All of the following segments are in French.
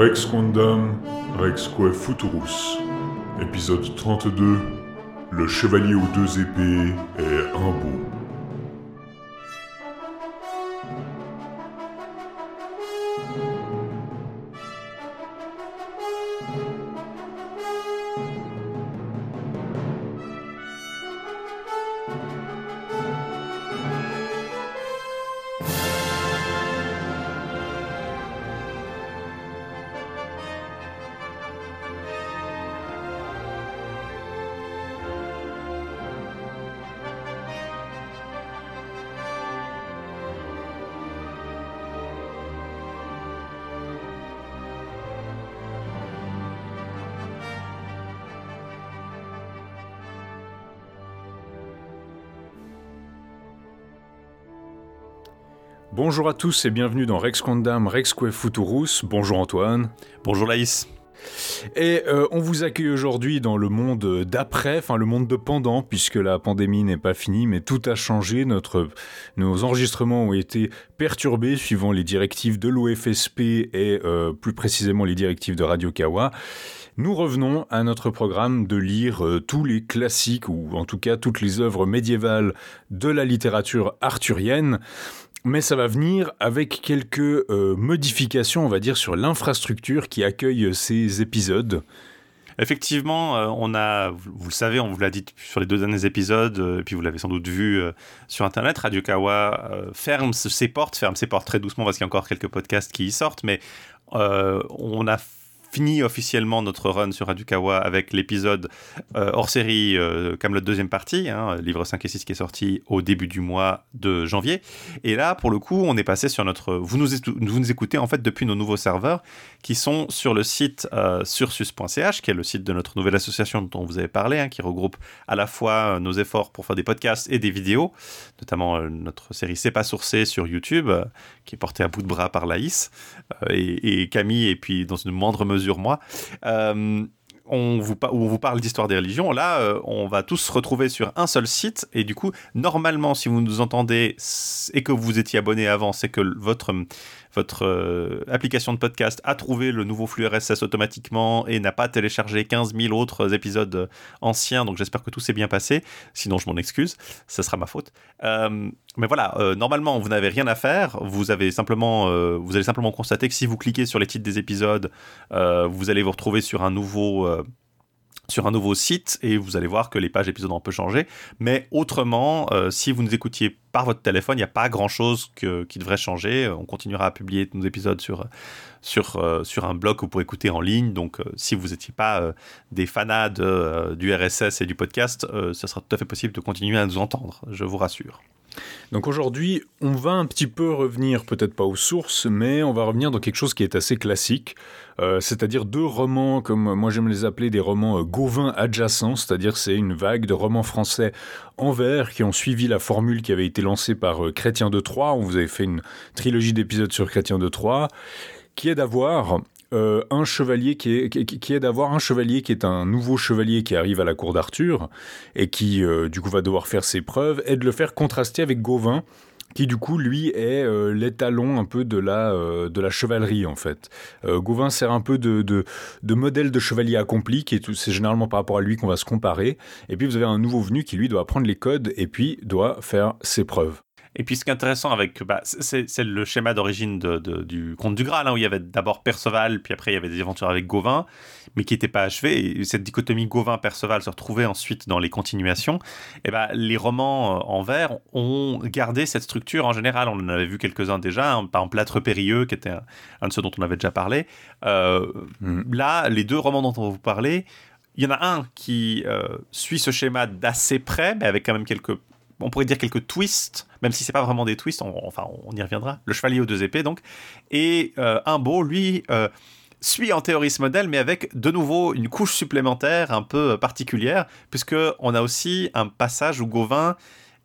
Rex Quondam, Rexque Futurus. Épisode 32. Le chevalier aux deux épées est un beau. Bonjour à tous et bienvenue dans Rex Quondam Rexque Futurus. Bonjour Antoine. Bonjour Laïs. Et euh, on vous accueille aujourd'hui dans le monde d'après, enfin le monde de pendant, puisque la pandémie n'est pas finie, mais tout a changé. Notre, nos enregistrements ont été perturbés suivant les directives de l'OFSP et euh, plus précisément les directives de Radio Kawa. Nous revenons à notre programme de lire euh, tous les classiques, ou en tout cas toutes les œuvres médiévales de la littérature arthurienne mais ça va venir avec quelques euh, modifications, on va dire, sur l'infrastructure qui accueille ces épisodes. Effectivement, euh, on a, vous le savez, on vous l'a dit sur les deux derniers épisodes, euh, et puis vous l'avez sans doute vu sur Internet, Radio Kawa ferme ses portes, ferme ses portes très doucement parce qu'il y a encore quelques podcasts qui y sortent, mais on a fini officiellement notre run sur Adukawa avec l'épisode euh, hors série euh, deuxième partie, hein, livre 5 et 6 qui est sorti au début du mois de janvier. Et là, pour le coup, on est passé sur notre. Vous nous, écoutez en fait depuis nos nouveaux serveurs qui sont sur le site euh, sursus.ch, qui est le site de notre nouvelle association dont vous avez parlé, hein, qui regroupe à la fois nos efforts pour faire des podcasts et des vidéos, notamment notre série C'est pas sourcé sur YouTube, qui est portée à bout de bras par Laïs et Camille, et puis dans une moindre mesure moi. Euh, on vous, on vous parle d'histoire des religions. Là, euh, on va tous se retrouver sur un seul site. Et du coup, normalement, si vous nous entendez et que vous étiez abonné avant, c'est que votre votre euh, application de podcast a trouvé le nouveau flux RSS automatiquement et n'a pas téléchargé 15 000 autres épisodes euh, anciens. Donc j'espère que tout s'est bien passé. Sinon, je m'en excuse. Ce sera ma faute. Euh, mais voilà, normalement, vous n'avez rien à faire. Vous, avez simplement, vous allez simplement constater que si vous cliquez sur les titres des épisodes, vous allez vous retrouver sur un nouveau sur un nouveau site et vous allez voir que les pages épisodes ont un peu. Mais autrement, euh, si vous nous écoutiez par votre téléphone, il n'y a pas grand-chose qui devrait changer. On continuera à publier nos épisodes sur, euh, un blog que vous pourrez écouter en ligne. Donc euh, si vous n'étiez pas des fanats du RSS et du podcast, ce sera tout à fait possible de continuer à nous entendre, je vous rassure. Donc aujourd'hui, on va un petit peu revenir, peut-être pas aux sources, mais on va revenir dans quelque chose qui est assez classique, euh, c'est-à-dire deux romans, comme moi j'aime les appeler des romans euh, adjacents, c'est-à-dire c'est une vague de romans français en vers qui ont suivi la formule qui avait été lancée par euh, Chrétien de Troyes. On vous avait fait une trilogie d'épisodes sur Chrétien de Troyes, qui est d'avoir euh, un chevalier qui est, qui, d'avoir un chevalier qui est un nouveau chevalier qui arrive à la cour d'Arthur et qui euh, du coup va devoir faire ses preuves et de le faire contraster avec Gauvin qui du coup lui est euh, l'étalon un peu de la de la chevalerie en fait. Gauvin sert un peu de, de, de, modèle de chevalier accompli qui est c'est généralement par rapport à lui qu'on va se comparer et puis vous avez un nouveau venu qui lui doit apprendre les codes et puis doit faire ses preuves. Et puis ce qui est intéressant avec, bah, c'est le schéma d'origine du Conte du Graal, hein, où il y avait d'abord Perceval, puis après il y avait des aventures avec Gauvin, mais qui n'étaient pas achevées. Et cette dichotomie Gauvin-Perceval se retrouvait ensuite dans les continuations. Et bah, les romans euh, en vers ont gardé cette structure en général. On en avait vu quelques-uns déjà, hein, par exemple Plâtre Périlleux, qui était un, de ceux dont on avait déjà parlé. Euh, mm. Là, les deux romans dont on va vous parler, il y en a un qui euh, suit ce schéma d'assez près, mais avec quand même quelques on pourrait dire quelques twists, même si c'est pas vraiment des twists, on, enfin on y reviendra. Le chevalier aux deux épées donc, et euh, un beau lui euh, suit en théorie ce modèle, mais avec de nouveau une couche supplémentaire un peu particulière, puisque on a aussi un passage où Gauvin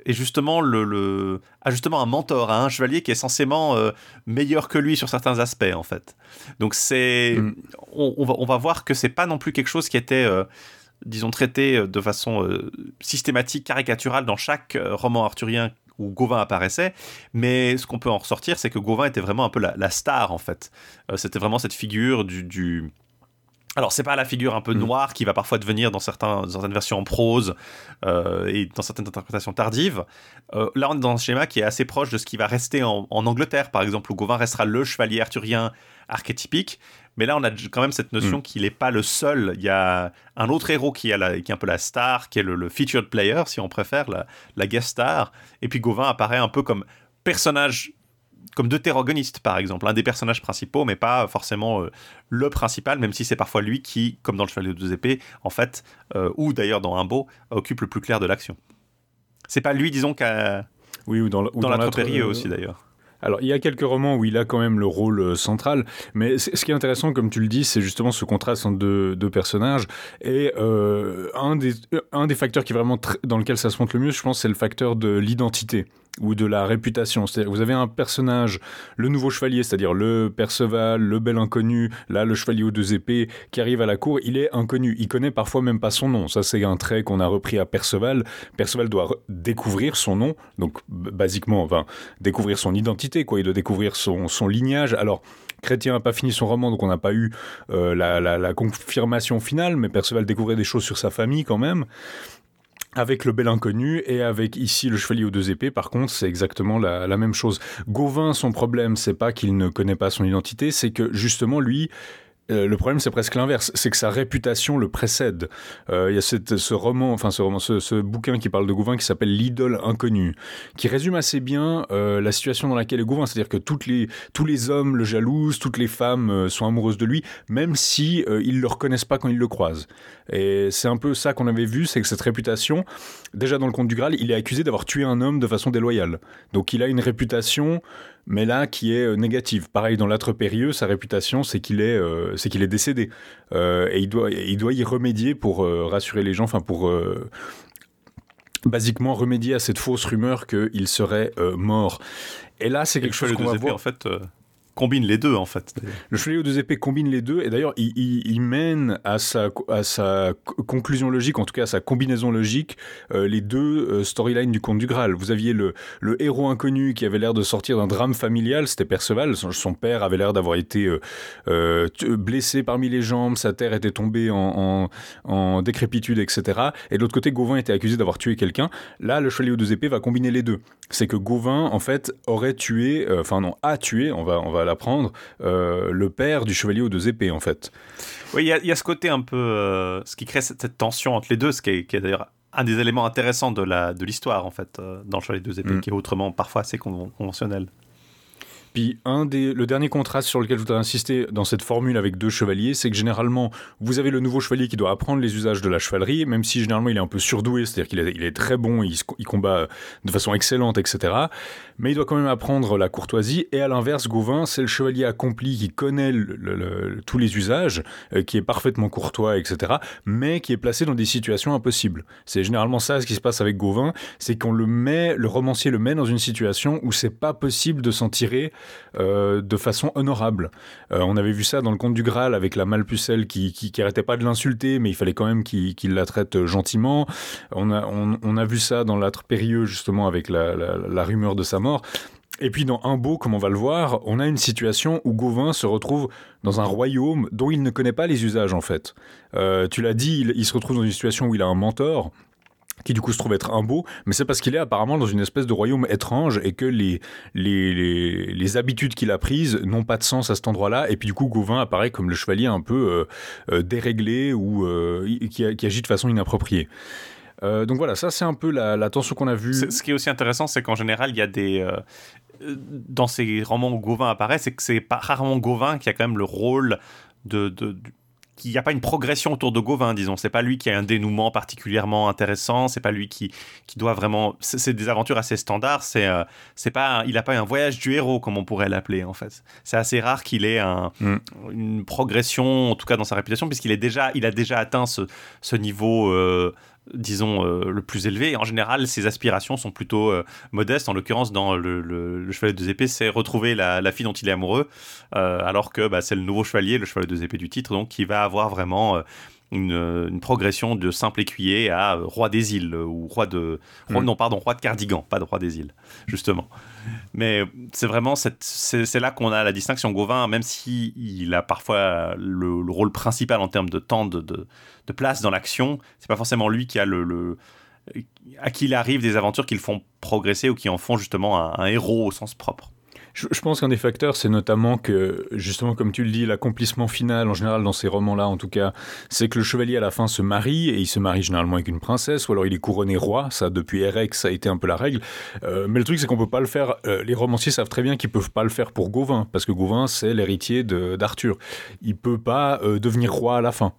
est justement le, a justement un mentor, un chevalier qui est censément euh, meilleur que lui sur certains aspects en fait. Donc c'est, mm. on, va, on va voir que c'est pas non plus quelque chose qui était disons, traité euh, de façon euh, systématique, caricaturale dans chaque euh, roman arthurien où Gauvin apparaissait. Mais ce qu'on peut en ressortir, c'est que Gauvin était vraiment un peu la, star en fait. C'était vraiment cette figure du, du alors, c'est pas la figure un peu mm. noire qui va parfois devenir dans, certains, certaines versions en prose euh, et dans certaines interprétations tardives. Euh, là, on est dans un schéma qui est assez proche de ce qui va rester en, Angleterre, par exemple, où Gauvin restera le chevalier arthurien archétypique. Mais là, on a quand même cette notion mm. qu'il n'est pas le seul. Il y a un autre héros qui, a qui est un peu la star, qui est le, featured player, si on préfère, la, la guest star. Et puis Gauvin apparaît un peu comme personnage comme deutérogoniste, par exemple, un des personnages principaux, mais pas forcément euh, le principal, même si c'est parfois lui qui, comme dans le Chevalier de deux épées, en fait, euh, ou d'ailleurs dans un beau, occupe le plus clair de l'action. C'est pas lui, disons, qu'à. Oui, ou dans, ou dans, la euh, aussi, d'ailleurs. Alors, il y a quelques romans où il a quand même le rôle central, mais ce qui est intéressant, comme tu le dis, c'est justement ce contraste entre deux, personnages. Et un, des, un des facteurs qui est vraiment dans lequel ça se montre le mieux, je pense, c'est le facteur de l'identité ou de la réputation. Vous avez un personnage, le nouveau chevalier, c'est-à-dire le Perceval, le bel inconnu, là le chevalier aux deux épées qui arrive à la cour, il est inconnu. Il connaît parfois même pas son nom. Ça c'est un trait qu'on a repris à Perceval. Perceval doit découvrir son nom, donc basiquement, enfin découvrir son identité, quoi. Il doit découvrir son, son lignage. Alors Chrétien n'a pas fini son roman, donc on n'a pas eu euh, la, confirmation finale, mais Perceval découvrait des choses sur sa famille quand même avec le bel inconnu et avec ici le chevalier aux deux épées, par contre, c'est exactement la, même chose. Gauvin, son problème, c'est pas qu'il ne connaît pas son identité, c'est que justement, lui, euh, le problème, c'est presque l'inverse, c'est que sa réputation le précède. Euh, il y a ce roman, enfin ce, roman, ce, bouquin qui parle de Gauvin qui s'appelle L'idole inconnue, qui résume assez bien euh, la situation dans laquelle est Gauvin, c'est-à-dire que tous les hommes le jalousent, toutes les femmes sont amoureuses de lui, même si ils le reconnaissent pas quand ils le croisent. Et c'est un peu ça qu'on avait vu, c'est que cette réputation, déjà dans le conte du Graal, il est accusé d'avoir tué un homme de façon déloyale. Donc il a une réputation mais là qui est euh, négative. Pareil dans l'âtre périlleux, sa réputation c'est qu'il est, euh, c'est qu'il est décédé euh, et il doit, il doit y remédier pour rassurer les gens, enfin pour basiquement remédier à cette fausse rumeur qu'il serait mort. Et là c'est quelque chose qu'on va voir. En fait, combine les deux en fait. Le Chevalier aux deux épées combine les deux et d'ailleurs il, mène à sa, à sa conclusion logique, en tout cas à sa combinaison logique, euh, les deux euh, storylines du conte du Graal. Vous aviez le, le héros inconnu qui avait l'air de sortir d'un drame familial, c'était Perceval. Son, père avait l'air d'avoir été euh, blessé parmi les jambes, sa terre était tombée en, en, décrépitude, etc. Et de l'autre côté, Gauvin était accusé d'avoir tué quelqu'un. Là, le Chevalier aux deux épées va combiner les deux. C'est que Gauvin, en fait, aurait tué, enfin non, a tué, on va, on va l'apprendre, euh, le père du chevalier aux deux épées, en fait. Oui, il y, a ce côté un peu. Euh, ce qui crée cette, tension entre les deux, ce qui est, d'ailleurs un des éléments intéressants de l'histoire, de en fait, euh, dans le chevalier aux deux épées, mm. qui est autrement parfois assez conventionnel. Puis un des, le dernier contraste sur lequel je voudrais insister dans cette formule avec deux chevaliers, c'est que généralement, vous avez le nouveau chevalier qui doit apprendre les usages de la chevalerie, même si généralement il est un peu surdoué, c'est-à-dire qu'il est, très bon, il, il, combat de façon excellente, etc. Mais il doit quand même apprendre la courtoisie. Et à l'inverse, Gauvin, c'est le chevalier accompli qui connaît tous les usages, euh, qui est parfaitement courtois, etc. Mais qui est placé dans des situations impossibles. C'est généralement ça ce qui se passe avec Gauvin, c'est qu'on le met, le romancier le met dans une situation où c'est pas possible de s'en tirer euh, de façon honorable. Euh, on avait vu ça dans le conte du Graal avec la Malpucelle qui, qui, arrêtait pas de l'insulter, mais il fallait quand même qu'il la traite gentiment. On a, on, a vu ça dans l'âtre périlleux justement avec la, rumeur de sa mort. Et puis dans Un beau, comme on va le voir, on a une situation où Gauvin se retrouve dans un royaume dont il ne connaît pas les usages en fait. Euh, tu l'as dit, il, se retrouve dans une situation où il a un mentor qui du coup se trouve être un beau, mais c'est parce qu'il est apparemment dans une espèce de royaume étrange et que les, les, les, habitudes qu'il a prises n'ont pas de sens à cet endroit-là, et puis du coup Gauvin apparaît comme le chevalier un peu euh, euh, déréglé ou euh, qui, agit de façon inappropriée. donc voilà, ça c'est un peu la, tension qu'on a vue. Ce qui est aussi intéressant, c'est qu'en général, il y a des... dans ces romans où Gauvin apparaît, c'est que c'est pas rarement Gauvin qui a quand même le rôle de, de qu'il n'y a pas une progression autour de Gauvin, disons. C'est pas lui qui a un dénouement particulièrement intéressant. C'est pas lui qui, qui doit vraiment. C'est des aventures assez standards. C'est euh, c'est pas. Il n'a pas un voyage du héros comme on pourrait l'appeler en fait. C'est assez rare qu'il ait un, mm. une progression, en tout cas dans sa réputation, puisqu'il est déjà, il a déjà atteint ce, ce niveau. Euh, disons, euh, le plus élevé. Et en général, ses aspirations sont plutôt euh, modestes. En l'occurrence, dans le, le, Chevalier de deux épées, c'est retrouver la, fille dont il est amoureux, euh, alors que bah, c'est le nouveau chevalier, le Chevalier de deux épées du titre, donc qui va avoir vraiment une, progression de simple écuyer à roi des îles ou roi de roi, mm. non pardon roi de Cardigan, pas de roi des îles justement. Mais c'est vraiment c'est là qu'on a la distinction. Gauvin, même si il a parfois le, rôle principal en termes de temps de, de, place dans l'action, c'est pas forcément lui qui a le, à qui il arrive des aventures qui le font progresser ou qui en font justement un héros au sens propre. Je, pense qu'un des facteurs, c'est notamment que, justement, comme tu le dis, l'accomplissement final, en général dans ces romans-là en tout cas, c'est que le chevalier à la fin se marie, et il se marie généralement avec une princesse, ou alors il est couronné roi, ça depuis Erex, ça a été un peu la règle. Euh, mais le truc, c'est qu'on peut pas le faire, euh, les romanciers savent très bien qu'ils peuvent pas le faire pour Gauvin, parce que Gauvin, c'est l'héritier d'Arthur. Il peut pas euh, devenir roi à la fin.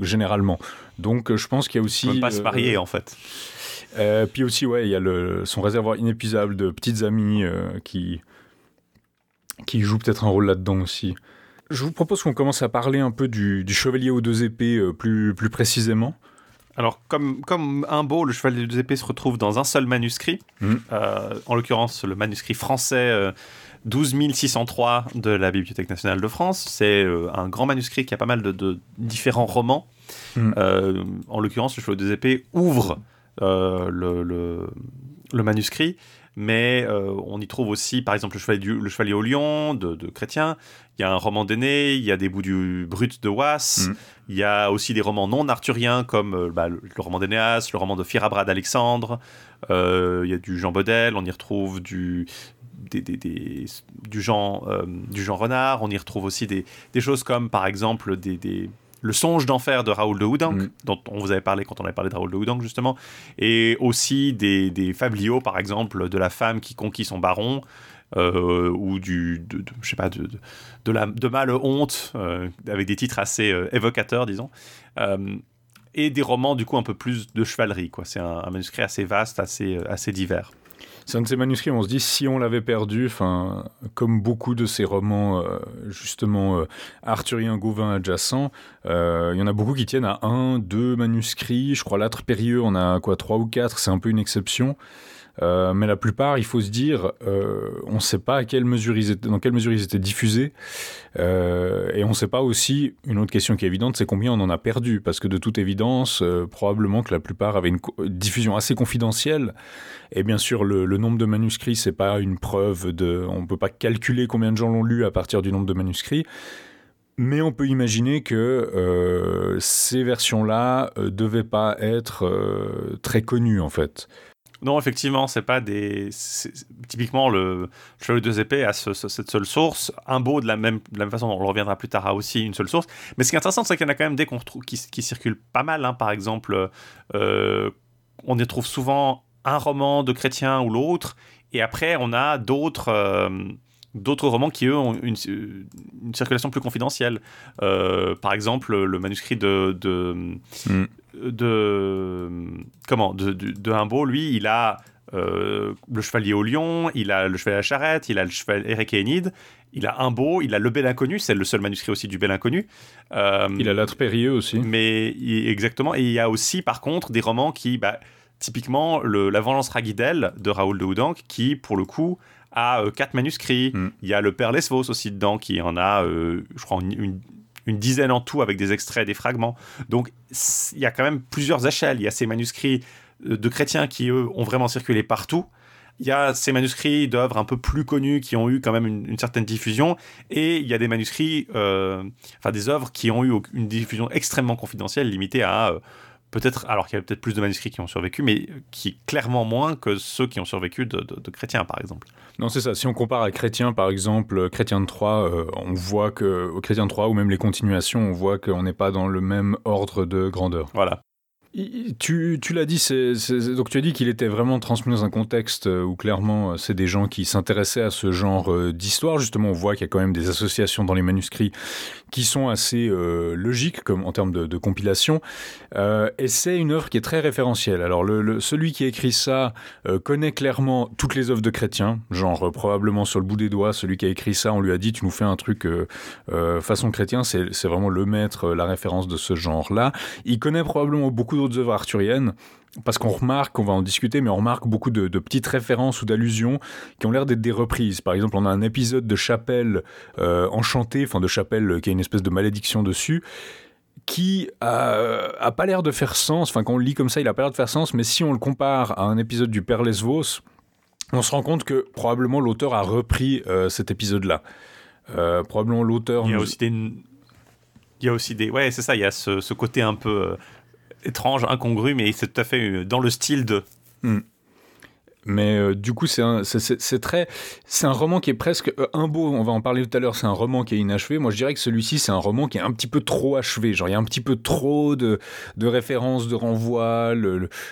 généralement. Donc je pense qu'il y a aussi... Il peut pas se marier en fait. puis aussi, ouais, il y a le, son réservoir inépuisable de petites amies qui, qui joue peut-être un rôle là-dedans aussi. Je vous propose qu'on commence à parler un peu du, chevalier aux deux épées euh, plus, plus précisément. Alors, comme, comme un beau, le chevalier aux deux épées se retrouve dans un seul manuscrit, mmh. euh, en l'occurrence le manuscrit français 12603 euh, de la Bibliothèque nationale de France. C'est un grand manuscrit qui a pas mal de, différents romans. Mmh. en l'occurrence, le chevalier aux deux épées ouvre le, le, le manuscrit mais euh, on y trouve aussi, par exemple, le Chevalier, le chevalier au Lion de, Chrétien. Il y a un roman d'Aîné, il y a des bouts du Brut de Was, mm. il y a aussi des romans non arthuriens comme euh, bah, le, roman d'Énéas, le roman de Firabrad d'Alexandre, euh, il y a du Jean Baudel, on y retrouve du, du, Jean, du Jean Renard, on y retrouve aussi des, choses comme, par exemple, des le songe d'enfer de Raoul de Houdanc, mm. dont on vous avait parlé quand on avait parlé de Raoul de Houdanc, justement, et aussi des, des fabliaux, par exemple, de la femme qui conquit son baron, euh, ou du, de, je sais pas, de, de, la, de mal honte, euh, avec des titres assez euh, évocateurs, disons. et des romans, du coup, un peu plus de chevalerie, quoi. C'est un, un, manuscrit assez vaste, assez, assez divers c'est un de ces manuscrits, on se dit, si on l'avait perdu, enfin, comme beaucoup de ces romans, euh, justement, euh, arthurien Gauvin adjacents, euh, il y en a beaucoup qui tiennent à un, deux manuscrits. Je crois l'âtre périlleux, on a quoi, trois ou quatre, c'est un peu une exception. Euh, mais la plupart, il faut se dire, euh, on ne sait pas à quelle mesure ils étaient, dans quelle mesure ils étaient diffusés. Euh, et on ne sait pas aussi, une autre question qui est évidente, c'est combien on en a perdu. Parce que de toute évidence, probablement que la plupart avaient une diffusion assez confidentielle. Et bien sûr, le, nombre de manuscrits, c'est pas une preuve de. On ne peut pas calculer combien de gens l'ont lu à partir du nombre de manuscrits. Mais on peut imaginer que ces versions-là ne devaient pas être très connues en fait. Non, effectivement, c'est pas des. Typiquement, le Chevalier de deux épées a cette seule source. Un beau, de la, même, de la même façon, on reviendra plus tard, a aussi une seule source. Mais ce qui est intéressant, c'est qu'il y en a quand même des qui, circulent pas mal. Hein. Par exemple, euh, on y trouve souvent un roman de chrétien ou l'autre. Et après, on a d'autres. Euh, d'autres romans qui, eux, ont une, circulation plus confidentielle. Euh, par exemple, le manuscrit de, de, mm de comment de, de, Humboldt, lui, il a euh, le chevalier au lion, il a le chevalier à la charrette, il a le chevalier Eric et Enid, il a Humboldt, il a le bel inconnu, c'est le seul manuscrit aussi du bel inconnu. Euh, il a l'âtre périlleux aussi. Mais exactement, et il y a aussi par contre des romans qui, bah, typiquement le, La Vengeance Raguidel de Raoul de Houdanc, qui pour le coup a euh, quatre manuscrits. Mm. Il y a le Père Lesvos aussi dedans, qui en a, je crois, une, une dizaine en tout avec des extraits, des fragments. Donc il y a quand même plusieurs échelles. Il y a ces manuscrits euh, de chrétiens qui, eux, ont vraiment circulé partout. Il y a ces manuscrits d'œuvres un peu plus connues qui ont eu quand même une, certaine diffusion, et il y a des manuscrits, euh, enfin des œuvres qui ont eu une diffusion extrêmement confidentielle, limitée à euh, peut-être, alors qu'il y a peut-être plus de manuscrits qui ont survécu, mais qui clairement moins que ceux qui ont survécu de, chrétiens, par exemple. Non, c'est ça. Si on compare à Chrétien, par exemple, Chrétien de Troyes, euh, on voit que, au Chrétien de Troyes, ou même les continuations, on voit qu'on n'est pas dans le même ordre de grandeur. Voilà. Tu, l'as dit, donc tu as dit qu'il était vraiment transmis dans un contexte euh, où clairement euh, c'est des gens qui s'intéressaient à ce genre euh, d'histoire. Justement, on voit qu'il y a quand même des associations dans les manuscrits qui sont assez logiques comme en termes de, compilation. et c'est une œuvre qui est très référentielle. Alors celui qui a écrit ça connaît clairement toutes les œuvres de chrétiens, genre probablement sur le bout des doigts. Celui qui a écrit ça, on lui a dit tu nous fais un truc façon chrétien. C'est, vraiment le maître, la référence de ce genre-là. Il connaît probablement beaucoup d'autres œuvres arthuriennes parce qu'on remarque, on va en discuter, mais on remarque beaucoup de, petites références ou d'allusions qui ont l'air d'être des reprises. Par exemple, on a un épisode de Chapelle euh, enchantée, enfin de Chapelle qui a une espèce de malédiction dessus, qui a, a pas l'air de faire sens. Enfin, quand on le lit comme ça, il a pas l'air de faire sens. Mais si on le compare à un épisode du Père Lesvos, on se rend compte que probablement l'auteur a repris euh, cet épisode-là. Euh, probablement l'auteur. Il y a nous- aussi des. Il y a aussi des. Ouais, c'est ça, il y a ce, ce côté un peu euh, étrange, incongru, mais c'est tout à fait euh, dans le style de. Mais euh, du coup, c'est un, très, c'est un roman qui est presque euh, un beau. On va en parler tout à l'heure. C'est un roman qui est inachevé. Moi, je dirais que celui-ci, c'est un roman qui est un petit peu trop achevé. Genre, il y a un petit peu trop de, de références, de renvois.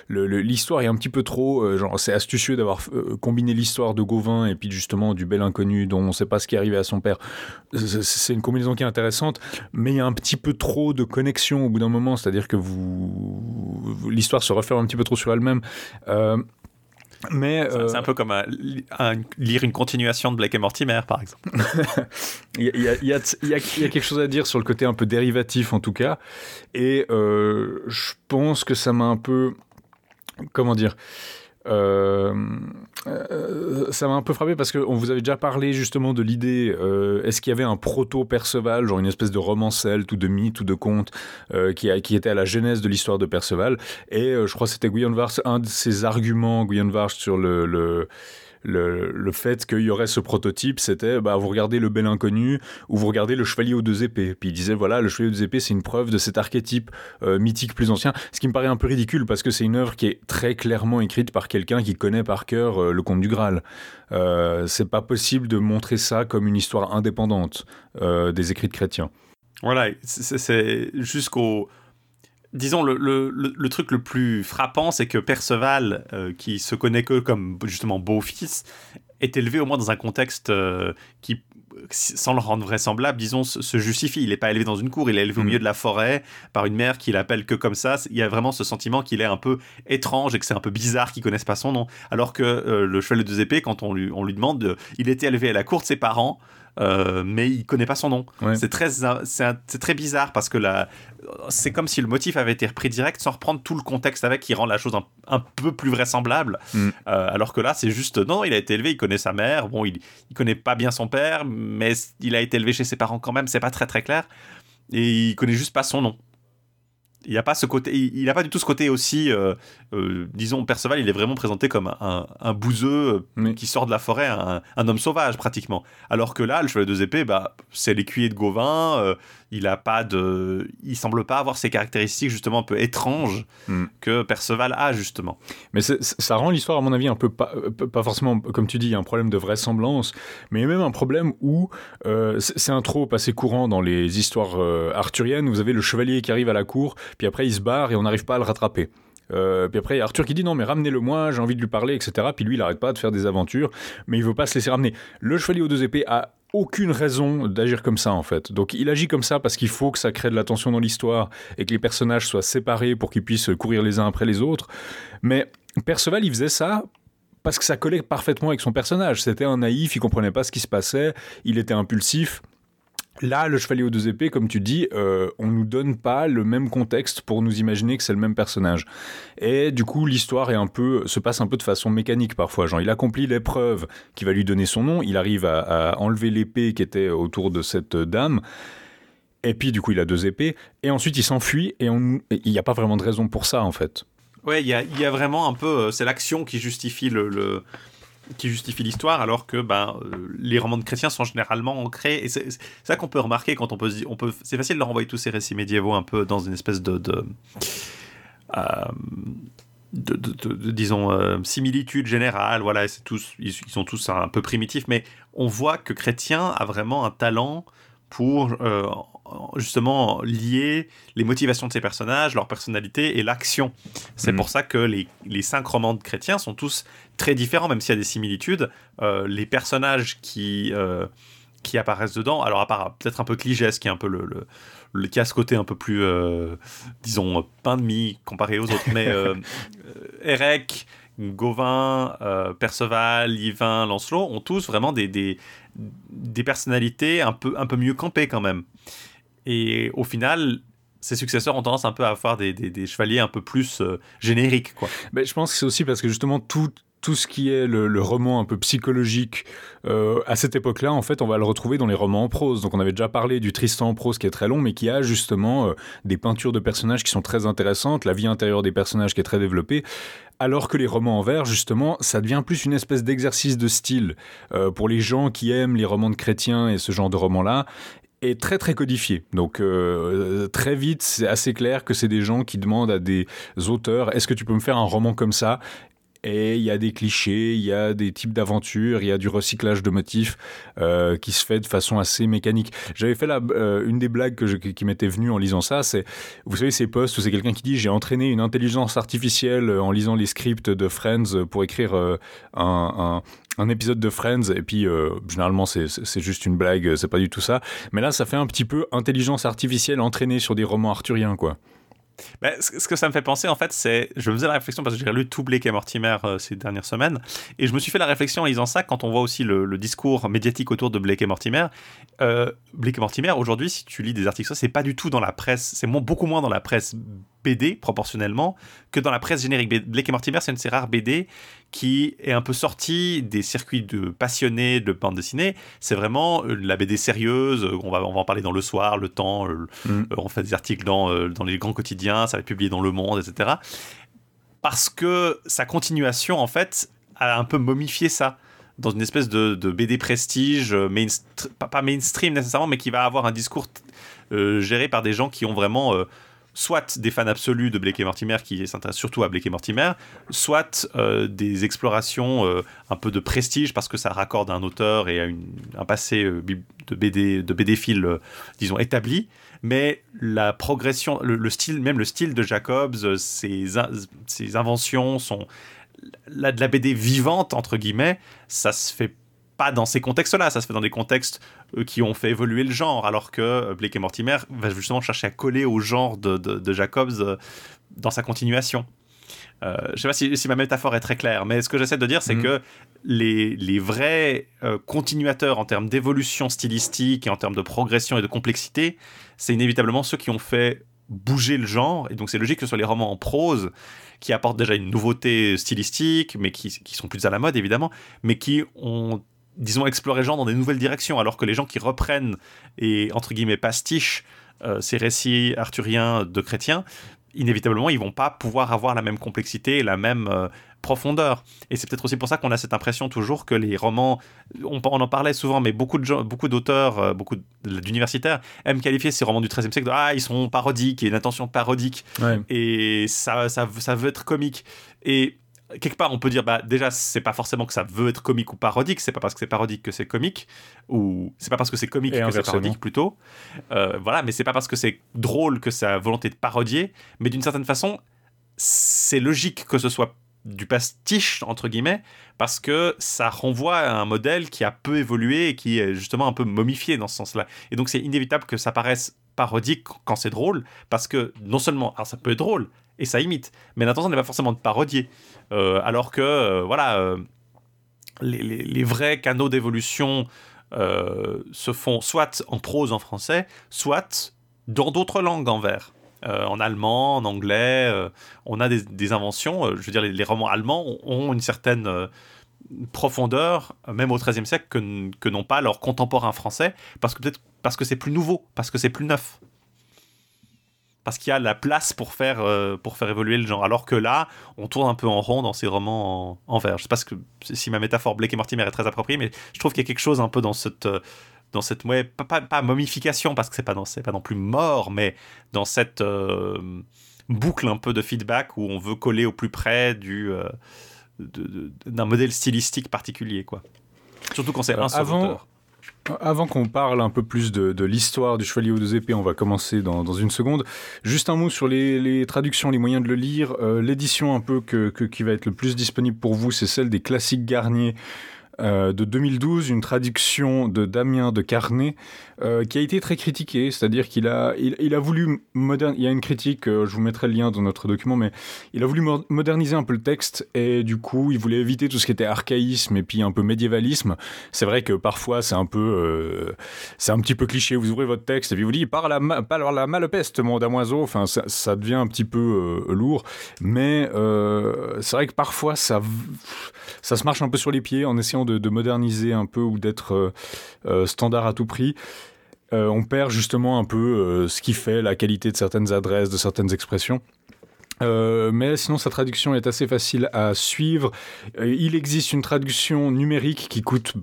L'histoire est un petit peu trop. euh, genre, c'est astucieux d'avoir combiné l'histoire de Gauvin et puis justement du bel inconnu dont on ne sait pas ce qui est arrivé à son père. C'est- une combinaison qui est intéressante, mais il y a un petit peu trop de connexion au bout d'un moment. C'est-à-dire que vous- l'histoire se referme un petit peu trop sur elle-même. Mais C'est euh, c'est un peu comme un- un- lire une continuation de Blake et Mortimer, par exemple. Il y a, il y a- il y a- il y a- il y a quelque chose à dire sur le côté un peu dérivatif en tout cas. Et euh, je pense que ça m'a un peu... Comment dire euh, euh, ça m'a un peu frappé parce qu'on vous avait déjà parlé justement de l'idée euh, est-ce qu'il y avait un proto Perceval genre une espèce de roman celte ou de mythe ou de conte qui, était à la genèse de l'histoire de Perceval. Et je crois que c'était Guyon Vars un de ses arguments Guyon Vars sur le le, le fait qu'il y aurait ce prototype, c'était bah, vous regardez le bel inconnu ou vous regardez le chevalier aux deux épées. Puis il disait voilà, le chevalier aux deux épées, c'est une preuve de cet archétype euh, mythique plus ancien. Ce qui me paraît un peu ridicule parce que c'est une œuvre qui est très clairement écrite par quelqu'un qui connaît par cœur euh, le conte du Graal. Euh, c'est pas possible de montrer ça comme une histoire indépendante des écrits de chrétiens. Voilà, c'est jusqu'au. Disons, le, le, le, le truc le plus frappant, c'est que Perceval, euh, qui se connaît que comme justement beau-fils, est élevé au moins dans un contexte euh, qui, sans le rendre vraisemblable, disons, se, se justifie. Il n'est pas élevé dans une cour, il est élevé au Mm. milieu de la forêt par une mère qui l'appelle que comme ça. Il y a vraiment ce sentiment qu'il est un peu étrange et que c'est un peu bizarre qu'il connaisse pas son nom. Alors que euh, le chevalier de deux épées, quand on lui, on lui demande, de- il était élevé à la cour de ses parents. Euh, mais il connaît pas son nom. Ouais. C'est très, c'est très bizarre parce que la, c'est comme si le motif avait été repris direct sans reprendre tout le contexte avec qui rend la chose un, un peu plus vraisemblable. Mm. Euh, alors que là, c'est juste non, il a été élevé, il connaît sa mère. Bon, il, il connaît pas bien son père, mais il a été élevé chez ses parents quand même. C'est pas très très clair et il connaît juste pas son nom. Il n'y a pas ce côté, il il a pas du tout ce côté aussi, euh, euh, disons, Perceval, il est vraiment présenté comme un, un bouseux euh, qui sort de la forêt, un, un homme sauvage pratiquement. Alors que là, le chevalier de deux épées, bah, c'est l'écuyer de Gauvin, il a pas de, il semble pas avoir ces caractéristiques justement un peu étranges Mm. que Perceval a justement. Mais ça rend l'histoire, à mon avis, un peu pas, euh, pas forcément, comme tu dis, un problème de vraisemblance, mais même un problème où euh, c'est un trope assez courant dans les histoires euh, arthuriennes. Où vous avez le chevalier qui arrive à la cour, puis après il se barre et on n'arrive pas à le rattraper. Euh, puis après, Arthur qui dit non, mais ramenez-le moi, j'ai envie de lui parler, etc. Puis lui, il arrête pas de faire des aventures, mais il veut pas se laisser ramener. Le chevalier aux deux épées a aucune raison d'agir comme ça en fait. Donc il agit comme ça parce qu'il faut que ça crée de la tension dans l'histoire et que les personnages soient séparés pour qu'ils puissent courir les uns après les autres. Mais Perceval, il faisait ça parce que ça collait parfaitement avec son personnage. C'était un naïf, il comprenait pas ce qui se passait, il était impulsif. Là, le chevalier aux deux épées, comme tu dis, euh, on nous donne pas le même contexte pour nous imaginer que c'est le même personnage. Et du coup, l'histoire est un peu, se passe un peu de façon mécanique parfois. Genre, il accomplit l'épreuve qui va lui donner son nom, il arrive à, enlever l'épée qui était autour de cette dame. Et puis, du coup, il a deux épées. Et ensuite, il s'enfuit. Et il n'y a pas vraiment de raison pour ça, en fait. Ouais, il y a, vraiment un peu, euh, c'est l'action qui justifie le- qui justifie l'histoire, alors que ben euh, les romans de chrétiens sont généralement ancrés. Et c'est ça qu'on peut remarquer quand on peut, on peut, c'est facile de renvoyer tous ces récits médiévaux un peu dans une espèce de, de, euh, disons euh, similitude générale. Voilà, c'est tous, ils, sont tous un peu primitifs, mais on voit que chrétien a vraiment un talent pour justement lier les motivations de ses personnages, leur personnalité et l'action. C'est Mhm. pour ça que les, les cinq romans de chrétiens sont tous très différents, même s'il y a des similitudes. Euh, les personnages qui, euh, qui apparaissent dedans, alors à part peut-être un peu Cligès, qui est un peu le, le, le- qui a ce côté un peu plus, euh, disons, pain de mie comparé aux autres, mais Érec, Gauvin, euh, Perceval, Yvain, Lancelot ont tous vraiment des, des, des personnalités un peu, un peu mieux campées quand même. Et au final, ses successeurs ont tendance un peu à avoir des, chevaliers un peu plus euh, génériques, quoi. Ben, je pense que c'est aussi parce que justement tout, tout ce qui est le, roman un peu psychologique euh, à cette époque-là, en fait, on va le retrouver dans les romans en prose. Donc, on avait déjà parlé du Tristan en prose qui est très long, mais qui a justement euh, des peintures de personnages qui sont très intéressantes, la vie intérieure des personnages qui est très développée. Alors que les romans en vers, justement, ça devient plus une espèce d'exercice de style pour les gens qui aiment les romans de chrétiens et ce genre de romans-là est très très codifié. Donc très vite, c'est assez clair que c'est des gens qui demandent à des auteurs est-ce que tu peux me faire un roman comme ça? Et il y a des clichés, il y a des types d'aventures, il y a du recyclage de motifs euh, qui se fait de façon assez mécanique. J'avais fait la, euh, une des blagues que qui m'était venue en lisant ça, c'est, vous savez, ces posts où c'est quelqu'un qui dit j'ai entraîné une intelligence artificielle en lisant les scripts de Friends pour écrire euh, un épisode de Friends et puis généralement c'est juste une blague, c'est pas du tout ça. Mais là ça fait un petit peu intelligence artificielle entraînée sur des romans arthuriens quoi. Ben, ce que ça me fait penser, en fait, c'est. Je me faisais la réflexion parce que j'ai lu tout Blake et Mortimer euh, ces dernières semaines. Et je me suis fait la réflexion en lisant ça quand on voit aussi le, discours médiatique autour de Blake et Mortimer. Euh, Blake Mortimer, aujourd'hui, si tu lis des articles, c'est pas du tout dans la presse. C'est beaucoup moins dans la presse BD proportionnellement que dans la presse générique. Blake et Mortimer, c'est une de ces rares BD qui est un peu sorti des circuits de passionnés de bande dessinée. C'est vraiment euh, la BD sérieuse. On va, on va en parler dans Le Soir, Le Temps. Mm. Euh, on fait des articles dans, euh, dans les grands quotidiens. Ça va être publié dans Le Monde, etc. Parce que sa continuation, en fait, a un peu momifié ça dans une espèce de, BD prestige, pas, mainstream nécessairement, mais qui va avoir un discours géré par des gens qui ont vraiment soit des fans absolus de Blake et Mortimer qui s'intéressent surtout à Blake et Mortimer, soit euh, des explorations euh, un peu de prestige parce que ça raccorde à un auteur et à un passé euh, de BD de BD disons établi. Mais la progression, le, style, même le style de Jacobs, ses inventions sont la, de la BD vivante entre guillemets, ça se fait dans ces contextes-là, ça se fait dans des contextes euh, qui ont fait évoluer le genre, alors que euh, Blake et Mortimer va justement chercher à coller au genre de, Jacobs euh, dans sa continuation. Euh, je sais pas si, ma métaphore est très claire, mais ce que j'essaie de dire, c'est mhm. que les, les vrais continuateurs en termes d'évolution stylistique et en termes de progression et de complexité, c'est inévitablement ceux qui ont fait bouger le genre, et donc c'est logique que ce soit les romans en prose qui apportent déjà une nouveauté stylistique, mais qui, sont plus à la mode évidemment, mais qui ont disons, explorer le genre dans des nouvelles directions, alors que les gens qui reprennent et, entre guillemets, pastichent euh, ces récits arthuriens de chrétiens, inévitablement, ils vont pas pouvoir avoir la même complexité et la même euh, profondeur. Et c'est peut-être aussi pour ça qu'on a cette impression toujours que les romans, on, en parlait souvent, mais beaucoup de beaucoup d'auteurs, euh, beaucoup d'universitaires aiment qualifier ces romans du XIIIe siècle de ah ils sont parodiques, il y a une intention parodique et ça, ça, ça veut être comique. Et quelque part, on peut dire, bah, déjà, c'est pas forcément que ça veut être comique ou parodique, c'est pas parce que c'est parodique que c'est comique, ou c'est pas parce que c'est comique que c'est parodique plutôt. Euh, voilà, mais c'est pas parce que c'est drôle que ça a volonté de parodier, mais d'une certaine façon, c'est logique que ce soit du pastiche, entre guillemets, parce que ça renvoie à un modèle qui a peu évolué et qui est justement un peu momifié dans ce sens-là. Et donc, c'est inévitable que ça paraisse parodique quand c'est drôle, parce que non seulement, alors ça peut être drôle, et ça imite, mais l'intention n'est pas forcément de parodier. Euh, alors que, euh, voilà, euh, les, vrais canaux d'évolution se font soit en prose en français, soit dans d'autres langues en vers. en allemand, en anglais, on a des, inventions. je veux dire, les, romans allemands ont une certaine profondeur, même au XIIIe siècle, que, que n'ont pas leurs contemporains français, parce que peut-être parce que c'est plus nouveau, parce que c'est plus neuf parce qu'il y a la place pour faire, euh, pour faire évoluer le genre. Alors que là, on tourne un peu en rond dans ces romans en, vers. Je sais pas que, si ma métaphore Blake et Mortimer est très appropriée, mais je trouve qu'il y a quelque chose un peu dans cette, euh, dans cette ouais, pas, pas, momification, parce que c'est pas, pas non plus mort, mais dans cette euh, boucle un peu de feedback où on veut coller au plus près du, d'un modèle stylistique particulier. quoi. Surtout quand c'est un seul avant, avant qu'on parle un peu plus de, l'histoire du Chevalier aux deux épées, on va commencer dans, une seconde. Juste un mot sur les, traductions, les moyens de le lire. Euh, l'édition un peu que, qui va être le plus disponible pour vous, c'est celle des classiques Garnier. De 2012, une traduction de Damien de Carnet, qui a été très critiquée, c'est-à-dire qu'il a, il, a voulu il y a une critique, je vous mettrai le lien dans notre document, mais il a voulu moderniser un peu le texte, et du coup, il voulait éviter tout ce qui était archaïsme et puis un peu médiévalisme. C'est vrai que parfois, c'est un peu, c'est un petit peu cliché, vous ouvrez votre texte, et puis vous dites, par la, par la malpeste, mon damoiseau, enfin, ça, ça devient un petit peu lourd, mais c'est vrai que parfois, ça, ça se marche un peu sur les pieds en essayant de, moderniser un peu ou d'être euh, euh, standard à tout prix. Euh, on perd justement un peu ce qui fait la qualité de certaines adresses, de certaines expressions. mais sinon, sa traduction est assez facile à suivre. il existe une traduction numérique qui coûte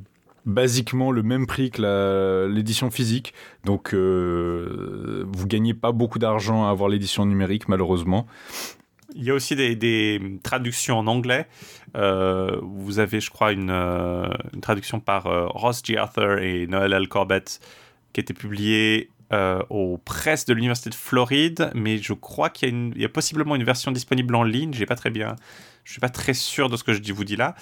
basiquement le même prix que l'édition physique. Donc, vous gagnez pas beaucoup d'argent à avoir l'édition numérique, malheureusement. Il y a aussi des, traductions en anglais. Euh, vous avez, je crois, une, euh, traduction par euh, Ross G. Arthur et Noel L. Corbett qui a été publiée aux presses de l'Université de Floride, mais je crois qu'il y, a possiblement une version disponible en ligne. J'ai pas très bien, je suis pas très sûr de ce que je vous dis là.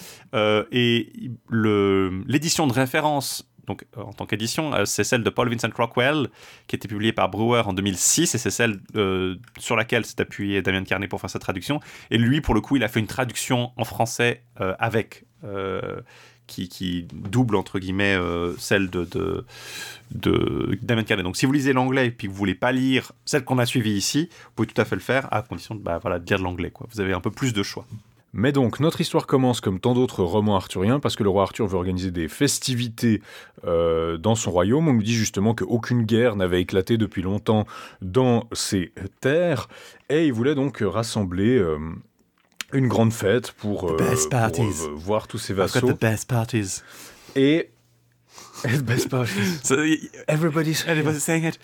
et l'édition de référence donc euh, en tant qu'édition, euh, c'est celle de Paul Vincent Rockwell, qui a été publiée par Brewer en 2006, et c'est celle euh, sur laquelle s'est appuyé Damien Carnet pour faire sa traduction. Et lui, pour le coup, il a fait une traduction en français avec, qui, double, entre guillemets, celle de, de, Damien Carnet. Donc si vous lisez l'anglais et que vous voulez pas lire celle qu'on a suivie ici, vous pouvez tout à fait le faire, à condition de, bah, voilà, de lire de l'anglais. Vous avez un peu plus de choix. Mais donc, notre histoire commence comme tant d'autres romans arthuriens, parce que le roi Arthur veut organiser des festivités euh, dans son royaume. On nous dit justement qu'aucune guerre n'avait éclaté depuis longtemps dans ces terres, et il voulait donc rassembler euh, une grande fête pour, euh, voir tous ses vassaux. the best parties. Et... best parties. everybody's, everybody's saying it?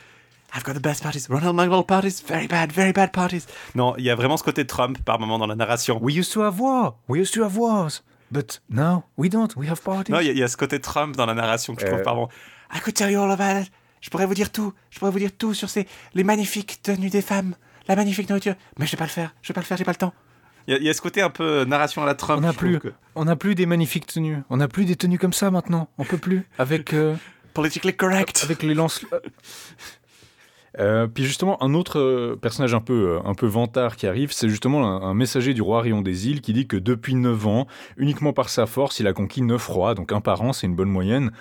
I've got the best parties. Ronald McDonald parties, very bad, very bad parties. Non, il y a vraiment ce côté Trump par moment dans la narration. We used to have war. We used to have wars. But now we don't. We have parties. Non, il y, a ce côté Trump dans la narration que je trouve euh. par moment. I could tell you all about it. Je pourrais vous dire tout. Je pourrais vous dire tout sur ces les magnifiques tenues des femmes, la magnifique nourriture. Mais je vais pas le faire. Je vais pas le faire. J'ai pas le temps. Il y, a ce côté un peu narration à la Trump. On n'a plus. On n'a plus des magnifiques tenues. On n'a plus des tenues comme ça maintenant. On peut plus. Avec. Euh, Politically correct. Avec les lance. Euh, puis justement, un autre euh, personnage un peu, euh, un peu vantard qui arrive, c'est justement un, messager du roi Rion des îles qui dit que depuis 9 ans, uniquement par sa force, il a conquis 9 rois, donc un par an, c'est une bonne moyenne,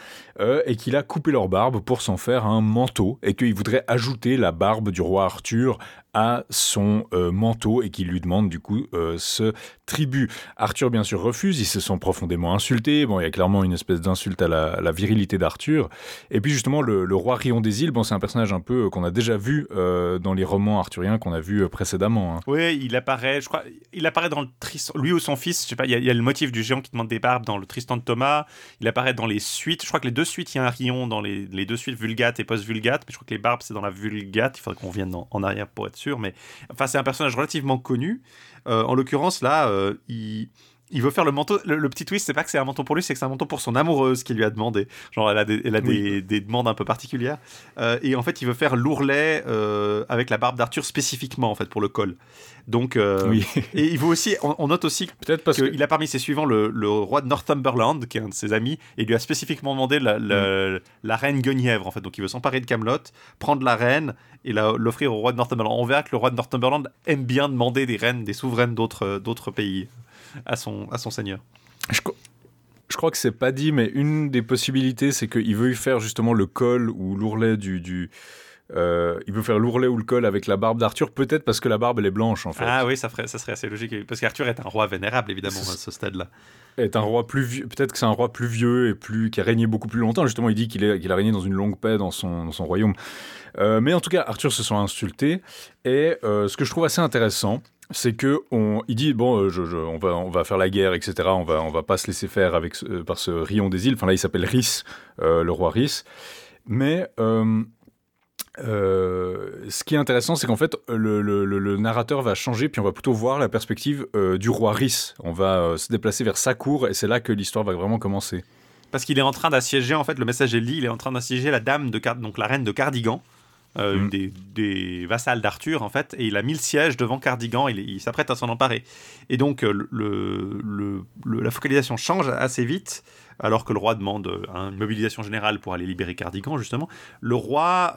et qu'il a coupé leur barbe pour s'en faire un manteau, et qu'il voudrait ajouter la barbe du roi Arthur à son manteau et qu'il lui demande du coup ce tribut. Arthur bien sûr refuse, ils se sont profondément insultés, bon il y a clairement une espèce d'insulte à la, virilité d'Arthur. Et puis justement le, roi Rion des îles, bon c'est un personnage un peu qu'on a déjà vu euh, dans les romans arthuriens qu'on a euh, précédemment. Hein. Oui, il apparaît, je crois, il apparaît dans le Tristan, lui ou son fils, je sais pas, il y, a le motif du géant qui demande des barbes dans le Tristan de Thomas, il apparaît dans les suites, je crois que les deux suites, il y a un rion dans les, deux suites Vulgate et post-Vulgate, mais je crois que les barbes c'est dans la Vulgate, il faudrait qu'on vienne en, arrière pour être mais enfin c'est un personnage relativement connu. Euh, en l'occurrence là, il il veut faire le manteau. Le, petit twist, c'est pas que c'est un manteau pour lui, c'est que c'est un manteau pour son amoureuse qui lui a demandé. Genre, elle a des, elle a des, des, demandes un peu particulières. Euh, et en fait, il veut faire l'ourlet euh, avec la barbe d'Arthur spécifiquement, en fait, pour le col. Donc, euh, oui. et il veut aussi, on, note aussi peut-être parce qu'il a parmi ses suivants le, le, roi de Northumberland, qui est un de ses amis, et il lui a spécifiquement demandé la, la, mm. reine Guenièvre, en fait. Donc, il veut s'emparer de Camelot, prendre la reine et l'offrir au roi de Northumberland. On verra que le roi de Northumberland aime bien demander des reines, des souveraines d'autres pays à son, à son seigneur. Je, je crois que c'est pas dit, mais une des possibilités, c'est qu'il veut faire justement le col ou l'ourlet du, du euh, il veut faire l'ourlet ou le col avec la barbe d'Arthur, peut-être parce que la barbe elle est blanche en fait. Ah oui, ça, ferait, ça serait assez logique. Parce qu'Arthur est un roi vénérable évidemment à ce stade-là. Est un roi plus vieux, peut-être que c'est un roi plus vieux et plus qui a régné beaucoup plus longtemps. Justement, il dit qu'il qu'il a régné dans une longue paix dans son, dans son royaume. Euh, mais en tout cas, Arthur se sent insulté. Et euh, ce que je trouve assez intéressant, c'est que on, il dit bon, je, on va on va faire la guerre, etc. On va on va pas se laisser faire avec par ce Rion des îles. Enfin là, il s'appelle Rhys, le roi Rhys. Mais euh, ce qui est intéressant, c'est qu'en fait, le, narrateur va changer, puis on va plutôt voir la perspective euh, du roi Rhys. On va euh, se déplacer vers sa cour, et c'est là que l'histoire va vraiment commencer. Parce qu'il est en train d'assiéger, en fait, le message est dit, il est en train d'assiéger la dame de donc la reine de Cardigan, une mm. des, vassales d'Arthur, en fait, et il a mis le siège devant Cardigan, il, il s'apprête à s'en emparer. Et donc, le, la focalisation change assez vite. alors que le roi demande une mobilisation générale pour aller libérer Cardigan, justement. Le roi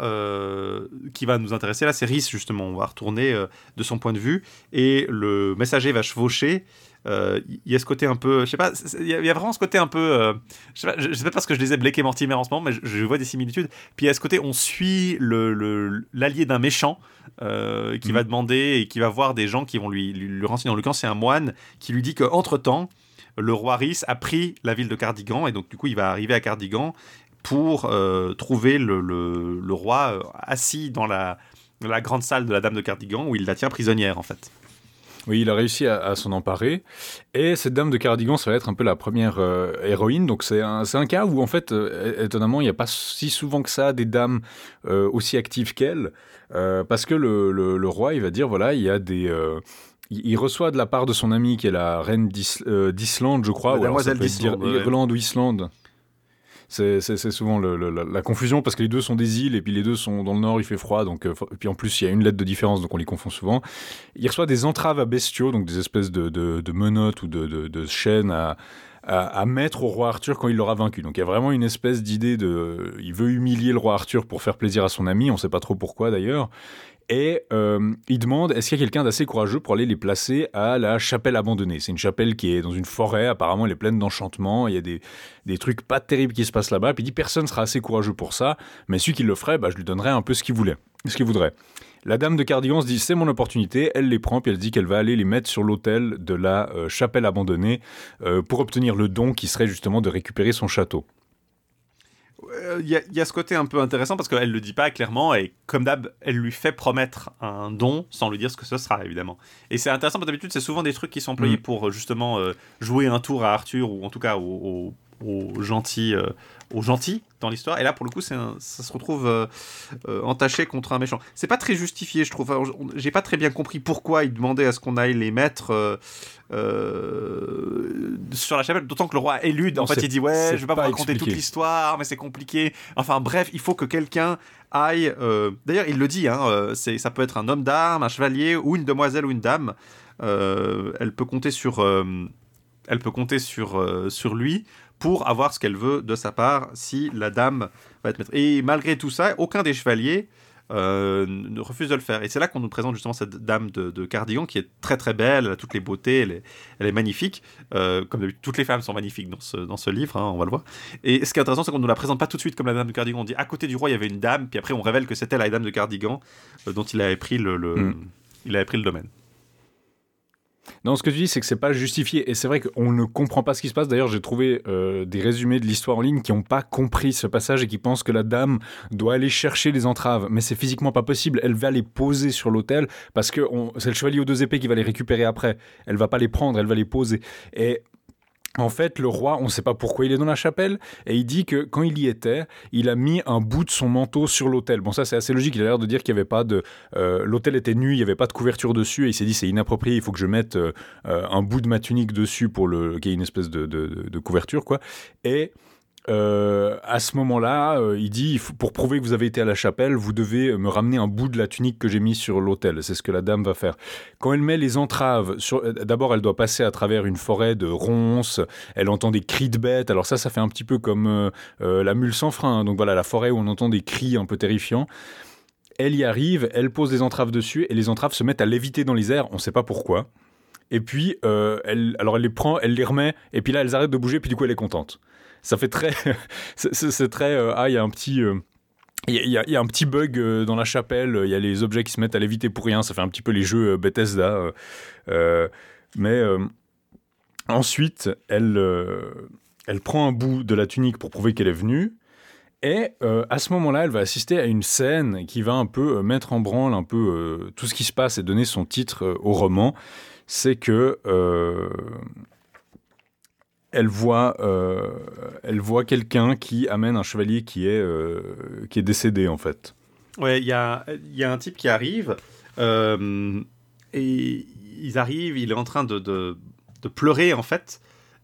qui va nous intéresser là, c'est Rhys, justement. On va retourner de son point de vue, et le messager va chevaucher euh, il y a ce côté un peu, je sais pas, il y, a vraiment ce côté un peu, euh, je, sais pas, je sais pas parce que je lisais Blake et Mortimer en ce moment, mais je, vois des similitudes. Puis il y a ce côté, on suit l'allié d'un méchant euh, qui va mhm. demander et qui va voir des gens qui vont lui, lui, renseigner. Dans le camp, c'est un moine qui lui dit qu'entre temps, le roi Rhys a pris la ville de Cardigan et donc du coup il va arriver à Cardigan pour trouver le, le, roi assis dans la, la grande salle de la dame de Cardigan où il la tient prisonnière en fait. Oui, il a réussi à, s'en emparer. Et cette dame de Cardigan, ça va être un peu la première euh, héroïne. Donc c'est un, un, cas où, en fait, euh, étonnamment, il n'y a pas si souvent que ça des dames euh, aussi actives qu'elle. parce que le, le, roi, il va dire, voilà, il y a des... il reçoit de la part de son amie qui est la reine d'Islande, je crois. La demoiselle d'Islande. Irlande ou Islande. C'est souvent la, confusion parce que les deux sont des îles et puis les deux sont dans le nord, il fait froid. Donc, euh, et puis en plus, il y a une lettre de différence, donc on les confond souvent. Il reçoit des entraves à bestiaux, donc des espèces de, menottes ou de, chaînes à, à, mettre au roi Arthur quand il l'aura vaincu. Donc il y a vraiment une espèce d'idée de. Il veut humilier le roi Arthur pour faire plaisir à son ami, on ne sait pas trop pourquoi d'ailleurs. Et euh, il demande est-ce qu'il y a quelqu'un d'assez courageux pour aller les placer à la chapelle abandonnée? C'est une chapelle qui est dans une forêt, apparemment elle est pleine d'enchantements, il y a des, des, trucs pas terribles qui se passent là-bas. Puis il dit personne sera assez courageux pour ça, mais celui qui le ferait, bah, je lui donnerais un peu ce qu'il voulait, ce qu'il voudrait. La dame de Cardigan se dit c'est mon opportunité, elle les prend, puis elle dit qu'elle va aller les mettre sur l'autel de la euh, chapelle abandonnée euh, pour obtenir le don qui serait justement de récupérer son château. Euh, il y, a ce côté un peu intéressant parce qu'elle le dit pas clairement et comme d'hab, elle lui fait promettre un don sans lui dire ce que ce sera évidemment. Et c'est intéressant parce que d'habitude, c'est souvent des trucs qui sont employés mm. pour justement jouer un tour à Arthur ou en tout cas au, aux gentils, euh, aux gentils dans l'histoire. Et là, pour le coup, ça se retrouve euh, euh, entaché contre un méchant. C'est pas très justifié, je trouve. J'ai pas très bien compris pourquoi il demandait à ce qu'on aille les mettre sur la chapelle. D'autant que le roi élude. En fait, il dit ouais, je vais pas, vous raconter toute l'histoire, mais c'est compliqué. Enfin bref, il faut que quelqu'un aille. D'ailleurs, il le dit. Hein, ça peut être un homme d'armes, un chevalier ou une demoiselle ou une dame. elle peut compter sur. elle peut compter sur, sur lui pour avoir ce qu'elle veut de sa part si la dame va être maître. Et malgré tout ça, aucun des chevaliers euh, ne refuse de le faire. Et c'est là qu'on nous présente justement cette dame de, Cardigan qui est très très belle, elle a toutes les beautés, elle est, elle est magnifique. Euh, comme d'habitude, toutes les femmes sont magnifiques dans ce, dans ce livre, hein, on va le voir. Et ce qui est intéressant, c'est qu'on ne nous la présente pas tout de suite comme la dame de Cardigan. On dit à côté du roi, il y avait une dame, puis après on révèle que c'était la dame de Cardigan euh, dont il avait pris le, le mm. il avait pris le domaine. Non, ce que tu dis, c'est que c'est pas justifié. Et c'est vrai qu'on ne comprend pas ce qui se passe. D'ailleurs, j'ai trouvé euh, des résumés de l'histoire en ligne qui n'ont pas compris ce passage et qui pensent que la dame doit aller chercher les entraves. Mais c'est physiquement pas possible. Elle va les poser sur l'autel parce que c'est le chevalier aux deux épées qui va les récupérer après. Elle va pas les prendre, elle va les poser. Et en fait, le roi, on ne sait pas pourquoi il est dans la chapelle, et il dit que quand il y était, il a mis un bout de son manteau sur l'autel. Bon, ça c'est assez logique, il a l'air de dire qu'il n'y avait pas de... Euh, l'autel était nu, il n'y avait pas de couverture dessus, et il s'est dit c'est inapproprié, il faut que je mette euh, un bout de ma tunique dessus pour le... qu'il y ait une espèce de, de couverture, quoi. Et euh, à ce moment-là, euh, il dit pour prouver que vous avez été à la chapelle, vous devez me ramener un bout de la tunique que j'ai mis sur l'autel. C'est ce que la dame va faire. Quand elle met les entraves, euh, d'abord elle doit passer à travers une forêt de ronces. Elle entend des cris de bêtes. Alors ça, ça fait un petit peu comme la mule sans frein. Donc voilà, la forêt où on entend des cris un peu terrifiants. Elle y arrive, elle pose des entraves dessus et les entraves se mettent à léviter dans les airs. On ne sait pas pourquoi. Et puis, elle, alors elle les prend, elle les remet, et puis là, elles arrêtent de bouger, puis du coup, elle est contente ça fait très. c'est très. Euh, ah, il y a un petit. Euh, il y, a, un petit bug euh, dans la chapelle, il y a les objets qui se mettent à léviter pour rien, ça fait un petit peu les jeux Bethesda. mais ensuite, elle, elle prend un bout de la tunique pour prouver qu'elle est venue. Et à ce moment-là, elle va assister à une scène qui va un peu mettre en branle un peu tout ce qui se passe et donner son titre au roman. C'est que elle voit, euh, elle voit quelqu'un qui amène un chevalier qui est, euh, qui est décédé en fait. Ouais, il y a, y a un type qui arrive euh, et ils arrivent, il est en train de, de, pleurer en fait.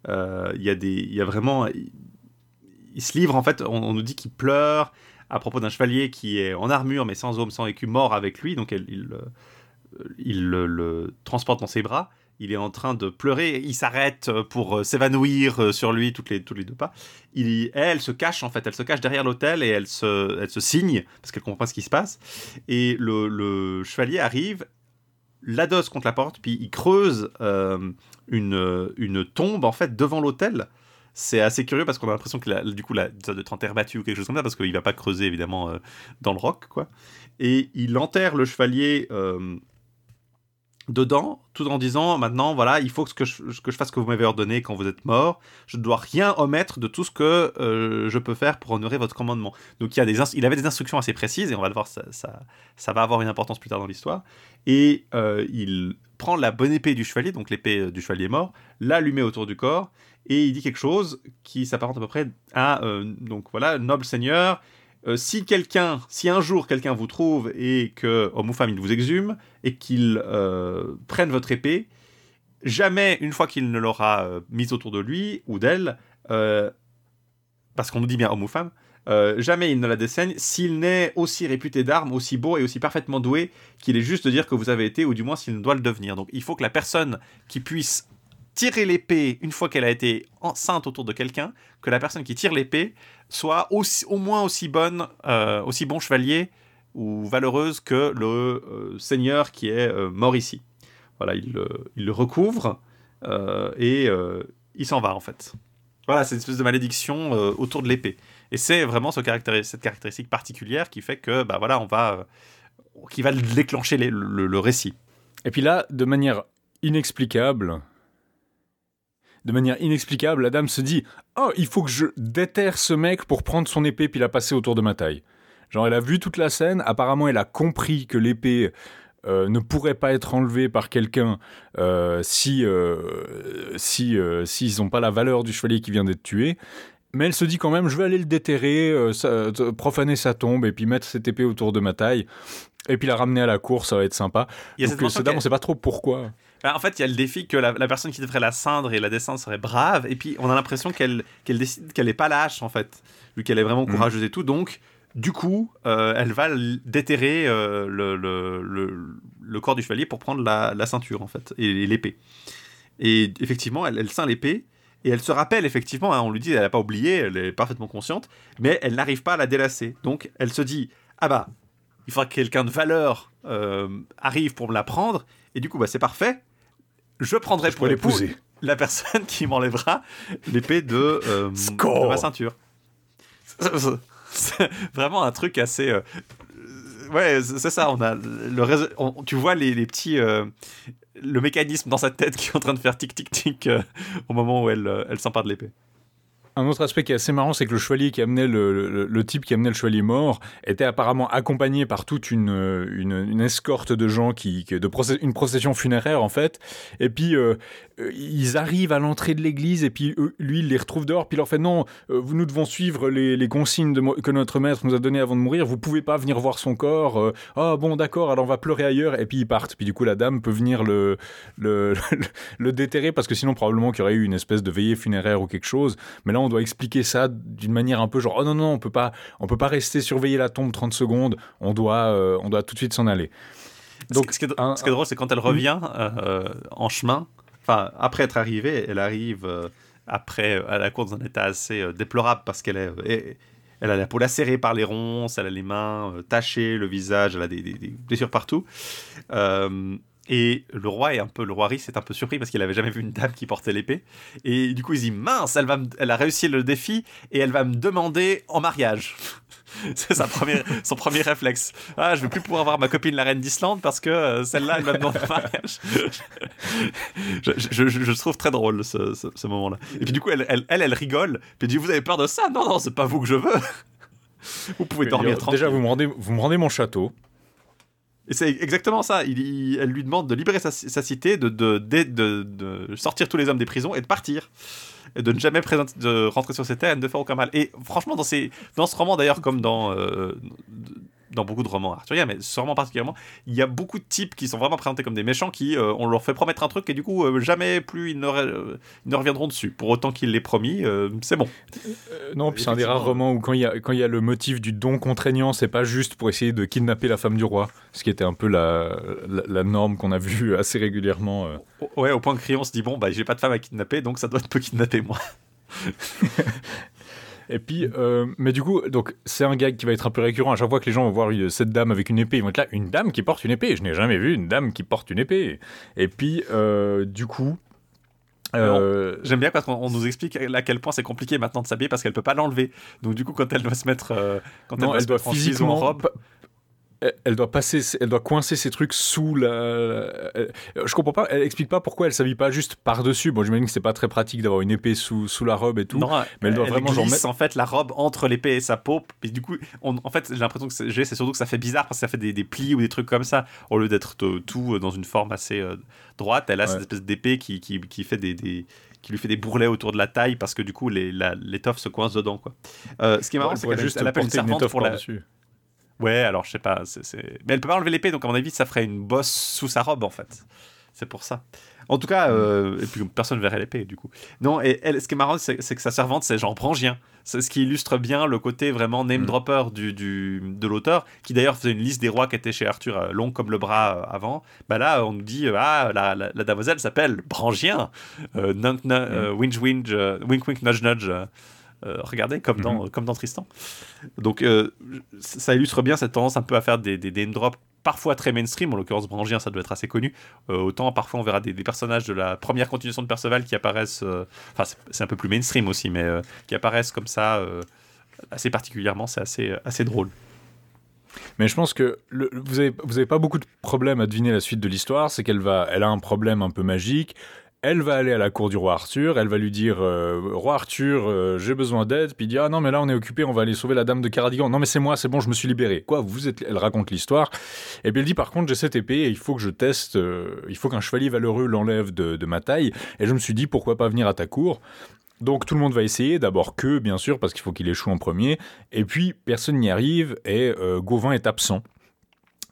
Il y a il y a vraiment, il, se livre en fait. On, nous dit qu'il pleure à propos d'un chevalier qui est en armure mais sans homme, sans écu, mort avec lui. Donc il, il, le, le transporte dans ses bras il est en train de pleurer, il s'arrête pour s'évanouir sur lui toutes les, tous les deux pas. Elle se cache en fait, elle se cache derrière l'hôtel et elle se, elle se signe parce qu'elle comprend pas ce qui se passe. Et le, le chevalier arrive, l'adosse contre la porte, puis il creuse une, une tombe en fait devant l'hôtel c'est assez curieux parce qu'on a l'impression que du coup, la, ça doit être battu ou quelque chose comme ça, parce qu'il va pas creuser évidemment euh, dans le roc, quoi. Et il enterre le chevalier euh, dedans, tout en disant maintenant, voilà, il faut que je, que je fasse ce que vous m'avez ordonné quand vous êtes mort. Je ne dois rien omettre de tout ce que euh, je peux faire pour honorer votre commandement. Donc il, y a des il avait des instructions assez précises, et on va le voir, ça, ça, va avoir une importance plus tard dans l'histoire. Et il prend la bonne épée du chevalier, donc l'épée du chevalier mort, l'allumer autour du corps, et il dit quelque chose qui s'apparente à peu près à euh, donc voilà noble seigneur euh, si quelqu'un si un jour quelqu'un vous trouve et que homme ou femme il vous exhume et qu'il euh, prenne votre épée jamais une fois qu'il ne l'aura mise autour de lui ou d'elle parce qu'on nous dit bien homme ou femme jamais il ne la dessaigne s'il n'est aussi réputé d'armes, aussi beau et aussi parfaitement doué qu'il est juste de dire que vous avez été, ou du moins s'il doit le devenir. Donc il faut que la personne qui puisse tirer l'épée une fois qu'elle a été enceinte autour de quelqu'un, que la personne qui tire l'épée soit aussi, au moins aussi bonne, euh, aussi bon chevalier ou valeureuse que le euh, seigneur qui est euh, mort ici. Voilà, il, le recouvre et il s'en va en fait. Voilà, c'est une espèce de malédiction autour de l'épée. Et c'est vraiment ce cette caractéristique particulière qui fait que, bah voilà, on va, qui va déclencher le récit. Et puis là, de manière inexplicable, de manière inexplicable, la dame se dit Oh, il faut que je déterre ce mec pour prendre son épée puis la passer autour de ma taille. Genre, elle a vu toute la scène, apparemment, elle a compris que l'épée euh, ne pourrait pas être enlevée par quelqu'un euh, si euh, si s'ils n'ont pas la valeur du chevalier qui vient d'être tué. Mais elle se dit quand même, je vais aller le déterrer, profaner sa tombe et puis mettre cette épée autour de ma taille. Et puis la ramener à la cour, ça va être sympa. Donc, cette dame, on ne sait pas trop pourquoi. Bah, en fait, il y a le défi que la, personne qui devrait la cindre et la descendre serait brave, et puis on a l'impression qu'elle qu'elle décide qu'elle n'est pas lâche, en fait, vu qu'elle est vraiment mm. courageuse et tout. Donc, du coup, euh, elle va déterrer euh, le, le, le, corps du chevalier pour prendre la, la ceinture, en fait, et, l'épée. Et effectivement, elle, elle ceint l'épée, et elle se rappelle, effectivement, hein, on lui dit, elle n'a pas oublié, elle est parfaitement consciente, mais elle n'arrive pas à la délasser. Donc, elle se dit, ah bah, il faudra que quelqu'un de valeur euh, arrive pour me la prendre, et du coup, bah, c'est parfait je prendrai pour l'épouser la personne qui m'enlèvera l'épée de, euh, ma ceinture. C'est vraiment un truc assez. Euh, ouais, c'est ça. On a le tu vois les, les petits. Euh, le mécanisme dans sa tête qui est en train de faire tic tic tic au moment où elle, elle s'empare de l'épée. Un autre aspect qui est assez marrant, c'est que le chevalier qui amenait le, type qui amenait le chevalier mort était apparemment accompagné par toute une, une escorte de gens qui, une procession funéraire en fait. Et puis euh, euh, ils arrivent à l'entrée de l'église et puis lui il les retrouve dehors puis il leur fait non, euh, nous devons suivre les, les consignes de, que notre maître nous a données avant de mourir. Vous pouvez pas venir voir son corps. Ah bon d'accord, alors on va pleurer ailleurs et puis ils partent. Puis du coup la dame peut venir le le, le déterrer parce que sinon probablement qu'il y aurait eu une espèce de veillée funéraire ou quelque chose. Mais là on doit expliquer ça d'une manière un peu genre oh non non on peut pas on peut pas rester surveiller la tombe 30 secondes on doit euh, on doit tout de suite s'en aller donc ce qui est, drôle c'est quand elle revient euh, en chemin enfin après être arrivée elle arrive euh, après à la cour dans un état assez déplorable parce qu'elle est elle a la peau lacérée par les ronces, elle a les mains tachées, le visage, elle a des blessures partout. Et le roi est un peu, le roi Rhys est un peu surpris parce qu'il avait jamais vu une dame qui portait l'épée. Et du coup, il se dit mince, elle va, elle a réussi le défi et elle va me demander en mariage. C'est sa première, son premier réflexe. Ah, je vais plus pouvoir voir ma copine la reine d'Islande parce que euh, celle-là, elle va me demander en mariage. je, je, je, trouve très drôle ce, ce, moment-là. Et puis du coup, elle, elle, elle, rigole. Puis elle dit, vous avez peur de ça? Non, non, c'est pas vous que je veux. vous pouvez dormir tranquille. Déjà, vous me rendez, vous me rendez mon château. Et c'est exactement ça. Elle lui demande de libérer sa, cité, de, sortir tous les hommes des prisons et de partir. Et de ne jamais rentrer sur ses terres et de ne faire aucun mal. Et franchement, dans ce roman, d'ailleurs, comme dans, euh, dans beaucoup de romans arthuriens, mais sûrement particulièrement, il y a beaucoup de types qui sont vraiment présentés comme des méchants qui, euh, on leur fait promettre un truc et du coup, euh, jamais plus ils ne, ne, reviendront dessus. Pour autant qu'il l'ait promis, c'est bon. non, puis c'est un des rares romans où quand il y a, quand il y a le motif du don contraignant, c'est pas juste pour essayer de kidnapper la femme du roi, ce qui était un peu la, la, norme qu'on a vu assez régulièrement. Ouais, au point que Crion se dit, bon, bah j'ai pas de femme à kidnapper, donc ça doit être peu kidnapper moi. Et puis, euh, mais du coup, donc c'est un gag qui va être un peu récurrent. À chaque fois que les gens vont voir cette dame avec une épée, ils vont être là, une dame qui porte une épée. Je n'ai jamais vu une dame qui porte une épée. Et puis, euh, du coup. Euh, j'aime bien parce qu'on nous explique à quel point c'est compliqué maintenant de s'habiller parce qu'elle peut pas l'enlever. Donc du coup, quand elle doit se mettre, quand elle, doit se mettre physiquement en robe, elle doit passer, elle doit coincer ses trucs sous la. Je comprends pas. Elle explique pas pourquoi elle s'habille pas juste par dessus. Bon, j'imagine que c'est pas très pratique d'avoir une épée sous, sous la robe et tout. mais elle doit vraiment genre mettre... en fait la robe entre l'épée et sa peau. Et du coup, en fait, j'ai l'impression que c'est surtout que ça fait bizarre parce que ça fait des, des, plis ou des trucs comme ça au lieu d'être tout dans une forme assez euh, droite. Elle a cette espèce d'épée qui, qui, qui fait des, des qui lui fait des bourrelets autour de la taille parce que du coup l'étoffe se coince dedans quoi. Euh, ce qui est marrant c'est qu'elle elle appelle une servante pour la dessus. Ouais, alors je sais pas. Mais elle peut pas enlever l'épée, donc à mon avis, ça ferait une bosse sous sa robe en fait. C'est pour ça. En tout cas, euh, et puis personne verrait l'épée du coup. Non, et elle, ce qui est marrant, c'est que sa servante, c'est Jean Brangien. C'est ce qui illustre bien le côté vraiment name mm. dropper du, du, de l'auteur, qui d'ailleurs faisait une liste des rois qui étaient chez Arthur, euh, long comme le bras euh, avant. Bah là, on nous dit ah la, la, la damoiselle s'appelle Brangien, euh, mm. winch winch, wink wink nudge nudge. Euh, regardez, comme dans, mhm. comme dans Tristan. Donc, euh, ça illustre bien cette tendance un peu à faire des, des, name drops parfois très mainstream, en l'occurrence Brangien, ça doit être assez connu. Euh, autant parfois on verra des, personnages de la première continuation de Perceval qui apparaissessent, enfin c'est un peu plus mainstream aussi, mais qui apparaissent comme ça assez particulièrement, c'est assez, assez drôle. Mais je pense que vous n'avez vous avez pas beaucoup de problèmes à deviner la suite de l'histoire, c'est qu'elle va, elle a un problème un peu magique, elle va aller à la cour du roi Arthur, elle va lui dire euh, Roi Arthur, euh, j'ai besoin d'aide. Puis il dit Ah non, mais là on est occupé, on va aller sauver la dame de Caradigan. Non, mais c'est moi, c'est bon, je me suis libéré. Quoi vous êtes... Elle raconte l'histoire. Et puis elle dit Par contre, j'ai cette épée et il faut que je teste, euh, il faut qu'un chevalier valeureux l'enlève de, ma taille. Et je me suis dit Pourquoi pas venir à ta cour? Donc tout le monde va essayer, d'abord que, bien sûr, parce qu'il faut qu'il échoue en premier, et puis personne n'y arrive, et Gauvin est absent.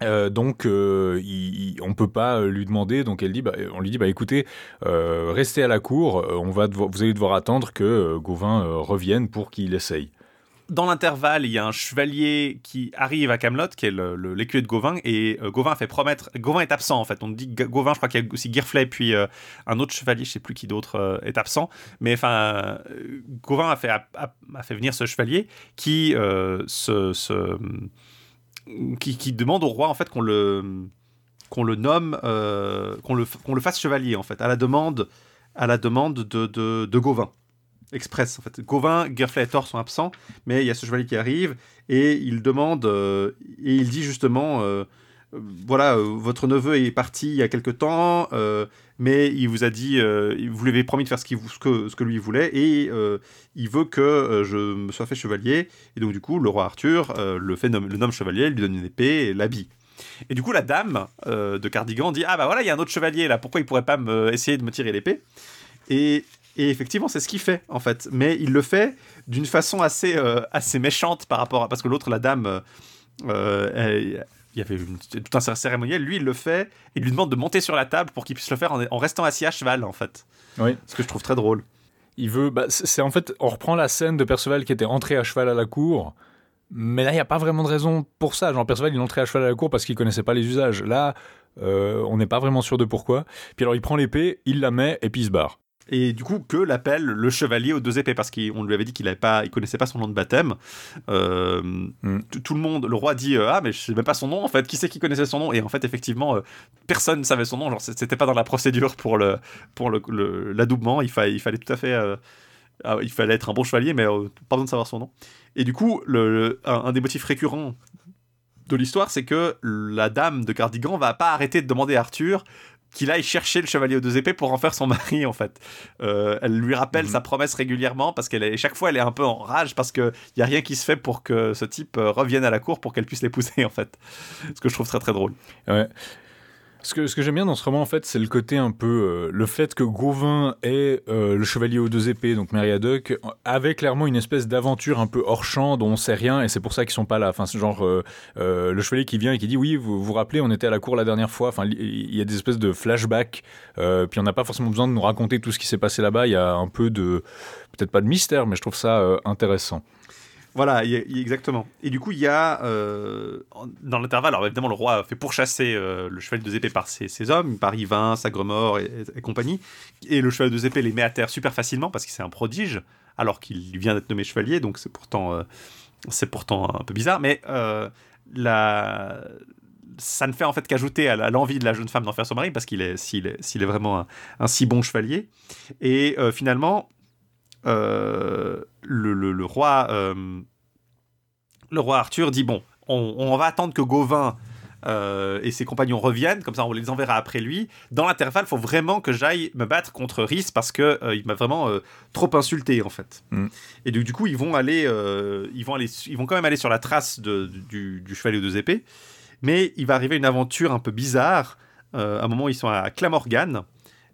Euh, donc, euh, on peut pas lui demander. Donc, elle dit, bah, on lui dit, bah, écoutez, euh, restez à la cour. On va, vous allez devoir attendre que Gauvin revienne pour qu'il essaye. Dans l'intervalle, il y a un chevalier qui arrive à Camelot, qui est l'écuyer de Gauvin, et Gauvin fait promettre. Gauvin est absent en fait. On dit Gauvin, je crois qu'il y a aussi Girflet, puis un autre chevalier, je sais plus qui d'autre est absent. Mais enfin, Gauvin a fait, venir ce chevalier qui se qui, demande au roi en fait qu'on le qu'on le nomme, euh, qu'on le, qu'on le fasse chevalier en fait, à la demande, à la demande de, de, de Gauvin. Express en fait. Gauvin, Gerflay et Thor sont absents, mais il y a ce chevalier qui arrive et il demande euh, et il dit justement euh, voilà, votre neveu est parti il y a quelque temps, mais il vous a dit, vous lui avez promis de faire ce, ce, que, ce que lui voulait, et il veut que je me sois fait chevalier. Et donc, du coup, le roi Arthur le, fait le nomme chevalier, lui donne une épée et l'habille. Et du coup, la dame de Cardigan dit Ah bah voilà, il y a un autre chevalier là, pourquoi il pourrait pas me, essayer de me tirer l'épée? Et, effectivement, c'est ce qu'il fait en fait. Mais il le fait d'une façon assez, assez méchante par rapport à. Parce que l'autre, la dame, il y avait tout un cérémoniel. Lui, il le fait. Il lui demande de monter sur la table pour qu'il puisse le faire en, restant assis à cheval, en fait. Oui. Ce que je trouve très drôle. Il veut. Bah, c'est en fait, on reprend la scène de Perceval qui était entré à cheval à la cour. Mais là, il n'y a pas vraiment de raison pour ça. Genre, Perceval, il est entré à cheval à la cour parce qu'il connaissait pas les usages. Là, euh, on n'est pas vraiment sûr de pourquoi. Puis alors, il prend l'épée, il la met et puis il se barre et du coup que l'appelle le chevalier aux deux épées parce qu'on lui avait dit qu'il avait pas il connaissait pas son nom de baptême. Euh, mm. tout le monde le roi dit euh, ah mais je sais même pas son nom en fait. Qui c'est qui connaissait son nom? Et en fait effectivement euh, personne ne savait son nom. Genre c'était pas dans la procédure pour le pour le l'adoubement. Il fallait il fallait tout à fait ah, il fallait être un bon chevalier mais pas besoin de savoir son nom. Et du coup le, un, des motifs récurrents de l'histoire, c'est que la dame de Cardigan va pas arrêter de demander à Arthur qu'il aille chercher le chevalier aux deux épées pour en faire son mari en fait. Euh, elle lui rappelle mhm. sa promesse régulièrement parce qu'elle est chaque fois elle est un peu en rage parce que y a rien qui se fait pour que ce type euh, revienne à la cour pour qu'elle puisse l'épouser en fait. Ce que je trouve très très drôle. Ouais. Ce que, j'aime bien dans ce roman, en fait, c'est le côté un peu. Euh, le fait que Gauvin est euh, le chevalier aux deux épées, donc Meriadoc, avait clairement une espèce d'aventure un peu hors champ dont on sait rien et c'est pour ça qu'ils sont pas là. Enfin, c'est genre euh, le chevalier qui vient et qui dit Oui, vous vous rappelez, on était à la cour la dernière fois. Enfin, il y a des espèces de flashbacks, puis on n'a pas forcément besoin de nous raconter tout ce qui s'est passé là-bas. Il y a un peu de. Peut-être pas de mystère, mais je trouve ça intéressant. Voilà, exactement. Et du coup, il y a euh, dans l'intervalle, alors évidemment, le roi fait pourchasser euh, le cheval de épées par ses, hommes, par Yvain, Sagremor et, et, compagnie. Et le cheval de épées les met à terre super facilement parce que c'est un prodige, alors qu'il vient d'être nommé chevalier, donc c'est pourtant, euh, c'est pourtant un peu bizarre. Mais la... ça ne fait en fait qu'ajouter à l'envie de la jeune femme d'en faire son mari parce qu'il est, est, vraiment un, si bon chevalier. Et finalement euh, le, roi, euh, le roi Arthur dit bon, on, va attendre que Gauvin euh, et ses compagnons reviennent, comme ça on les enverra après lui. Dans l'intervalle, il faut vraiment que j'aille me battre contre Rhys parce que il m'a vraiment trop insulté en fait. Mm. Et du, coup, ils vont aller, ils vont aller, ils vont quand même aller sur la trace de, du, du, chevalier aux deux épées, mais il va arriver une aventure un peu bizarre. à un moment, ils sont à Clamorgan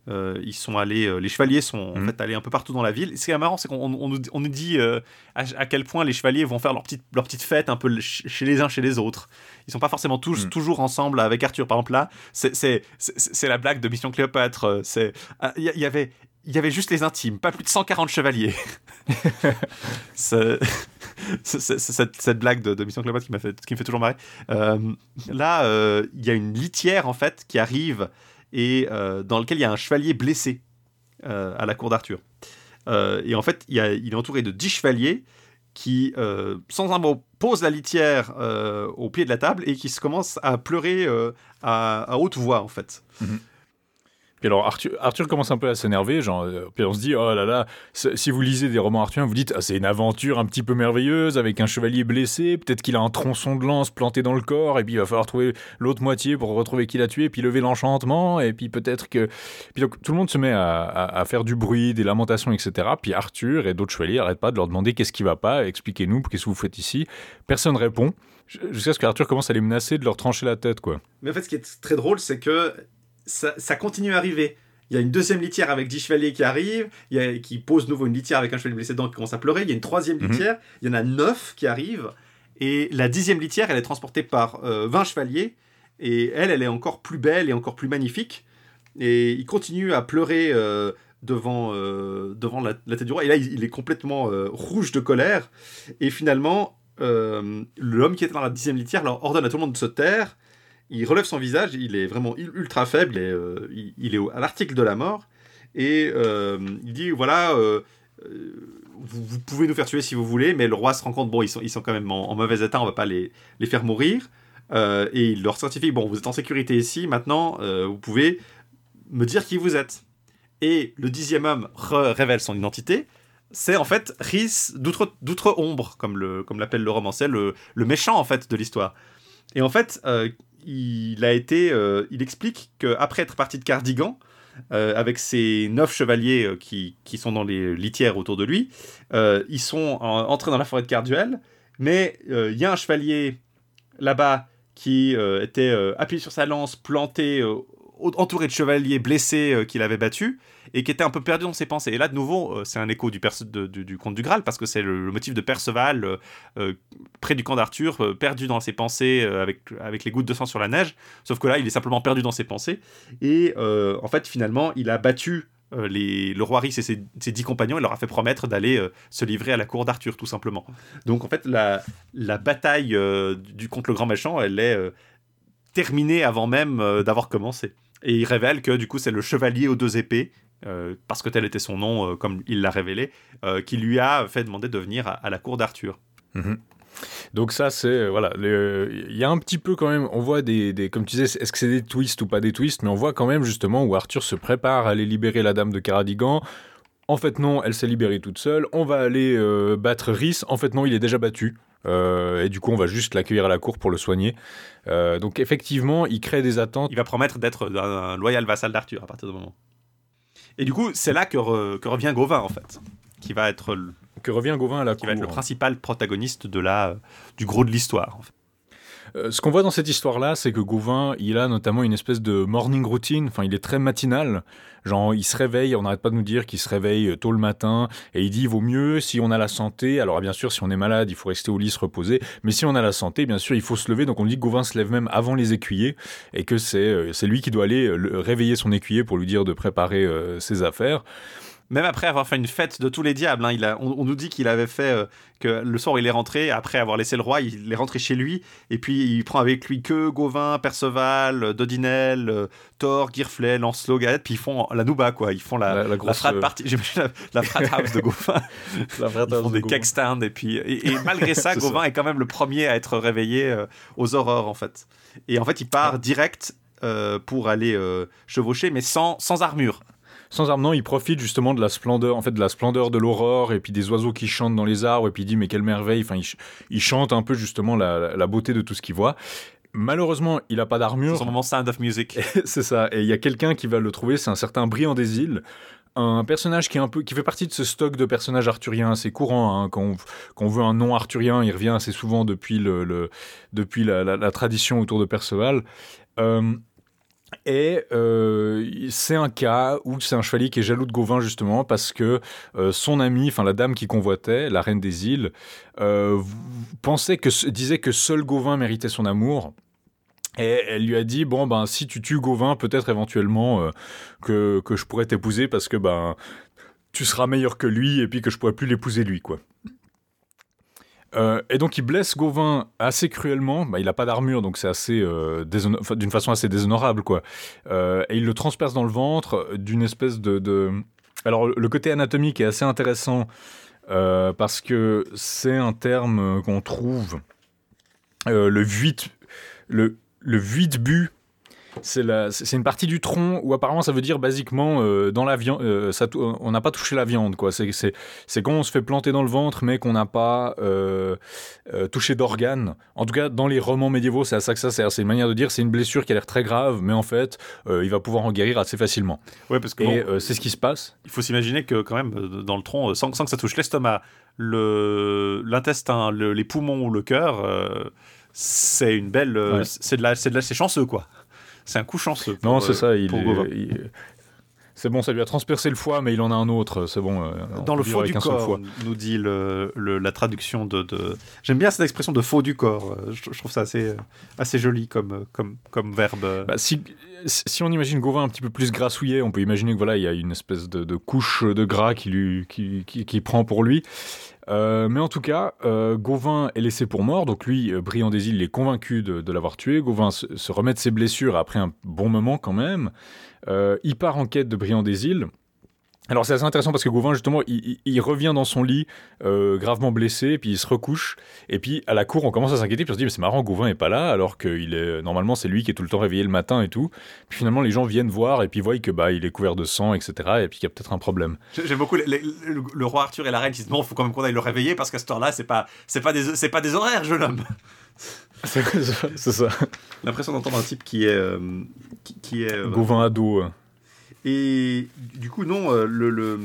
euh, ils sont allés, euh, les chevaliers sont en mhm. fait allés un peu partout dans la ville. ce qui est marrant, c'est qu'on on, nous dit euh, à, quel point les chevaliers vont faire leur petite, leur petite fête un peu chez les uns, chez les autres. Ils sont pas forcément tous mhm. toujours ensemble avec Arthur. Par exemple, là, c'est la blague de Mission Cléopâtre. Il ah, y, y, avait. Il y avait juste les intimes, pas plus de 140 chevaliers. cette, cette, blague de, Mission Cléopâtre qui, fait, qui me fait toujours marrer. là, il y a une litière en fait qui arrive et euh, dans lequel il y a un chevalier blessé euh, à la cour d'Arthur. Euh, et en fait, il, il, est entouré de dix chevaliers qui, sans un mot, posent la litière au pied de la table et qui se commencent à pleurer à, haute voix, en fait. Alors Arthur, commence un peu à s'énerver, genre, euh, puis on se dit, oh là là, si vous lisez des romans arthuriens, vous dites, ah, c'est une aventure un petit peu merveilleuse avec un chevalier blessé, peut-être qu'il a un tronçon de lance planté dans le corps, et puis il va falloir trouver l'autre moitié pour retrouver qui l'a tué, puis lever l'enchantement, et puis peut-être que... Puis donc tout le monde se met à, faire du bruit, des lamentations, etc. Puis Arthur et d'autres chevaliers n'arrêtent pas de leur demander qu'est-ce qui va pas, expliquez-nous, qu'est-ce que vous faites ici. Personne répond jusqu'à ce qu'Arthur commence à les menacer de leur trancher la tête, quoi. Mais en fait, ce qui est très drôle, c'est que ça, continue à arriver. Il y a une deuxième litière avec 10 chevaliers qui arrivent, il y a, qui pose nouveau une litière avec un chevalier blessé dedans qui commence à pleurer. Il y a une troisième mhm. litière, il y en a 9 qui arrivent. Et la dixième litière, elle est transportée par 20 euh, chevaliers. Et elle, elle est encore plus belle et encore plus magnifique. Et il continue à pleurer euh, devant, euh, devant la, tête du roi. Et là, il, est complètement rouge de colère. Et finalement, l'homme qui était dans la dixième litière leur ordonne à tout le monde de se taire il relève son visage, il est vraiment ultra faible, euh, il, est à l'article de la mort, et euh, il dit voilà, euh, vous, pouvez nous faire tuer si vous voulez, mais le roi se rend compte, bon, ils sont, ils sont quand même en, mauvais état, on va pas les, les faire mourir, et il leur certifie, bon, vous êtes en sécurité ici, maintenant, vous pouvez me dire qui vous êtes. Et le dixième homme révèle son identité, c'est en fait Rhys d'outre-ombre, comme l'appelle le, comme le romancier, le méchant en fait de l'histoire. Et en fait, il a été, euh, il explique qu'après être parti de Cardigan, euh, avec ses neuf chevaliers euh, qui, sont dans les litières autour de lui, ils sont entrés dans la forêt de Carduel, mais il y a un chevalier là-bas qui était appuyé sur sa lance, planté entouré de chevaliers blessés qu'il avait battus et qui était un peu perdu dans ses pensées. Et là, de nouveau, euh, c'est un écho du, du, conte du Graal parce que c'est le, motif de Perceval euh, près du camp d'Arthur, perdu dans ses pensées avec, avec les gouttes de sang sur la neige. Sauf que là, il est simplement perdu dans ses pensées. Et en fait, finalement, il a battu les, le roi Rhys et ses, dix compagnons, il leur a fait promettre d'aller se livrer à la cour d'Arthur, tout simplement. Donc en fait, la, la bataille du contre le grand méchant, elle est terminée avant même d'avoir commencé. Et il révèle que du coup c'est le chevalier aux deux épées, euh, parce que tel était son nom, euh, comme il l'a révélé, euh, qui lui a fait demander de venir à, la cour d'Arthur. Mhm. Donc ça, c'est voilà, il y a un petit peu quand même, on voit des, des comme tu disais, est-ce que c'est des twists ou pas des twists, mais on voit quand même justement où Arthur se prépare à aller libérer la dame de Caradigan. En fait non, elle s'est libérée toute seule. On va aller battre Rhys. En fait non, il est déjà battu. Euh, et du coup, on va juste l'accueillir à la cour pour le soigner. Euh, donc effectivement, il crée des attentes. Il va promettre d'être un loyal vassal d'Arthur à partir du moment. Et du coup, c'est là que, revient Gauvin en fait, qui va être que revient Gauvin à la qui va être le principal protagoniste de la du gros de l'histoire. Euh, ce qu'on voit dans cette histoire-là, c'est que Gauvin, il a notamment une espèce de morning routine, enfin il est très matinal, genre il se réveille, on n'arrête pas de nous dire qu'il se réveille euh, tôt le matin, et il dit il vaut mieux si on a la santé, alors bien sûr si on est malade, il faut rester au lit, se reposer, mais si on a la santé, bien sûr il faut se lever, donc on dit que Gauvin se lève même avant les écuyers, et que c'est euh, c'est lui qui doit aller réveiller son écuyer pour lui dire de préparer ses affaires même après avoir fait une fête de tous les diables. Hein, il a, on, nous dit qu'il avait fait euh, que le soir il est rentré, après avoir laissé le roi, il est rentré chez lui, et puis il prend avec lui que Gauvin, Perceval, Dodinel, euh, Thor, Girflet, Lancelot, Galette, puis ils font la Nouba, quoi. Ils font la, la, frat euh, party, la, la frat house de Gauvin. la frat ils font des cake stands, et puis, et, malgré ça, Gauvin est quand même le premier à être réveillé aux horreurs, en fait. Et en fait, il part direct pour aller chevaucher, mais sans, sans armure sans armes, non, il profite justement de la splendeur, en fait, de la splendeur de l'aurore et puis des oiseaux qui chantent dans les arbres et puis il dit mais quelle merveille. Enfin, il, chante un peu justement la, beauté de tout ce qu'il voit. Malheureusement, il n'a pas d'armure. C'est son moment sound of music. c'est ça. Et il y a quelqu'un qui va le trouver, c'est un certain Briand des îles, un personnage qui est un peu qui fait partie de ce stock de personnages arthuriens assez courant hein. quand, on, veut un nom arthurien il revient assez souvent depuis le, depuis la, tradition autour de Perceval euh, et euh, c'est un cas où c'est un chevalier qui est jaloux de Gauvin justement parce que euh, son ami, enfin la dame qui convoitait, la reine des îles, euh, pensait que disait que seul Gauvin méritait son amour. Et elle lui a dit bon ben si tu tues Gauvin, peut-être éventuellement que, que je pourrais t'épouser parce que ben tu seras meilleur que lui et puis que je pourrais plus l'épouser lui quoi. Euh, et donc il blesse Gauvin assez cruellement. Bah, il n'a pas d'armure, donc c'est assez euh, d'une façon assez déshonorable, quoi. Euh, et il le transperce dans le ventre d'une espèce de, Alors le côté anatomique est assez intéressant parce que c'est un terme qu'on trouve le 8 le le 8 but c'est une partie du tronc où apparemment ça veut dire basiquement euh, dans la viande, euh, on n'a pas touché la viande quoi. C'est quand on se fait planter dans le ventre mais qu'on n'a pas euh, touché d'organes. En tout cas dans les romans médiévaux c'est à ça que ça sert. C'est une manière de dire c'est une blessure qui a l'air très grave mais en fait il va pouvoir en guérir assez facilement. Ouais parce que et c'est ce qui se passe. Il faut s'imaginer que quand même dans le tronc sans, que ça touche l'estomac, l'intestin, les poumons ou le cœur c'est une belle c'est de la c'est de la c'est chanceux quoi c'est un coup chanceux. non, c'est ça. Il, c'est bon, ça lui a transpercé le foie, mais il en a un autre. C'est bon. Euh, Dans le faux du corps, nous dit le, la traduction de. J'aime bien cette expression de faux du corps. Je, trouve ça assez, assez joli comme, comme, comme verbe. Bah, si, si on imagine Gauvin un petit peu plus grassouillé, on peut imaginer que voilà, il y a une espèce de, de couche de gras qui, lui, qui, qui, qui prend pour lui. Euh, mais en tout cas, euh, Gauvin est laissé pour mort, donc lui, euh, Briand des Îles, est convaincu de, l'avoir tué. Gauvin se, remet de ses blessures après un bon moment quand même. il part en quête de Briand des Îles. Alors c'est assez intéressant parce que Gauvin justement il, revient dans son lit euh, gravement blessé puis il se recouche et puis à la cour on commence à s'inquiéter puis on se dit mais c'est marrant Gauvin est pas là alors que est normalement c'est lui qui est tout le temps réveillé le matin et tout puis finalement les gens viennent voir et puis voient que bah il est couvert de sang etc et puis qu'il y a peut-être un problème. J'aime beaucoup le, roi Arthur et la reine qui disent bon faut quand même qu'on aille le réveiller parce qu'à ce temps-là c'est pas c'est pas des c'est pas des horaires jeune homme. c'est ça. L'impression d'entendre un type qui est euh, qui, est euh, Gauvin ado. Et du coup, non, euh,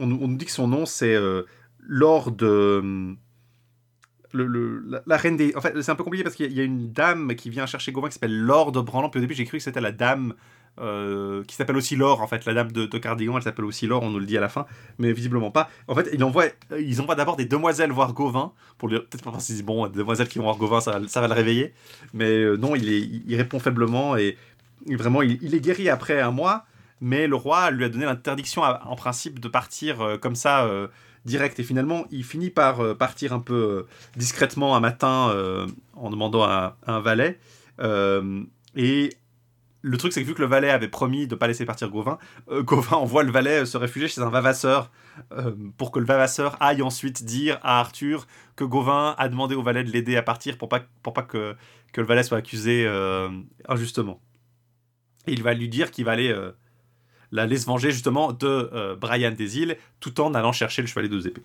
on, nous dit que son nom, c'est euh, Lord. Euh, le, la, reine des. En fait, c'est un peu compliqué parce qu'il y, a une dame qui vient chercher Gauvin qui s'appelle Lord Branlant. Puis au début, j'ai cru que c'était la dame qui s'appelle aussi Laure, en fait, la dame de, Cardigan, elle s'appelle aussi Laure, on nous le dit à la fin, mais visiblement pas. En fait, il envoie, ils envoient d'abord des demoiselles voir Gauvin, peut-être pas si bon, des demoiselles qui vont voir Gauvin, ça, va le réveiller, mais non, il, répond faiblement et vraiment, il, est guéri après un mois, mais le roi lui a donné l'interdiction en principe de partir euh, comme ça euh, direct. Et finalement, il finit par euh, partir un peu discrètement un matin en demandant à, un valet. et le truc, c'est que vu que le valet avait promis de pas laisser partir Gauvin, Gauvin envoie le valet se réfugier chez un vavasseur pour que le vavasseur aille ensuite dire à Arthur que Gauvin a demandé au valet de l'aider à partir pour pas, pour pas que, que le valet soit accusé injustement. Et il va lui dire qu'il va aller la laisse venger justement de euh, Brian des îles, tout en allant chercher le chevalier de deux épées.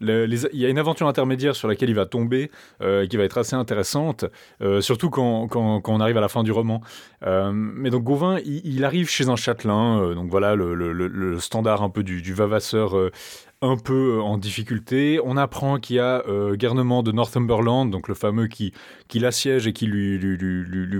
il y a une aventure intermédiaire sur laquelle il va tomber, qui va être assez intéressante, surtout quand, quand, quand, on arrive à la fin du roman. mais donc Gauvin, il, arrive chez un châtelain, donc voilà le, le, standard un peu du, du vavasseur un peu euh, en difficulté. On apprend qu'il y a euh, garnement de Northumberland, donc le fameux qui, qui l'assiège et qui lui,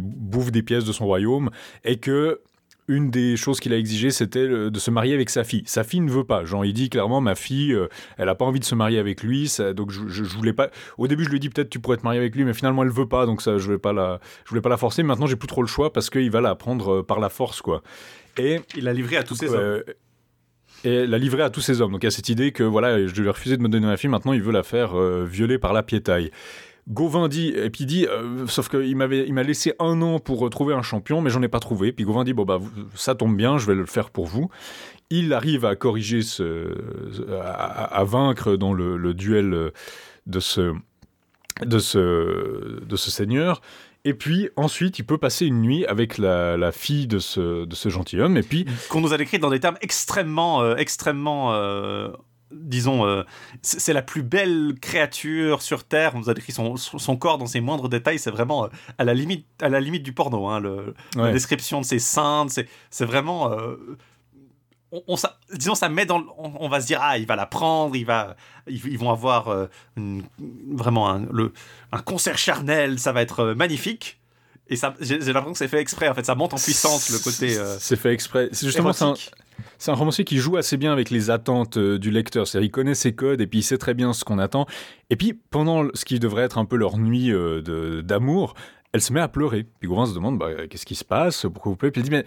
bouffe des pièces de son royaume, et que une des choses qu'il a exigé, c'était de se marier avec sa fille. Sa fille ne veut pas. Jean, il dit clairement, ma fille, euh, elle n'a pas envie de se marier avec lui. donc je, je, voulais pas. Au début, je lui ai dit peut-être tu pourrais te marier avec lui, mais finalement, elle veut pas. Donc ça, je vais pas la, je voulais pas la forcer. Maintenant, j'ai plus trop le choix parce qu'il va la prendre par la force, quoi. Et il l'a livré à tous ses hommes et la livrer à tous ces hommes. Donc il y a cette idée que voilà, je lui ai refusé de me donner ma fille, maintenant il veut la faire euh, violer par la piétaille. Gauvin dit, et puis dit, euh, sauf qu'il m'a laissé un an pour trouver un champion, mais j'en ai pas trouvé. Puis Gauvin dit, bon bah ça tombe bien, je vais le faire pour vous. Il arrive à corriger ce, à, vaincre dans le, duel de ce, de ce, de ce seigneur. Et puis ensuite, il peut passer une nuit avec la, fille de ce, de ce gentilhomme. Et puis qu'on nous a décrit dans des termes extrêmement, euh, extrêmement. Euh, disons, euh, c'est la plus belle créature sur Terre. On nous a décrit son, son corps dans ses moindres détails. C'est vraiment à la limite, à la limite du porno. Hein, le, La description de ses seins, c'est vraiment on, disons, ça met dans. On, va se dire, ah, il va la prendre, il va, ils, vont avoir euh, vraiment un, le, un concert charnel, ça va être euh, magnifique. Et ça, j'ai, l'impression que c'est fait exprès, en fait, ça monte en puissance le côté. Euh, c'est fait exprès. C'est justement, c'est un, romancier qui joue assez bien avec les attentes du lecteur. C'est-à-dire, il connaît ses codes et puis il sait très bien ce qu'on attend. Et puis, pendant ce qui devrait être un peu leur nuit d'amour, elle se met à pleurer. Puis Gauvin se demande bah, qu'est-ce qui se passe, pourquoi vous pleurez? Puis elle dit mais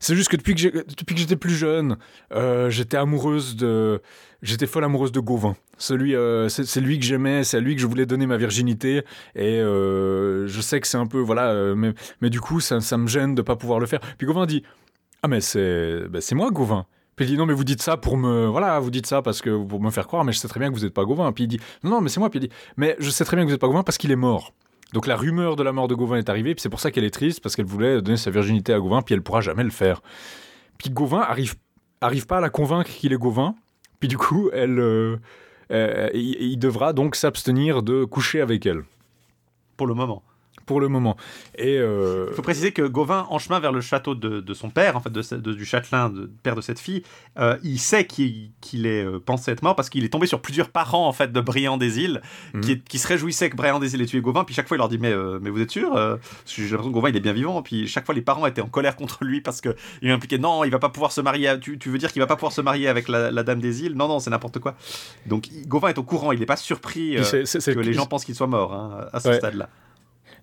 c'est juste que depuis que, depuis que j'étais plus jeune, euh, j'étais amoureuse de, j'étais folle amoureuse de Gauvin. Euh, c'est lui que j'aimais, c'est à lui que je voulais donner ma virginité. Et euh, je sais que c'est un peu voilà, mais, mais du coup ça, ça, me gêne de pas pouvoir le faire. Puis Gauvin dit ah mais c'est c'est moi Gauvin. Puis il dit non mais vous dites ça pour me voilà vous dites ça parce que pour me faire croire mais je sais très bien que vous n'êtes pas Gauvin. Puis il dit non non mais c'est moi. Puis il dit mais je sais très bien que vous n'êtes pas Gauvin parce qu'il est mort. Donc la rumeur de la mort de Gauvin est arrivée, puis c'est pour ça qu'elle est triste, parce qu'elle voulait donner sa virginité à Gauvin, puis elle pourra jamais le faire. Puis Gauvin arrive, arrive pas à la convaincre qu'il est Gauvin, puis du coup, euh, euh, il devra donc s'abstenir de coucher avec elle. Pour le moment pour le moment. Et il euh, faut préciser que Gauvin, en chemin vers le château de, son père, en fait, de, du châtelain, de, père de cette fille, euh, il sait qu'il est euh, pensé être mort parce qu'il est tombé sur plusieurs parents en fait de Briand des Îles mhm. qui, se réjouissaient que Briand des Îles ait tué Gauvin. Puis chaque fois, il leur dit mais mais vous êtes sûr J'ai l'impression que Gauvin il est bien vivant. Puis chaque fois, les parents étaient en colère contre lui parce que il impliqué non, il va pas pouvoir se marier. Tu, veux dire qu'il va pas pouvoir se marier avec la, dame des îles? Non, non, c'est n'importe quoi. Donc Gauvin est au courant. Il n'est pas surpris que les gens pensent qu'il soit mort hein, à ce stade-là.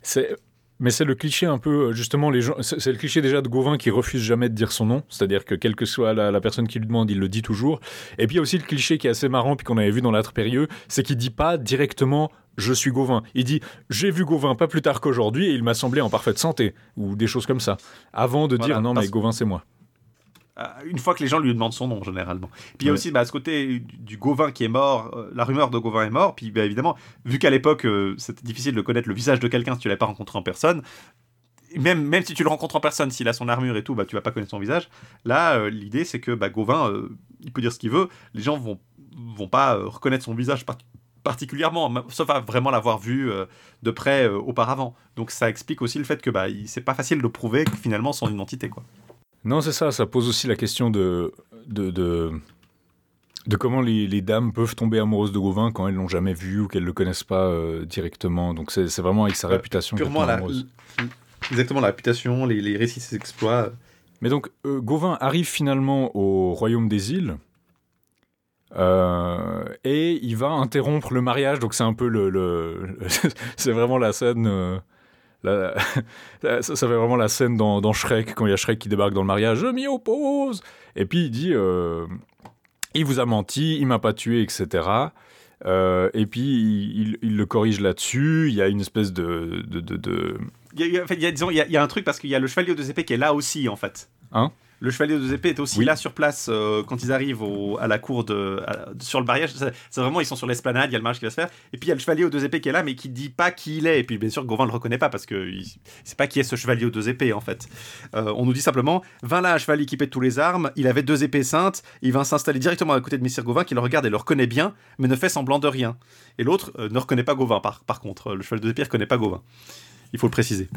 C'est mais c'est le cliché un peu, justement, les gens, c'est le cliché déjà de Gauvin qui refuse jamais de dire son nom, c'est-à-dire que quelle que soit la, personne qui lui demande, il le dit toujours. Et puis il y a aussi le cliché qui est assez marrant, puis qu'on avait vu dans l'autre période, c'est qu'il dit pas directement je suis Gauvin. Il dit j'ai vu Gauvin pas plus tard qu'aujourd'hui et il m'a semblé en parfaite santé, ou des choses comme ça, avant de dire non mais Gauvin c'est moi. Euh, une fois que les gens lui demandent son nom généralement. Puis il y a aussi bah, ce côté du Gauvin qui est mort, euh, la rumeur de Gauvin est mort, puis bah, évidemment, vu qu'à l'époque euh, c'était difficile de connaître le visage de quelqu'un si tu l'avais pas rencontré en personne, même, même si tu le rencontres en personne, s'il a son armure et tout, bah, tu vas pas connaître son visage. Là, l'idée c'est que bah, Gauvin, il peut dire ce qu'il veut, les gens vont, vont pas reconnaître son visage particulièrement, sauf à vraiment l'avoir vu de près auparavant. Donc ça explique aussi le fait que bah, c'est pas facile de prouver finalement son identité. quoi. Non, c'est ça, ça pose aussi la question de, de, de, comment les, dames peuvent tomber amoureuses de Gauvin quand elles l'ont jamais vu ou qu'elles le connaissent pas euh, directement. Donc c'est vraiment avec sa réputation purement la, Exactement, la réputation, les, les récits, ses exploits. Mais donc, euh, Gauvin arrive finalement au royaume des îles. Euh, et il va interrompre le mariage, donc c'est un peu le, c'est vraiment la scène ça, fait vraiment la scène dans, Shrek, quand il y a Shrek qui débarque dans le mariage, je m'y oppose Et puis il dit, euh, il vous a menti, il m'a pas tué, etc. Euh, et puis il, le corrige là-dessus, il y a une espèce de... Il, y a, disons, il, y a, un truc parce qu'il y a le chevalier de épées qui est là aussi, en fait. Hein? Le chevalier aux deux épées est aussi Oui. là sur place euh, quand ils arrivent au- à la cour de à- sur le barrage. C'est c'est vraiment ils sont sur l'esplanade, il y a le mariage qui va se faire. Et puis il y a le chevalier aux deux épées qui est là, mais qui dit pas qui il est. Et puis bien sûr Gauvin le reconnaît pas parce que sait pas qui est ce chevalier aux deux épées en fait. Euh, on nous dit simplement vint là un chevalier équipé de tous les armes, il avait deux épées saintes, il vint s'installer directement à côté de Messire Gauvin qui le regarde et le reconnaît bien, mais ne fait semblant de rien. Et l'autre euh, ne reconnaît pas Gauvin par, par contre. Le chevalier aux deux épées ne reconnaît pas Gauvin. Il faut le préciser.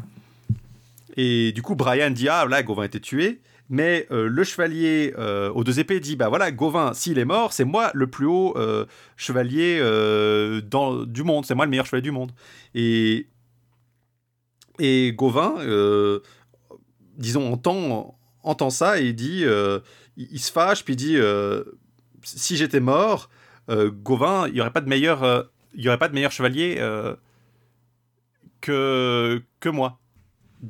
Et du coup, Brian dit Ah, là, Gauvin a été tué. Mais euh, le chevalier euh, aux deux épées dit Bah voilà, Gauvin, s'il est mort, c'est moi le plus haut euh, chevalier du monde. C'est moi le meilleur chevalier du monde. Et, et Gauvin, disons, entend, entend ça et dit il, se fâche, puis dit Si j'étais mort, Gauvin, il n'y aurait pas de meilleur. il y aurait pas de meilleur chevalier que moi.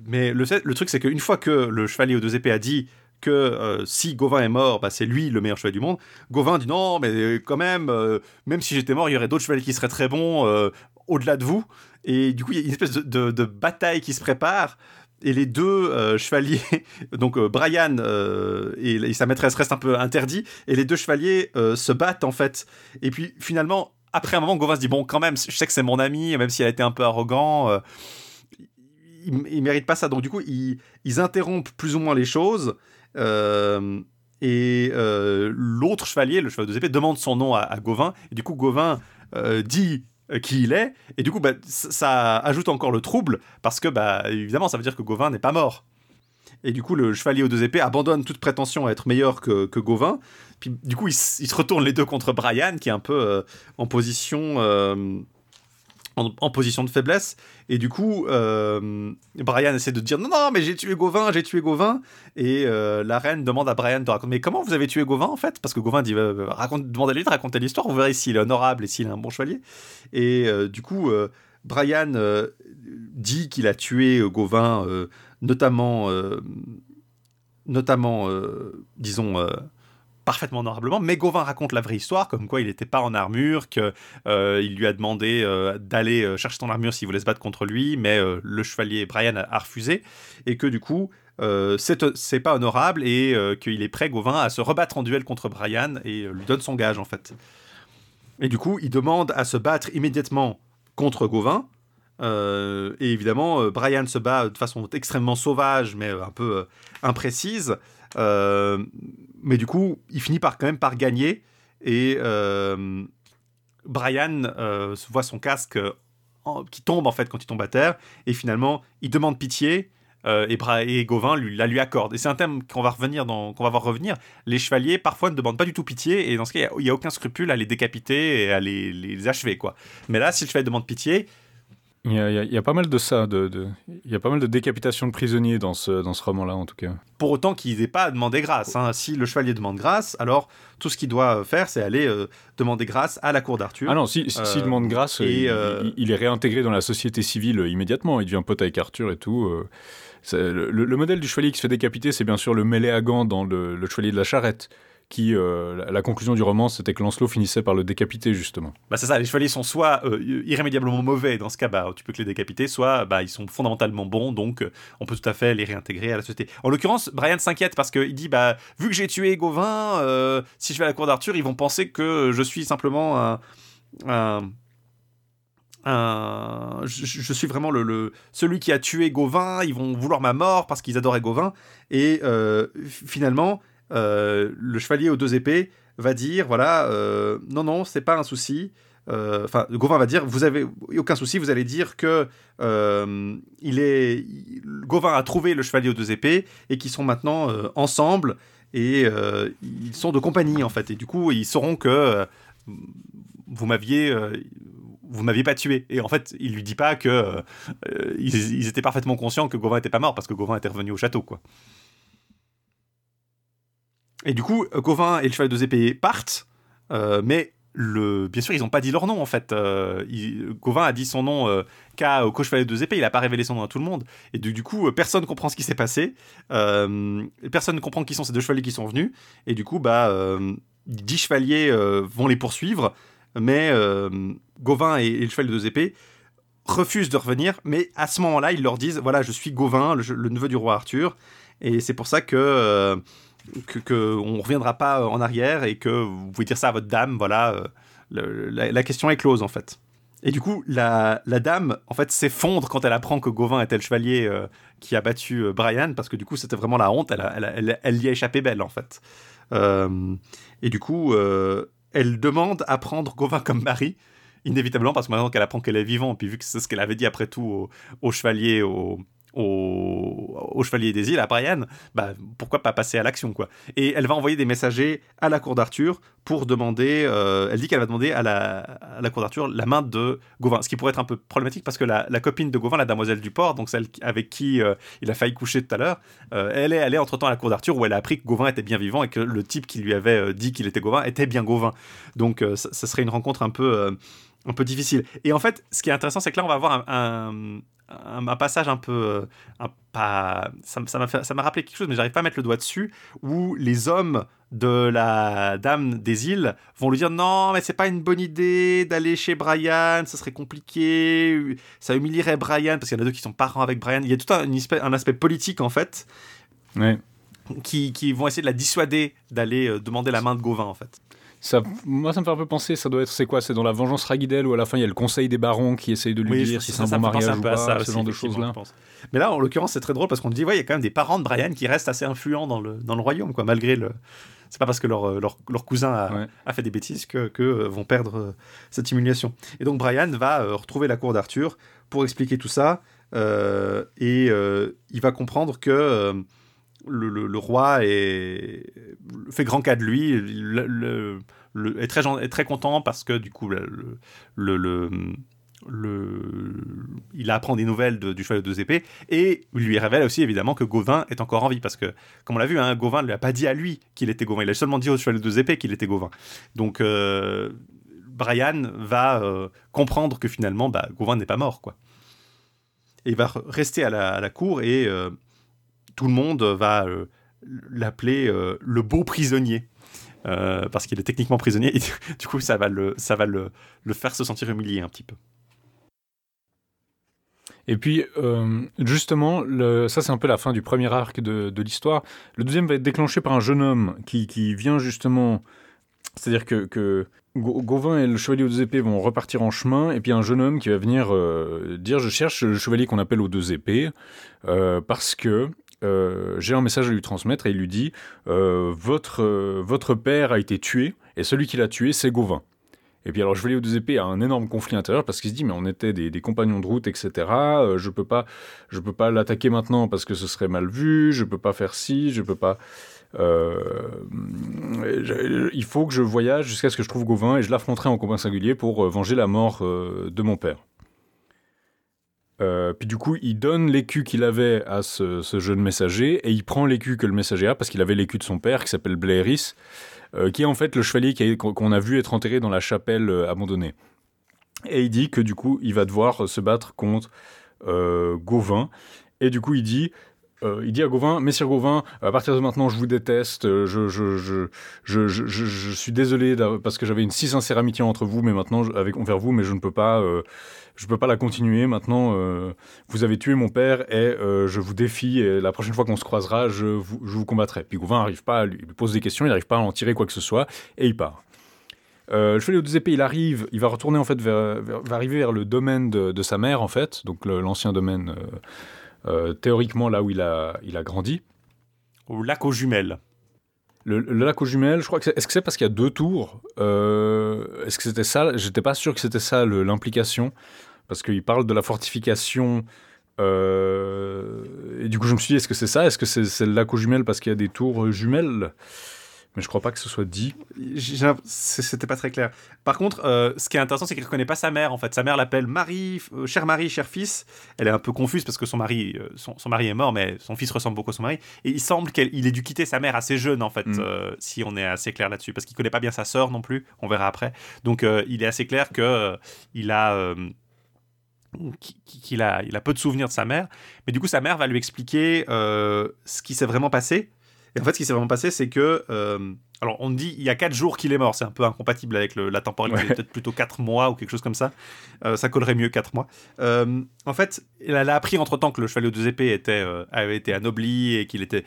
Mais le, truc, c'est qu'une fois que le chevalier aux deux épées a dit que euh, si Gauvin est mort, bah, c'est lui le meilleur chevalier du monde, Gauvin dit non, mais quand même, euh, même si j'étais mort, il y aurait d'autres chevaliers qui seraient très bons euh, au-delà de vous. Et du coup, il y a une espèce de, bataille qui se prépare. Et les deux euh, chevaliers, donc euh, Brian euh, et, sa maîtresse restent un peu interdits, et les deux chevaliers euh, se battent en fait. Et puis finalement, après un moment, Gauvin se dit bon, quand même, je sais que c'est mon ami, même s'il a été un peu arrogant, euh, il, il mérite pas ça. Donc du coup, ils, ils interrompent plus ou moins les choses. euh, et euh, l'autre chevalier, le chevalier de épées, demande son nom à, Gauvin. Et du coup, Gauvin euh, dit qui il est. Et du coup, bah, ça, ajoute encore le trouble parce que, bah, évidemment, ça veut dire que Gauvin n'est pas mort. Et du coup, le chevalier aux deux épées abandonne toute prétention à être meilleur que, Gauvin. Puis, du coup, ils, ils se retournent les deux contre Brian, qui est un peu en position. En, position de faiblesse. Et du coup euh, Brian essaie de dire non non mais j'ai tué Gauvin j'ai tué Gauvin. Et euh, la reine demande à Brian de raconter mais comment vous avez tué Gauvin en fait? Parce que Gauvin dit euh, demandez-lui de raconter l'histoire vous verrez s'il est honorable et s'il est un bon chevalier. Et euh, du coup Brian dit qu'il a tué Gauvin notamment notamment disons parfaitement honorablement, mais Gauvin raconte la vraie histoire, comme quoi il n'était pas en armure, que euh, lui a demandé euh, d'aller euh, chercher son armure s'il voulait se battre contre lui, mais euh, le chevalier Brian a, refusé, et que du coup c'est pas honorable et qu'il est prêt Gauvin à se rebattre en duel contre Brian et lui donne son gage en fait. Et du coup il demande à se battre immédiatement contre Gauvin. Et évidemment, Brian se bat de façon extrêmement sauvage, mais un peu imprécise. Mais du coup, il finit par quand même par gagner. Et euh, Brian euh, voit son casque euh, qui tombe en fait quand il tombe à terre. Et finalement, il demande pitié. et, et Gauvin lui, la lui accorde. Et c'est un thème qu'on va revenir dans, qu'on va voir revenir. Les chevaliers parfois ne demandent pas du tout pitié, et dans ce cas, il n'y a, aucun scrupule à les décapiter et à les, les achever, quoi. Mais là, si le chevalier demande pitié, Il y, a, il y pas mal de ça. De, de- Il y a pas mal de décapitations de prisonniers dans ce, dans ce roman-là, en tout cas. pour autant qu'il n'ait pas à demander grâce. hein. Si le chevalier demande grâce, alors tout ce qu'il doit faire, c'est aller euh, demander grâce à la cour d'Arthur. Ah non, si- si- s'il Euh, demande grâce, et, il, euh, il- il est réintégré dans la société civile euh, immédiatement. Il devient pote avec Arthur et tout. euh. Le modèle du chevalier qui se fait décapiter, c'est bien sûr le mêlé à gants dans le, le chevalier de la charrette. Qui, euh, la, conclusion du roman, c'était que Lancelot finissait par le décapiter, justement. Bah, c'est ça, les chevaliers sont soit euh, irrémédiablement mauvais, dans ce cas, bah, tu peux que les décapiter, soit bah, ils sont fondamentalement bons, donc euh, on peut tout à fait les réintégrer à la société. En l'occurrence, Brian s'inquiète parce qu'il dit bah, vu que j'ai tué Gauvin, euh, si je vais à la cour d'Arthur, ils vont penser que je suis simplement un. un- un- je, suis vraiment le, celui qui a tué Gauvin, ils vont vouloir ma mort parce qu'ils adoraient Gauvin. Et euh, finalement, euh, le chevalier aux deux épées va dire voilà, euh, non, non, c'est pas un souci. Euh, Enfin, Gauvin va dire vous avez aucun souci, vous allez dire que euh, il est, Gauvin a trouvé le chevalier aux deux épées et qu'ils sont maintenant euh, ensemble et euh, ils sont de compagnie en fait. Et du coup, ils sauront que euh, vous m'aviez euh, vous m'aviez pas tué. Et en fait, il lui dit pas que euh, euh, ils, ils étaient parfaitement conscients que Gauvin était pas mort parce que Gauvin était revenu au château, quoi. Et du coup, Gauvin et le chevalier de épées partent, euh, mais le, bien sûr, ils n'ont pas dit leur nom en fait. Euh, Gauvin a dit son nom euh, qu'à au chevalier de épées, il n'a pas révélé son nom à tout le monde. Et du, du coup, euh, personne comprend ce qui s'est passé. Euh, personne ne comprend qui sont ces deux chevaliers qui sont venus. Et du coup, bah, dix chevaliers vont les poursuivre, mais Gauvin et, le chevalier de épées refusent de revenir. Mais à ce moment-là, ils leur disent voilà, je suis Gauvin, le neveu du roi Arthur. Et c'est pour ça que, que, on reviendra pas en arrière et que vous pouvez dire ça à votre dame. Voilà, la, question est close en fait. Et du coup, la, la dame, en fait, s'effondre quand elle apprend que Gauvin était le chevalier qui a battu Brian, parce que du coup, c'était vraiment la honte. Elle, elle, elle, elle, y a échappé belle, en fait. et du coup, elle demande à prendre Gauvin comme mari, inévitablement, parce que maintenant qu'elle apprend qu'elle est vivante, puis vu que c'est ce qu'elle avait dit après tout au, chevalier, au, au, chevalier des îles, à Brian, bah, pourquoi pas passer à l'action, quoi. Et elle va envoyer des messagers à la cour d'Arthur pour demander, euh, elle dit qu'elle va demander à la, cour d'Arthur la main de Gauvin, ce qui pourrait être un peu problématique parce que la, copine de Gauvin, la damoiselle du port, donc celle avec qui euh, il a failli coucher tout à l'heure, euh, elle est allée entre-temps à la cour d'Arthur où elle a appris que Gauvin était bien vivant et que le type qui lui avait dit qu'il était Gauvin était bien Gauvin. Donc ça, serait une rencontre un peu un peu difficile. Et en fait, ce qui est intéressant, c'est que là, on va avoir un, un, passage un peu. Euh, un, pas, ça m'a rappelé quelque chose, mais j'arrive pas à mettre le doigt dessus, où les hommes de la dame des îles vont lui dire non, mais c'est pas une bonne idée d'aller chez Brian, ça serait compliqué, ça humilierait Brian, parce qu'il y en a deux qui sont parents avec Brian. Il y a tout un, un aspect politique, en fait. Qui, qui, vont essayer de la dissuader d'aller euh, demander la main de Gauvin en fait. Ça, moi, ça me fait un peu penser, ça doit être, c'est quoi? C'est dans la Vengeance Ragidel où à la fin il y a le Conseil des barons qui essaye de lui dire si c'est un bon mariage ou pas, ce genre de choses-là. Mais là, en l'occurrence, c'est très drôle parce qu'on dit, ouais, il y a quand même des parents de Brian qui restent assez influents dans le, dans le royaume, quoi, malgré le. C'est pas parce que leur, leur, leur cousin a, a, fait des bêtises que, que euh, vont perdre euh, cette humiliation. Et donc Brian va euh, retrouver la cour d'Arthur pour expliquer tout ça et il va comprendre que le, roi fait grand cas de lui, est, très, content parce que du coup, il apprend des nouvelles du cheval de deux épées et il lui révèle aussi évidemment que Gauvin est encore en vie parce que, comme on l'a vu, hein, Gauvin ne lui a pas dit à lui qu'il était Gauvin, il a seulement dit au cheval de deux épées qu'il était Gauvin. Donc, euh, Brian va euh, comprendre que finalement, bah, Gauvin n'est pas mort, quoi. Et il va rester à la, cour et euh, tout le monde va euh, l'appeler euh, le beau prisonnier. Euh, parce qu'il est techniquement prisonnier, et du coup ça va, le, ça va le, le faire se sentir humilié un petit peu. Et puis, justement, ça c'est un peu la fin du premier arc de, de l'histoire. Le deuxième va être déclenché par un jeune homme qui, qui vient justement... C'est-à-dire que, que, Gauvin et le chevalier aux deux épées vont repartir en chemin, et puis un jeune homme qui va venir dire Je cherche le chevalier qu'on appelle aux deux épées, parce que euh, j'ai un message à lui transmettre et il lui dit euh, votre, euh, votre père a été tué et celui qui l'a tué, c'est Gauvin. Et puis alors je vais aux deux épées à un énorme conflit intérieur parce qu'il se dit mais on était des, compagnons de route etc. je peux pas je peux pas l'attaquer maintenant parce que ce serait mal vu. Je peux pas faire ci. Je peux pas. il faut que je voyage jusqu'à ce que je trouve Gauvin et je l'affronterai en combat singulier pour venger la mort de mon père. Euh, puis du coup, il donne l'écu qu'il avait à ce, jeune messager et il prend l'écu que le messager a parce qu'il avait l'écu de son père qui s'appelle Blairis, euh, qui est en fait le chevalier qu'on a vu être enterré dans la chapelle euh, abandonnée. Et il dit que du coup, il va devoir se battre contre Gauvin. Et du coup, il dit il dit à Gauvin, Messire Gauvin, à partir de maintenant, je vous déteste, je, je, suis désolé parce que j'avais une si sincère amitié entre vous, mais maintenant, avec, envers vous, mais je ne peux pas, je peux pas la continuer. Maintenant, euh, vous avez tué mon père et euh, je vous défie. La prochaine fois qu'on se croisera, je vous, combattrai. Puis Gauvin n'arrive pas à lui, pose des questions, il n'arrive pas à en tirer quoi que ce soit et il part. Euh, le chevalier aux deux épées, il arrive, il va retourner en fait vers, va arriver vers le domaine de, sa mère en fait, donc l'ancien domaine théoriquement là où il a, il a grandi. Au lac aux jumelles. Le, lac aux jumelles, je crois que est-ce que c'est parce qu'il y a deux tours Est-ce que c'était ça J'étais pas sûr que c'était ça l'implication parce qu'il parle de la fortification. Euh, et du coup, je me suis dit, est-ce que c'est ça Est-ce que c'est le lac aux jumelles parce qu'il y a des tours jumelles? Mais je crois pas que ce soit dit. C'était pas très clair. Par contre, euh, ce qui est intéressant, c'est qu'elle connaît pas sa mère. En fait, sa mère l'appelle Marie, euh, cher Marie, cher fils. Elle est un peu confuse parce que son mari, son, mari est mort, mais son fils ressemble beaucoup à son mari. Et il semble qu'il ait dû quitter sa mère assez jeune, en fait, mm. si on est assez clair là-dessus, parce qu'il connaît pas bien sa sœur non plus. On verra après. Donc, il est assez clair que il a qu'il a, il a peu de souvenirs de sa mère, mais du coup sa mère va lui expliquer euh, ce qui s'est vraiment passé. Et en fait, ce qui s'est vraiment passé, c'est que. alors, on dit il y a 4 jours qu'il est mort. C'est un peu incompatible avec la temporalité. Peut-être plutôt 4 mois ou quelque chose comme ça. ça collerait mieux 4 mois. en fait, elle a appris entre temps que le chevalier aux deux épées était, avait été anobli et qu'il était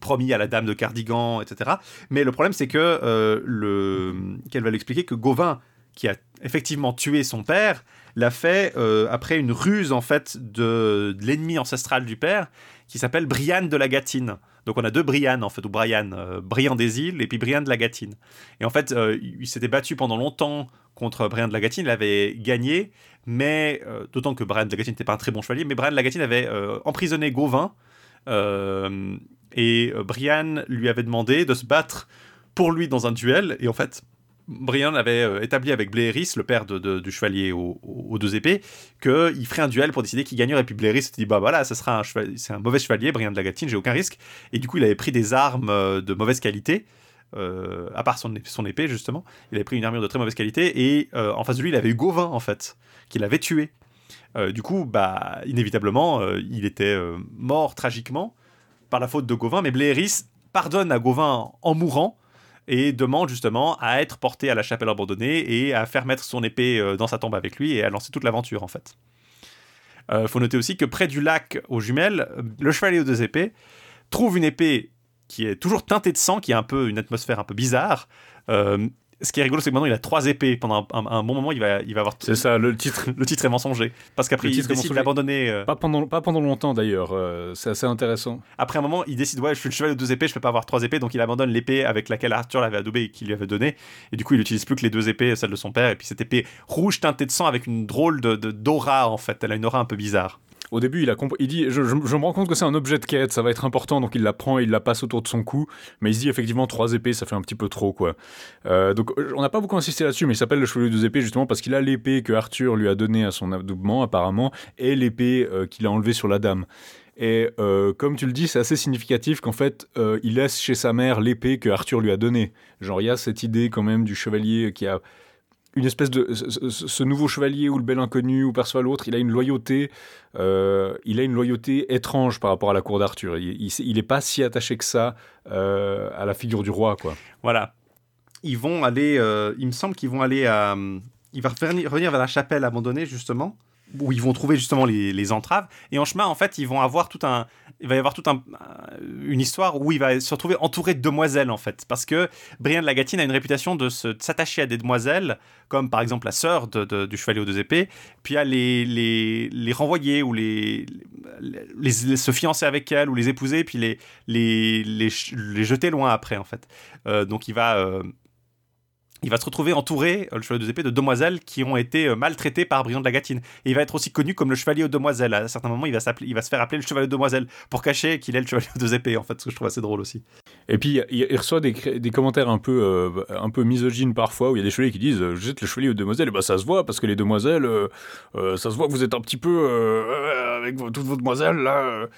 promis à la dame de Cardigan, etc. Mais le problème, c'est que. le qu'elle va l'expliquer que Gauvin, qui a effectivement tué son père, l'a fait euh, après une ruse en fait de, l'ennemi ancestral du père qui s'appelle Brian de la Gatine. Donc on a deux Brian en fait, ou Brian, euh, Brian des îles et puis Brian de la Gatine. Et en fait, euh, il s'était battu pendant longtemps contre Brian de la Gatine, il avait gagné, mais d'autant que Brian de la Gatine n'était pas un très bon chevalier, mais Brian de la Gatine avait emprisonné Gauvin et Brian lui avait demandé de se battre pour lui dans un duel. Et en fait, Brian avait euh, établi avec Bléris, le père du chevalier aux, deux épées, qu'il ferait un duel pour décider qui gagnerait. Et puis Bléris s'est dit bah voilà, ça sera un c'est un mauvais chevalier, Brian de la Gatine, j'ai aucun risque. Et du coup, il avait pris des armes euh, de mauvaise qualité. Euh, à part son, son, épée justement, il avait pris une armure de très mauvaise qualité et en face de lui il avait eu Gauvin en fait, qu'il avait tué. du coup, bah inévitablement, il était mort tragiquement par la faute de Gauvin, mais Bléris pardonne à Gauvin en mourant et demande justement à être porté à la chapelle abandonnée et à faire mettre son épée euh, dans sa tombe avec lui et à lancer toute l'aventure en fait. Euh, faut noter aussi que près du lac aux jumelles, le chevalier aux deux épées trouve une épée qui est toujours teintée de sang, qui a un peu une atmosphère un peu bizarre, euh, ce qui est rigolo, c'est que maintenant il a trois épées. Pendant un, bon moment, il va, il va avoir. C'est ça, le titre. le titre est mensonger. Parce qu'après, il décide d'abandonner. Euh, pas, pendant, pas pendant longtemps d'ailleurs. Euh, c'est assez intéressant. Après un moment, il décide ouais, je suis le cheval de deux épées, je peux pas avoir trois épées, donc il abandonne l'épée avec laquelle Arthur l'avait adoubé et qu'il lui avait donné. Et du coup, il utilise plus que les deux épées, celle de son père. Et puis cette épée rouge teintée de sang avec une drôle de d'aura en fait. Elle a une aura un peu bizarre. Au début, il, a dit je, me rends compte que c'est un objet de quête, ça va être important, donc il la prend il la passe autour de son cou. Mais il se dit effectivement, trois épées, ça fait un petit peu trop, quoi. Euh, donc on n'a pas beaucoup insisté là-dessus, mais il s'appelle le chevalier de deux épées justement parce qu'il a l'épée que Arthur lui a donnée à son adoubement, apparemment, et l'épée euh, qu'il a enlevée sur la dame. Et euh, comme tu le dis, c'est assez significatif qu'en fait, il laisse chez sa mère l'épée que Arthur lui a donnée. Genre, il y a cette idée quand même du chevalier qui a une espèce de ce, nouveau chevalier ou le bel inconnu ou perçoit l'autre, il a une loyauté, euh, il a une loyauté étrange par rapport à la cour d'Arthur. Il, il, est pas si attaché que ça euh, à la figure du roi, quoi. Voilà. Ils vont aller, euh, il me semble qu'ils vont aller à, il va revenir vers la chapelle abandonnée justement où ils vont trouver justement les, entraves. Et en chemin, en fait, ils vont avoir tout un, il va y avoir toute un, une histoire où il va se retrouver entouré de demoiselles, en fait. Parce que Brian de Lagatine a une réputation de s'attacher à des demoiselles, comme par exemple la sœur du chevalier aux deux épées, puis à les, les, les renvoyer ou les, se fiancer avec elles ou les épouser, puis les, les, les, jeter loin après, en fait. Euh, donc il va. Euh, il va se retrouver entouré, euh, le chevalier aux épées, de demoiselles qui ont été euh, maltraitées par Briand de la Gatine. Et il va être aussi connu comme le chevalier aux demoiselles. À certains moments, il va, se faire appeler le chevalier aux demoiselles pour cacher qu'il est le chevalier aux deux épées, en fait, ce que je trouve assez drôle aussi. Et puis, il, reçoit des, commentaires un peu, euh, un peu misogynes parfois, où il y a des chevaliers qui disent Je êtes le chevalier aux demoiselles, et bah ça se voit, parce que les demoiselles, ça se voit vous êtes un petit peu avec toutes vos demoiselles, là.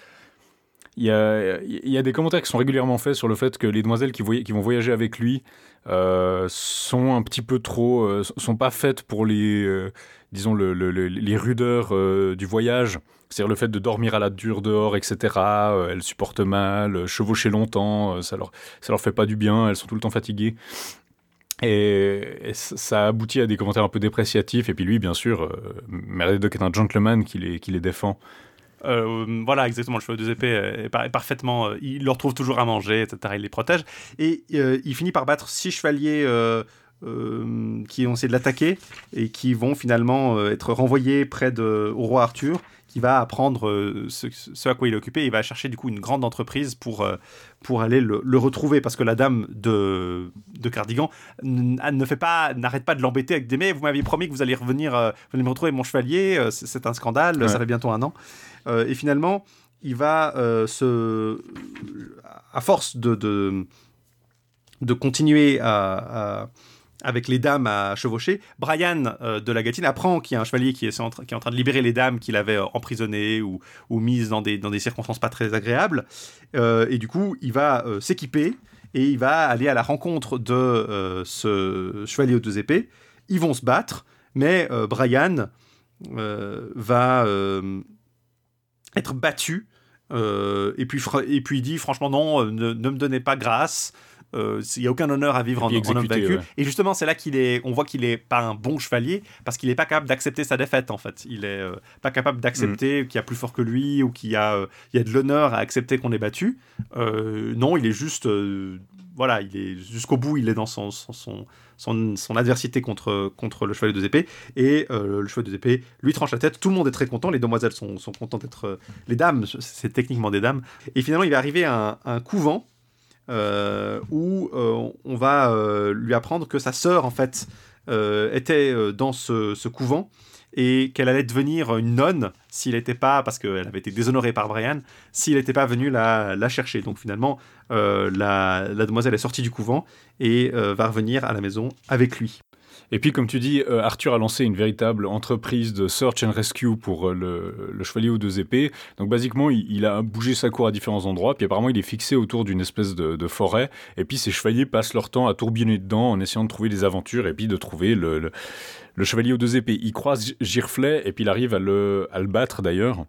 Il y, a, des commentaires qui sont régulièrement faits sur le fait que les demoiselles qui, vont voyager avec lui euh, sont un petit peu trop, euh, sont pas faites pour les, euh, disons le, les rudeurs du voyage. C'est-à-dire le fait de dormir à la dure dehors, etc. elles supportent mal, chevaucher longtemps, ça leur, leur fait pas du bien. Elles sont tout le temps fatiguées. Et, ça aboutit à des commentaires un peu dépréciatifs. Et puis lui, bien sûr, euh, est un gentleman qui qui les défend. Euh, voilà, exactement, le chevalier des épées est, parfaitement. Euh, il leur trouve toujours à manger, etc. Il les protège. Et euh, il finit par battre six chevaliers qui ont essayé de l'attaquer et qui vont finalement être renvoyés près de, au roi Arthur qui va apprendre ce, à quoi il est occupé. Il va chercher du coup une grande entreprise pour, pour aller le, retrouver parce que la dame de, de Cardigan ne fait pas, n'arrête pas de l'embêter avec des mais vous m'aviez promis que vous alliez revenir, venir me retrouver mon chevalier, c'est un scandale, ça fait bientôt un an. Euh, et finalement, il va euh, se, à force de, de, continuer avec les dames à chevaucher, Brian euh, de la Gatine apprend qu'il y a un chevalier qui est, en, train de libérer les dames qu'il avait emprisonnées ou, mises dans des, dans des circonstances pas très agréables. et du coup, il va s'équiper et il va aller à la rencontre de ce chevalier aux deux épées. Ils vont se battre, mais Brian va être battu et, puis, et puis il dit franchement non, ne, ne me donnez pas grâce. Euh, il n'y a aucun honneur à vivre en, homme vaincu. Et justement, c'est là qu'il est, on voit qu'il est pas un bon chevalier parce qu'il n'est pas capable d'accepter sa défaite en fait. Il est euh, pas capable d'accepter mm. qu'il y a plus fort que lui ou qu'il y a, euh, il y a de l'honneur à accepter qu'on est battu. non, il est juste, voilà, il est jusqu'au bout, il est dans son, son, son, son, adversité contre, contre le chevalier de épées. Et le chevalier de épées lui tranche la tête. Tout le monde est très content. Les demoiselles sont, sont contentes d'être. les dames, c'est techniquement des dames. Et finalement, il va arriver à un couvent euh, où euh, on va euh, lui apprendre que sa sœur, en fait, était dans ce, couvent et qu'elle allait devenir une nonne s'il n'était pas, parce qu'elle avait été déshonorée par Brian, s'il n'était pas venu la, chercher. Donc finalement, la, demoiselle est sortie du couvent et va revenir à la maison avec lui. Et puis, comme tu dis, euh, Arthur a lancé une véritable entreprise de search and rescue pour euh, le, chevalier aux deux épées. Donc, basiquement, il, a bougé sa cour à différents endroits. Puis, apparemment, il est fixé autour d'une espèce de, forêt. Et puis, ses chevaliers passent leur temps à tourbillonner dedans en essayant de trouver des aventures et puis de trouver le, chevalier aux deux épées. Il croise Girflet et puis il arrive le, à le battre d'ailleurs.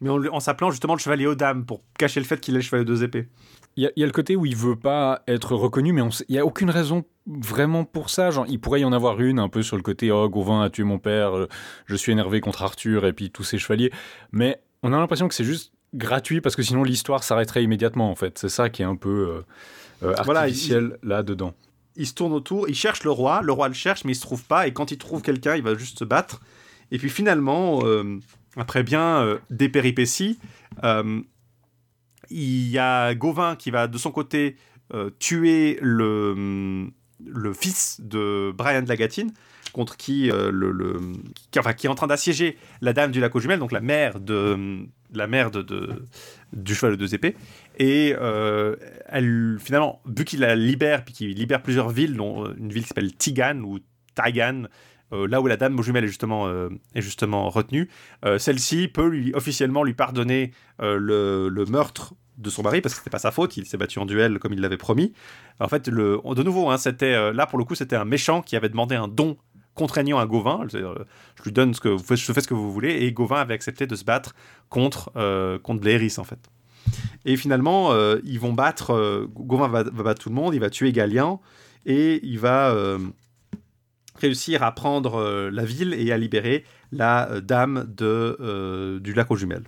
Mais en, s'appelant justement le chevalier aux dames pour cacher le fait qu'il est le chevalier aux deux épées. Il y, a le côté où il veut pas être reconnu, mais il n'y a aucune raison vraiment pour ça. Genre, il pourrait y en avoir une un peu sur le côté Oh, Gauvin a tué mon père, euh, je suis énervé contre Arthur et puis tous ces chevaliers. Mais on a l'impression que c'est juste gratuit parce que sinon l'histoire s'arrêterait immédiatement en fait. C'est ça qui est un peu euh, euh, artificiel là-dedans. Il se tourne autour, il cherche le roi, le roi le cherche mais il se trouve pas et quand il trouve quelqu'un, il va juste se battre. Et puis finalement, après bien des péripéties, il y a Gauvin qui va de son côté euh, tuer le, le fils de Brian de Lagatine, contre qui, euh, le, qui, enfin, qui est en train d'assiéger la dame du lac aux jumelles, donc la mère de la mère de, du cheval de deux épées. Et euh, elle, finalement, vu qu'il la libère, puis qu'il libère plusieurs villes, dont une ville qui s'appelle Tigan ou Taigan, là où la dame aux jumelles est justement, est justement retenue, celle-ci peut officiellement lui pardonner le, le, meurtre de son mari parce que c'était pas sa faute, il s'est battu en duel comme il l'avait promis. En fait, le, de nouveau, hein, c'était euh, là pour le coup, c'était un méchant qui avait demandé un don contraignant à Gauvin. Je, lui donne ce que vous je fais ce que vous voulez, et Gauvin avait accepté de se battre contre euh, contre en fait. Et finalement, euh, ils vont battre. Gauvin va, battre tout le monde, il va tuer Galien et il va réussir à prendre la ville et à libérer la dame de, du lac aux jumelles.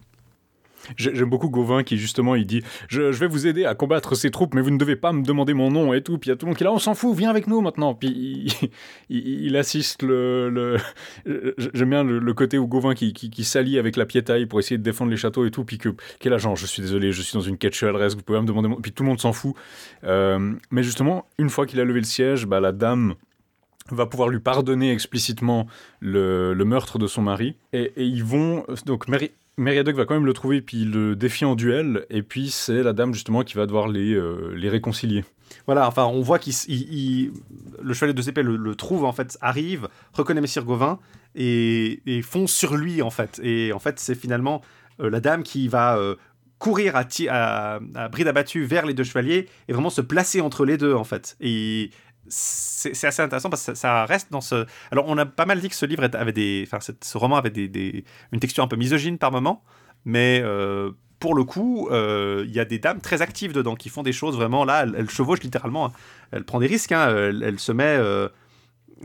J'aime beaucoup Gauvin qui justement il dit je, vais vous aider à combattre ces troupes mais vous ne devez pas me demander mon nom et tout puis il y a tout le monde qui est là on s'en fout viens avec nous maintenant puis il, assiste le, j'aime bien le, côté où Gauvin qui, qui, s'allie avec la piétaille pour essayer de défendre les châteaux et tout. Puis que quel agent je suis désolé je suis dans une quête chevaleresque vous pouvez me demander mon... puis tout le monde s'en fout. Euh, mais justement une fois qu'il a levé le siège bah, la dame va pouvoir lui pardonner explicitement le, meurtre de son mari. Et, ils vont. Donc, Mary, Meriadoc va quand même le trouver, puis le défie en duel, et puis c'est la dame justement qui va devoir les, euh, les réconcilier. Voilà, enfin, on voit qu'il, le chevalier de épées le, trouve en fait, arrive, reconnaît Messire Gauvin et, et, fonce sur lui en fait. Et en fait, c'est finalement euh, la dame qui va euh, courir à, à, à, bride abattue vers les deux chevaliers et vraiment se placer entre les deux en fait. Et c'est assez intéressant parce que ça, reste dans ce. Alors, on a pas mal dit que ce livre avait des. Enfin, ce roman avait des, une texture un peu misogyne par moment, mais euh, pour le coup, euh, il y a des dames très actives dedans qui font des choses vraiment. Là, elle, elle chevauche littéralement. Hein. Elle prend des risques. Hein. Elle, se met. Euh,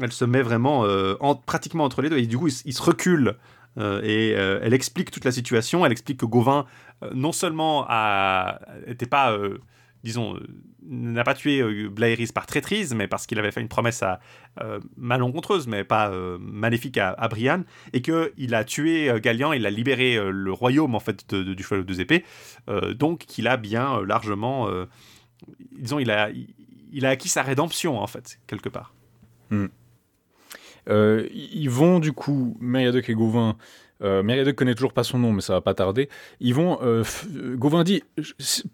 elle se met vraiment en, pratiquement entre les deux et du coup, il, se recule. et elle explique toute la situation. Elle explique que Gauvin, non seulement n'était pas, disons, n'a pas tué euh, Blaéris par traîtrise, mais parce qu'il avait fait une promesse à, euh, malencontreuse, mais pas euh, maléfique à, Brian, et qu'il a tué Galian, il a libéré le royaume en fait du cheval aux deux épées, donc qu'il a bien largement, disons, il a, il a acquis sa rédemption en fait quelque part. Hmm. ils vont du coup, Meriadoc et Gauvin, euh, connaît toujours pas son nom, mais ça va pas tarder. Ils vont. Euh, euh, Gauvin dit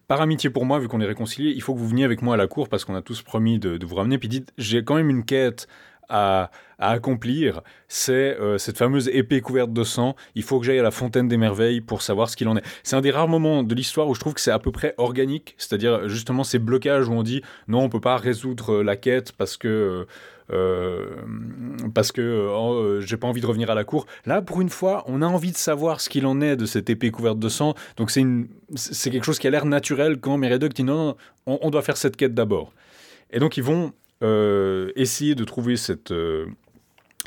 par amitié pour moi, vu qu'on est réconciliés, il faut que vous veniez avec moi à la cour parce qu'on a tous promis de, vous ramener. Puis dit j'ai quand même une quête à, accomplir, c'est euh, cette fameuse épée couverte de sang. Il faut que j'aille à la fontaine des merveilles pour savoir ce qu'il en est. C'est un des rares moments de l'histoire où je trouve que c'est à peu près organique, c'est-à-dire justement ces blocages où on dit non, on peut pas résoudre la quête parce que euh, parce que oh, j'ai pas envie de revenir à la cour. Là, pour une fois, on a envie de savoir ce qu'il en est de cette épée couverte de sang. Donc c'est c'est quelque chose qui a l'air naturel quand Meredith dit non, on doit faire cette quête d'abord. Et donc ils vont euh, essayer de trouver cette, euh,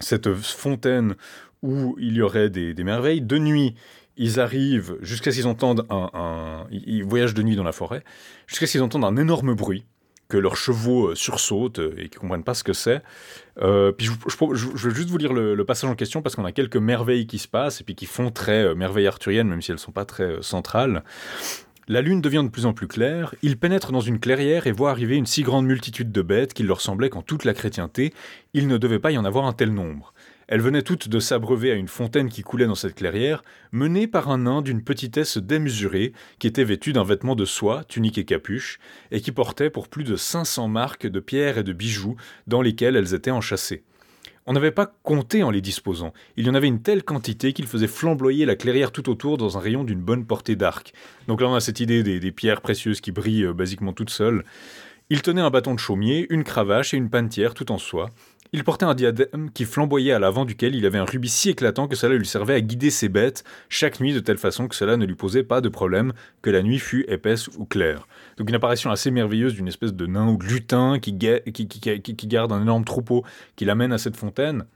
cette fontaine où il y aurait des, merveilles. De nuit, ils arrivent jusqu'à ce qu'ils entendent un, Ils voyagent de nuit dans la forêt, jusqu'à ce qu'ils entendent un énorme bruit, que leurs chevaux euh, sursautent et qu'ils ne comprennent pas ce que c'est. puis je, vais juste vous lire le, passage en question parce qu'on a quelques merveilles qui se passent et puis qui font très merveilles arthuriennes, même si elles ne sont pas très centrales. La lune devient de plus en plus claire, ils pénètrent dans une clairière et voient arriver une si grande multitude de bêtes qu'il leur semblait qu'en toute la chrétienté, il ne devait pas y en avoir un tel nombre. Elles venaient toutes de s'abreuver à une fontaine qui coulait dans cette clairière, menée par un nain d'une petitesse démesurée, qui était vêtu d'un vêtement de soie, tunique et capuche, et qui portait pour plus de 500 marques de pierres et de bijoux dans lesquelles elles étaient enchâssées. On n'avait pas compté en les disposant. Il y en avait une telle quantité qu'il faisait flamboyer la clairière tout autour dans un rayon d'une bonne portée d'arc. Donc là, on a cette idée des, pierres précieuses qui brillent euh, basiquement toutes seules. Il tenait un bâton de chaumier, une cravache et une pantière tout en soie. Il portait un diadème qui flamboyait à l'avant duquel il avait un rubis si éclatant que cela lui servait à guider ses bêtes chaque nuit de telle façon que cela ne lui posait pas de problème, que la nuit fût épaisse ou claire. Donc une apparition assez merveilleuse d'une espèce de nain ou de lutin qui, garde un énorme troupeau qui l'amène à cette fontaine.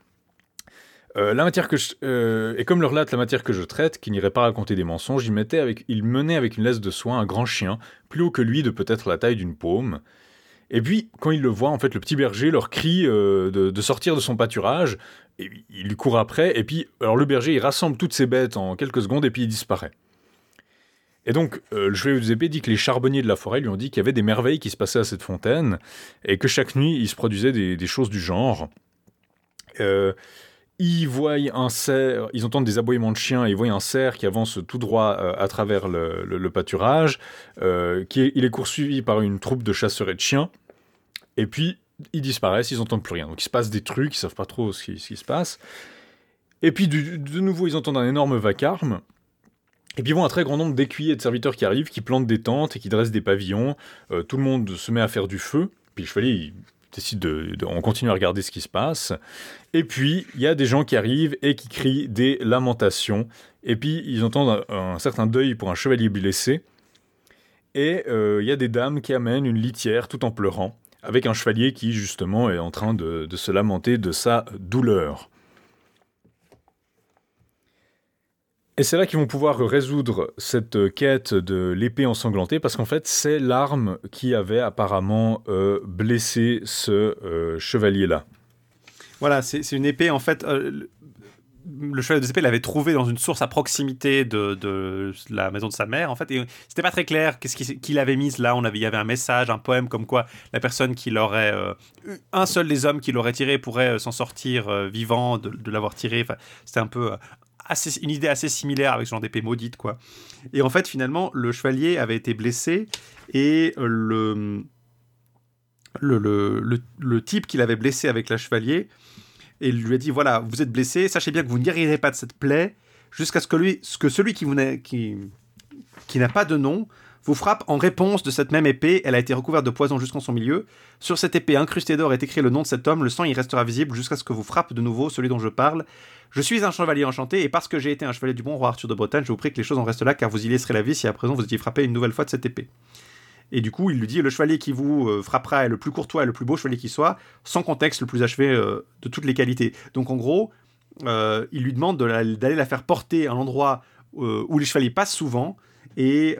Euh, la matière que euh, et comme le relate la matière que je traite, qui n'irait pas raconter des mensonges, il, il menait avec une laisse de soie un grand chien, plus haut que lui de peut-être la taille d'une paume. Et puis, quand il le voit, en fait, le petit berger leur crie euh, de, sortir de son pâturage. Il court après. Et puis, alors le berger, il rassemble toutes ses bêtes en quelques secondes et puis il disparaît. Et donc, euh, le chevalier épées dit que les charbonniers de la forêt lui ont dit qu'il y avait des merveilles qui se passaient à cette fontaine et que chaque nuit, il se produisait des, choses du genre. Euh, ils voient un cerf, ils entendent des aboiements de chiens ils voient un cerf qui avance tout droit à travers le, pâturage, qui il est poursuivi par une troupe de chasseurs et de chiens. Et puis, ils disparaissent, ils n'entendent plus rien. Donc il se passe des trucs, ils savent pas trop ce qui, se passe. Et puis, de, nouveau, ils entendent un énorme vacarme. Et puis, ils voient un très grand nombre d'écuyers et de serviteurs qui arrivent, qui plantent des tentes et qui dressent des pavillons. Euh, tout le monde se met à faire du feu. Puis le chevalier, il décide de, On continue à regarder ce qui se passe. Et puis, il y a des gens qui arrivent et qui crient des lamentations. Et puis, ils entendent un, certain deuil pour un chevalier blessé. Et euh, il y a des dames qui amènent une litière tout en pleurant avec un chevalier qui justement est en train de, se lamenter de sa douleur. Et c'est là qu'ils vont pouvoir résoudre cette quête de l'épée ensanglantée, parce qu'en fait, c'est l'arme qui avait apparemment euh, blessé ce euh, chevalier-là. Voilà, c'est une épée, en fait, euh, le cheval de épées l'avait trouvé dans une source à proximité de, la maison de sa mère, en fait. Et c'était pas très clair qu'est-ce qu'il avait mis là. On avait, il y avait un message, un poème comme quoi la personne qui l'aurait. Euh, un seul des hommes qui l'aurait tiré pourrait euh, s'en sortir euh, vivant de, l'avoir tiré. C'était un peu. Une idée assez similaire avec ce genre d'épée maudite, quoi. Et en fait, finalement, le chevalier avait été blessé et le, le, le, le type qu'il avait blessé avec la chevalier et lui a dit voilà, vous êtes blessé, sachez bien que vous ne guérirez pas de cette plaie jusqu'à ce que, lui, que celui qui, vous qui, qui n'a pas de nom vous frappe en réponse de cette même épée. Elle a été recouverte de poison jusqu'en son milieu. Sur cette épée incrustée d'or est écrit le nom de cet homme. Le sang y restera visible jusqu'à ce que vous frappe de nouveau celui dont je parle. Je suis un chevalier enchanté et parce que j'ai été un chevalier du bon roi Arthur de Bretagne, je vous prie que les choses en restent là car vous y laisserez la vie si à présent vous étiez frappé une nouvelle fois de cette épée. Et du coup, il lui dit le chevalier qui vous euh, frappera est le plus courtois et le plus beau chevalier qui soit, sans contexte, le plus achevé euh, de toutes les qualités. Donc en gros, euh, il lui demande d'aller la, faire porter à un endroit où les chevaliers passent souvent. Et,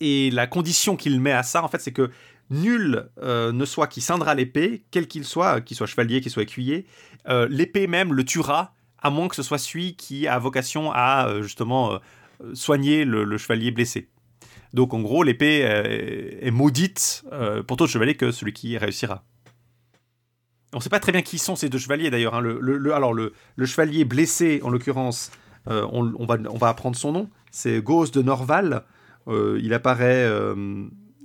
et la condition qu'il met à ça, en fait, c'est que nul ne soit qui scindra l'épée, quel qu'il soit, qu'il soit chevalier, qu'il soit écuyer, l'épée même le tuera, à moins que ce soit celui qui a vocation à justement soigner le chevalier blessé. Donc en gros, l'épée euh, est, maudite euh, pour tout chevalier que celui qui réussira. On ne sait pas très bien qui sont ces deux chevaliers d'ailleurs. Hein. Alors le, chevalier blessé, en l'occurrence, euh, on va apprendre son nom. C'est Gauss de Norval. il apparaît,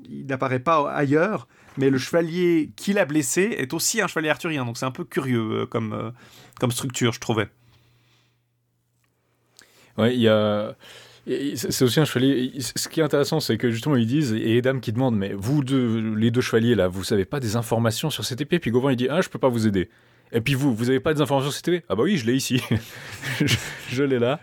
il n'apparaît pas ailleurs. mais le chevalier qui l'a blessé est aussi un chevalier arthurien. Donc c'est un peu curieux comme, comme structure, je trouvais. Ouais, il y a. C'est aussi un chevalier. Ce qui est intéressant, c'est que justement, ils disent, et Edam qui demande, mais vous deux, les deux chevaliers là, vous savez pas des informations sur cette épée? Puis Gauvin il dit, ah, je peux pas vous aider. Et puis vous, vous avez pas des informations sur cette épée Ah bah oui, je l'ai ici. je, l'ai là.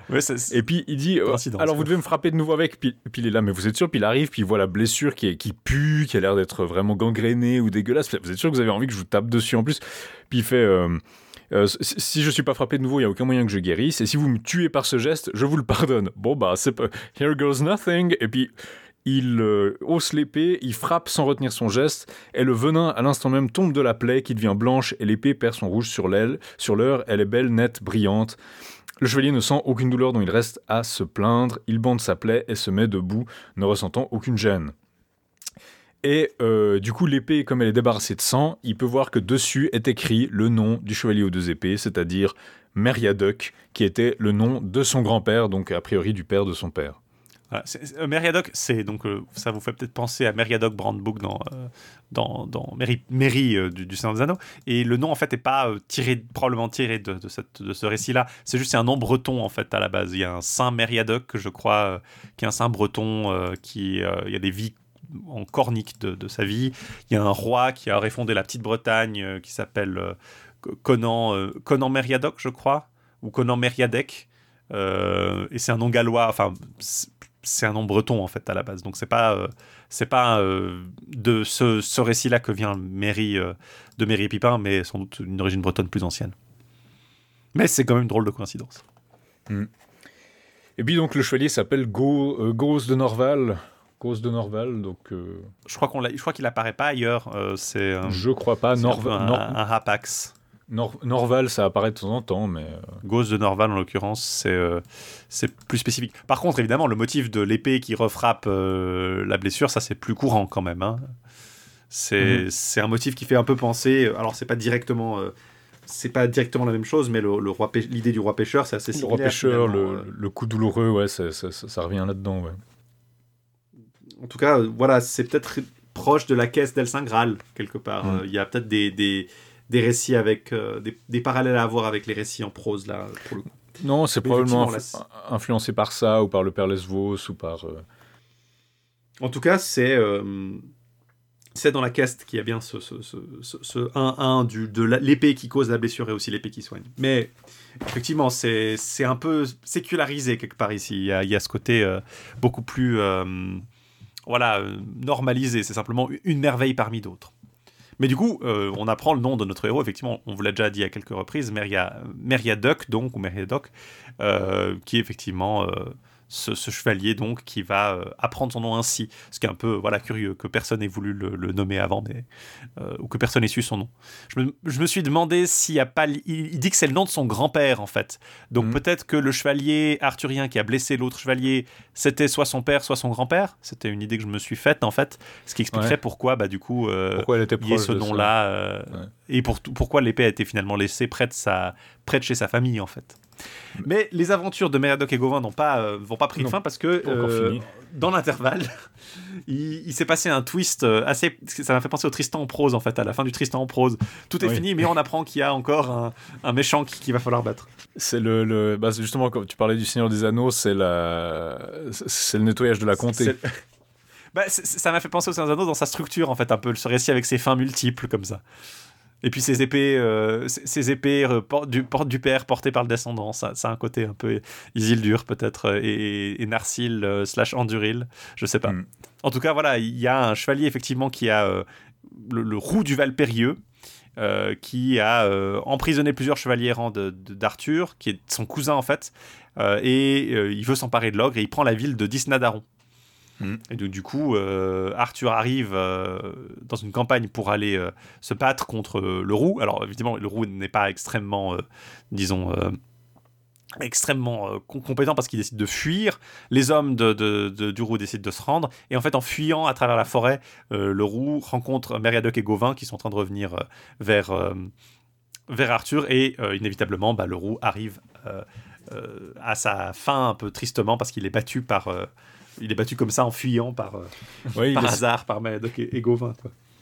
et puis il dit, euh, alors vous devez me frapper de nouveau avec. Puis, puis, il est là, mais vous êtes sûr? Puis il arrive, puis il voit la blessure qui, est, qui pue, qui a l'air d'être vraiment gangrénée ou dégueulasse. Vous êtes sûr que vous avez envie que je vous tape dessus en plus? Puis il fait. Euh, euh, si je suis pas frappé de nouveau, il y a aucun moyen que je guérisse. Et si vous me tuez par ce geste, je vous le pardonne. Bon bah c'est pas. Here goes nothing. Et puis il euh, hausse l'épée, il frappe sans retenir son geste, et le venin à l'instant même tombe de la plaie qui devient blanche et l'épée perd son rouge sur l'aile. Sur l'heure, elle est belle, nette, brillante. Le chevalier ne sent aucune douleur dont il reste à se plaindre. Il bande sa plaie et se met debout, ne ressentant aucune gêne. Et euh, du coup, l'épée, comme elle est débarrassée de sang, il peut voir que dessus est écrit le nom du chevalier aux deux épées, c'est-à-dire Meriadoc, qui était le nom de son grand-père, donc a priori du père de son père. Euh, Meriadoc, c'est donc euh, ça vous fait peut-être penser à Meriadoc Brandbook dans dans, dans Mary, du, du, Seigneur des Anneaux. Et le nom en fait n'est pas tiré probablement tiré de, de, de ce récit-là. C'est juste un nom breton en fait à la base. Il y a un saint Meriadoc, je crois, qui est un saint breton qui il y a des vies en cornique de, sa vie. Il y a un roi qui a refondé la petite Bretagne euh, qui s'appelle euh, Conan, euh, Conan Meriadoc, je crois, ou Conan Meriadec. et c'est un nom gallois, enfin, c'est un nom breton en fait à la base. Donc c'est pas, c'est pas de ce, récit-là que vient Méry, de Méry Pipin, mais sans doute une origine bretonne plus ancienne. Mais c'est quand même une drôle de coïncidence. Hmm. Et puis donc le chevalier s'appelle Go, de Norval, Cause de Norval, donc. Euh, je crois qu'on je crois qu'il apparaît pas ailleurs. Euh, c'est. je crois pas. Norval. Un, un, rapax. Norval, ça apparaît de temps en temps, mais. Euh, Ghost de Norval, en l'occurrence, c'est c'est plus spécifique. Par contre, évidemment, le motif de l'épée qui refrappe la blessure, ça c'est plus courant quand même. Hein. C'est mhm. c'est un motif qui fait un peu penser. Alors, c'est pas directement c'est pas directement la même chose, mais le, roi l'idée du roi pêcheur, c'est assez similaire. Le roi pêcheur, le, le, coup douloureux, ouais, ça, ça, ça revient là-dedans, ouais en tout cas, voilà, c'est peut-être proche de la caisse d'El Graal, quelque part. Mm. Euh, il y a peut-être des, des, des, récits avec. Euh, des, des, parallèles à avoir avec les récits en prose, là, pour le coup. Non, c'est probablement influencé par ça, ou par le Père Lesvos, ou par. Euh, en tout cas, c'est. c'est dans la caisse qu'il y a bien ce, ce, ce, ce 1-1 de l'épée qui cause la blessure et aussi l'épée qui soigne. Mais effectivement, c'est un peu sécularisé quelque part ici. Il y a, il y a ce côté beaucoup plus voilà, euh, normalisé. C'est simplement une merveille parmi d'autres. Mais du coup, euh, on apprend le nom de notre héros. Effectivement, on vous l'a déjà dit à quelques reprises, Meria, Meriadoc, donc, ou Meriadoc, euh, qui effectivement ce, chevalier donc qui va euh, apprendre son nom ainsi, ce qui est un peu voilà curieux que personne n'ait voulu le, nommer avant, mais euh, ou que personne n'ait su son nom. Je me, suis demandé s'il y a pas, il, dit que c'est le nom de son grand-père en fait, donc mhm. peut-être que le chevalier arthurien qui a blessé l'autre chevalier, c'était soit son père, soit son grand-père. C'était une idée que je me suis faite en fait, ce qui expliquerait pourquoi bah du coup euh, pourquoi elle était il y a ce nom-là et pour, pourquoi l'épée a été finalement laissée près de sa près de chez sa famille en fait. Mais les aventures de Meriadoc et Gauvin n'ont pas, euh, vont pas pris de fin parce que euh, dans l'intervalle, il, s'est passé un twist euh, assez. Ça m'a fait penser au Tristan en prose en fait, à la fin du Tristan en prose. Tout est fini, mais on apprend qu'il y a encore un, méchant qu'il va falloir battre. C'est le, le bah, justement quand tu parlais du Seigneur des Anneaux, c'est la, c'est le nettoyage de la comté. Bah, ça m'a fait penser au Seigneur des Anneaux dans sa structure en fait, un peu ce récit avec ses fins multiples comme ça. Et puis ces épées, euh, ces épées euh, du, du père portées par le descendant, ça, ça a un côté un peu Isildur peut-être euh, et, et Narsil slash Anduril, je sais pas. Mm. En tout cas, voilà, il y a un chevalier effectivement qui a le, roux du Valpérieux, qui a emprisonné plusieurs chevaliers errants d'Arthur, qui est son cousin en fait, et il veut s'emparer de l'ogre et il prend la ville de Disnadaron. Et donc, du coup, euh, Arthur arrive euh, dans une campagne pour aller euh, se battre contre le roux. Alors, évidemment, le roux n'est pas extrêmement, disons, extrêmement compétent parce qu'il décide de fuir. Les hommes de, du roux décident de se rendre. Et en fait, en fuyant à travers la forêt, le roux rencontre Meriadoc et Gauvin qui sont en train de revenir vers, vers Arthur. Et inévitablement, bah, le roux arrive à sa fin un peu tristement parce qu'il est battu par il est battu comme ça en fuyant par, euh, par hasard par Madoc et, Gauvin.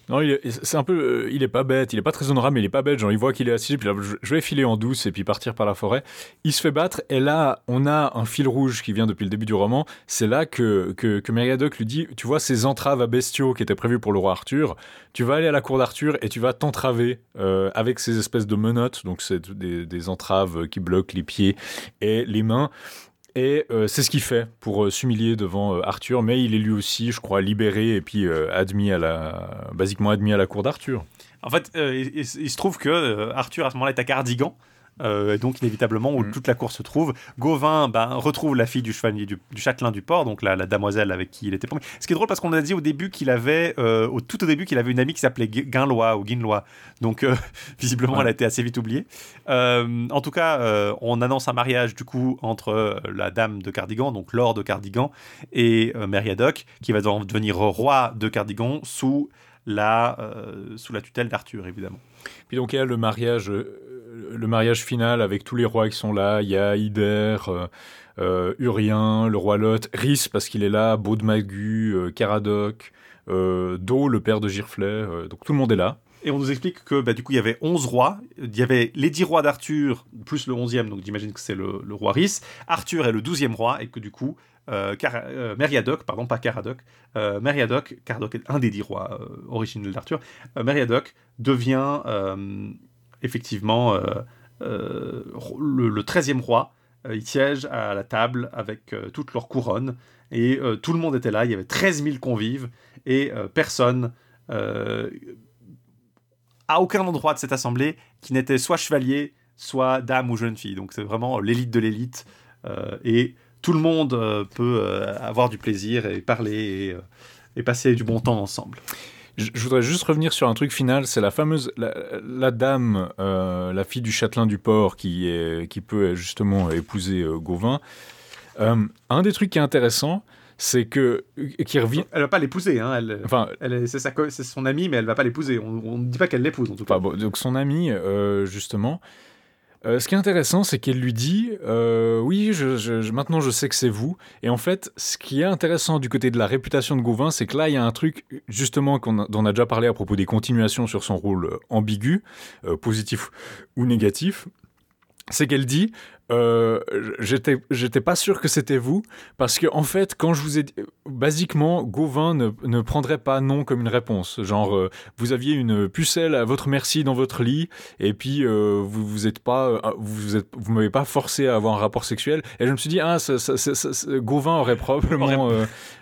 Non, c'est un peu, euh, il est pas bête, il est pas très honorable, mais il est pas bête. Genre, il voit qu'il est assis, puis là, je vais filer en douce et puis partir par la forêt. Il se fait battre, et là, on a un fil rouge qui vient depuis le début du roman. C'est là que, que, lui dit, tu vois, ces entraves à bestiaux qui étaient prévues pour le roi Arthur, tu vas aller à la cour d'Arthur et tu vas t'entraver euh, avec ces espèces de menottes, donc c'est des, des entraves qui bloquent les pieds et les mains. Et euh, c'est ce qu'il fait pour euh, s'humilier devant euh, Arthur, mais il est lui aussi, je crois, libéré et puis admis à la, basiquement admis à la cour d'Arthur. En fait, il, se trouve que Arthur à ce moment-là est à Cardigan, euh, donc inévitablement où mm. toute la cour se trouve. Gauvin ben, retrouve la fille du chevalier du, châtelain du port, donc la, la, damoiselle avec qui il était promis. Ce qui est drôle parce qu'on a dit au début qu'il avait, euh, au, tout au début, qu'il avait une amie qui s'appelait Guinlois ou Guinlois. Donc euh, visiblement, elle a été assez vite oubliée. en tout cas, on annonce un mariage du coup entre la dame de Cardigan, donc Lord de Cardigan, et Meriadoc, qui va devenir roi de Cardigan sous la, sous la tutelle d'Arthur, évidemment. Puis donc il y a le mariage le mariage final avec tous les rois qui sont là. Il y a Ider, euh, euh, Urien, le roi Lot, Rhys parce qu'il est là, Baudemagu, euh, Caradoc, Do, le père de Girflet. donc tout le monde est là. Et on nous explique que bah, du coup il y avait 11 rois. Il y avait les 10 rois d'Arthur, plus le 11e, donc j'imagine que c'est le, roi Rhys. Arthur est le 12e roi et que du coup Meriadoc, pardon, pas Caradoc, Meriadoc, Caradoc est un des 10 rois originels d'Arthur, Meriadoc devient effectivement euh, euh, le, 13e roi. Euh, il siège à la table avec toute leur couronne et tout le monde était là. Il y avait 13 000 convives et personne à aucun endroit de cette assemblée qui n'était soit chevalier, soit dame ou jeune fille. Donc c'est vraiment l'élite de l'élite. et tout le monde peut avoir du plaisir et parler et, passer du bon temps ensemble. Je, voudrais juste revenir sur un truc final, c'est la fameuse la, dame, euh, la fille du châtelain du port qui est qui peut justement épouser euh, Gauvin. Euh, un des trucs qui est intéressant, c'est que qui revient. Elle va pas l'épouser, hein. Elle, enfin, elle c'est c'est son amie, mais elle va pas l'épouser. On ne dit pas qu'elle l'épouse en tout cas. donc son amie, justement, euh, ce qui est intéressant, c'est qu'elle lui dit euh, Oui, maintenant je sais que c'est vous. Et en fait, ce qui est intéressant du côté de la réputation de Gauvin, c'est que là, il y a un truc, justement, dont on a déjà parlé à propos des continuations sur son rôle euh, ambigu, positif ou négatif. C'est qu'elle dit euh, j'étais j'étais pas sûr que c'était vous parce que en fait quand je vous ai dit, basiquement Gauvin ne, ne prendrait pas non comme une réponse. Genre euh, vous aviez une pucelle à votre merci dans votre lit et puis euh, vous vous êtes pas vous êtes vous m'avez pas forcé à avoir un rapport sexuel. Et je me suis dit ah ça, ça, Gauvin aurait probablement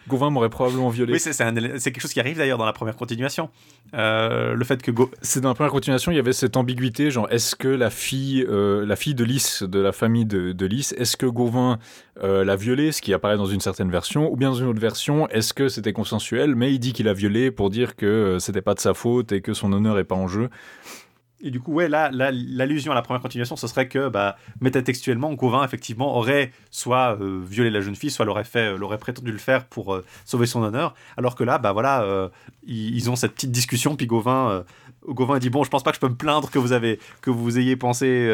Gauvin m'aurait probablement violé. Oui c'est quelque chose qui arrive d'ailleurs dans la première continuation. Le fait que c'est dans la première continuation il y avait cette ambiguïté genre est-ce que la fille la fille de Lys de la famille de, de Lys. Est-ce que Gauvin euh, l'a violé, ce qui apparaît dans une certaine version, ou bien dans une autre version, est-ce que c'était consensuel, mais il dit qu'il a violé pour dire que euh, c'était pas de sa faute et que son honneur est pas en jeu. Et du coup, ouais, là, l'allusion à la première continuation, ce serait que, bah, métatextuellement, Gauvin, effectivement, aurait soit euh, violé la jeune fille, soit l'aurait fait, l'aurait prétendu le faire pour sauver son honneur. Alors que là, bah voilà, ils, ont cette petite discussion, puis Gauvin, Gauvin dit bon, je pense pas que je peux me plaindre que vous avez, que vous ayez pensé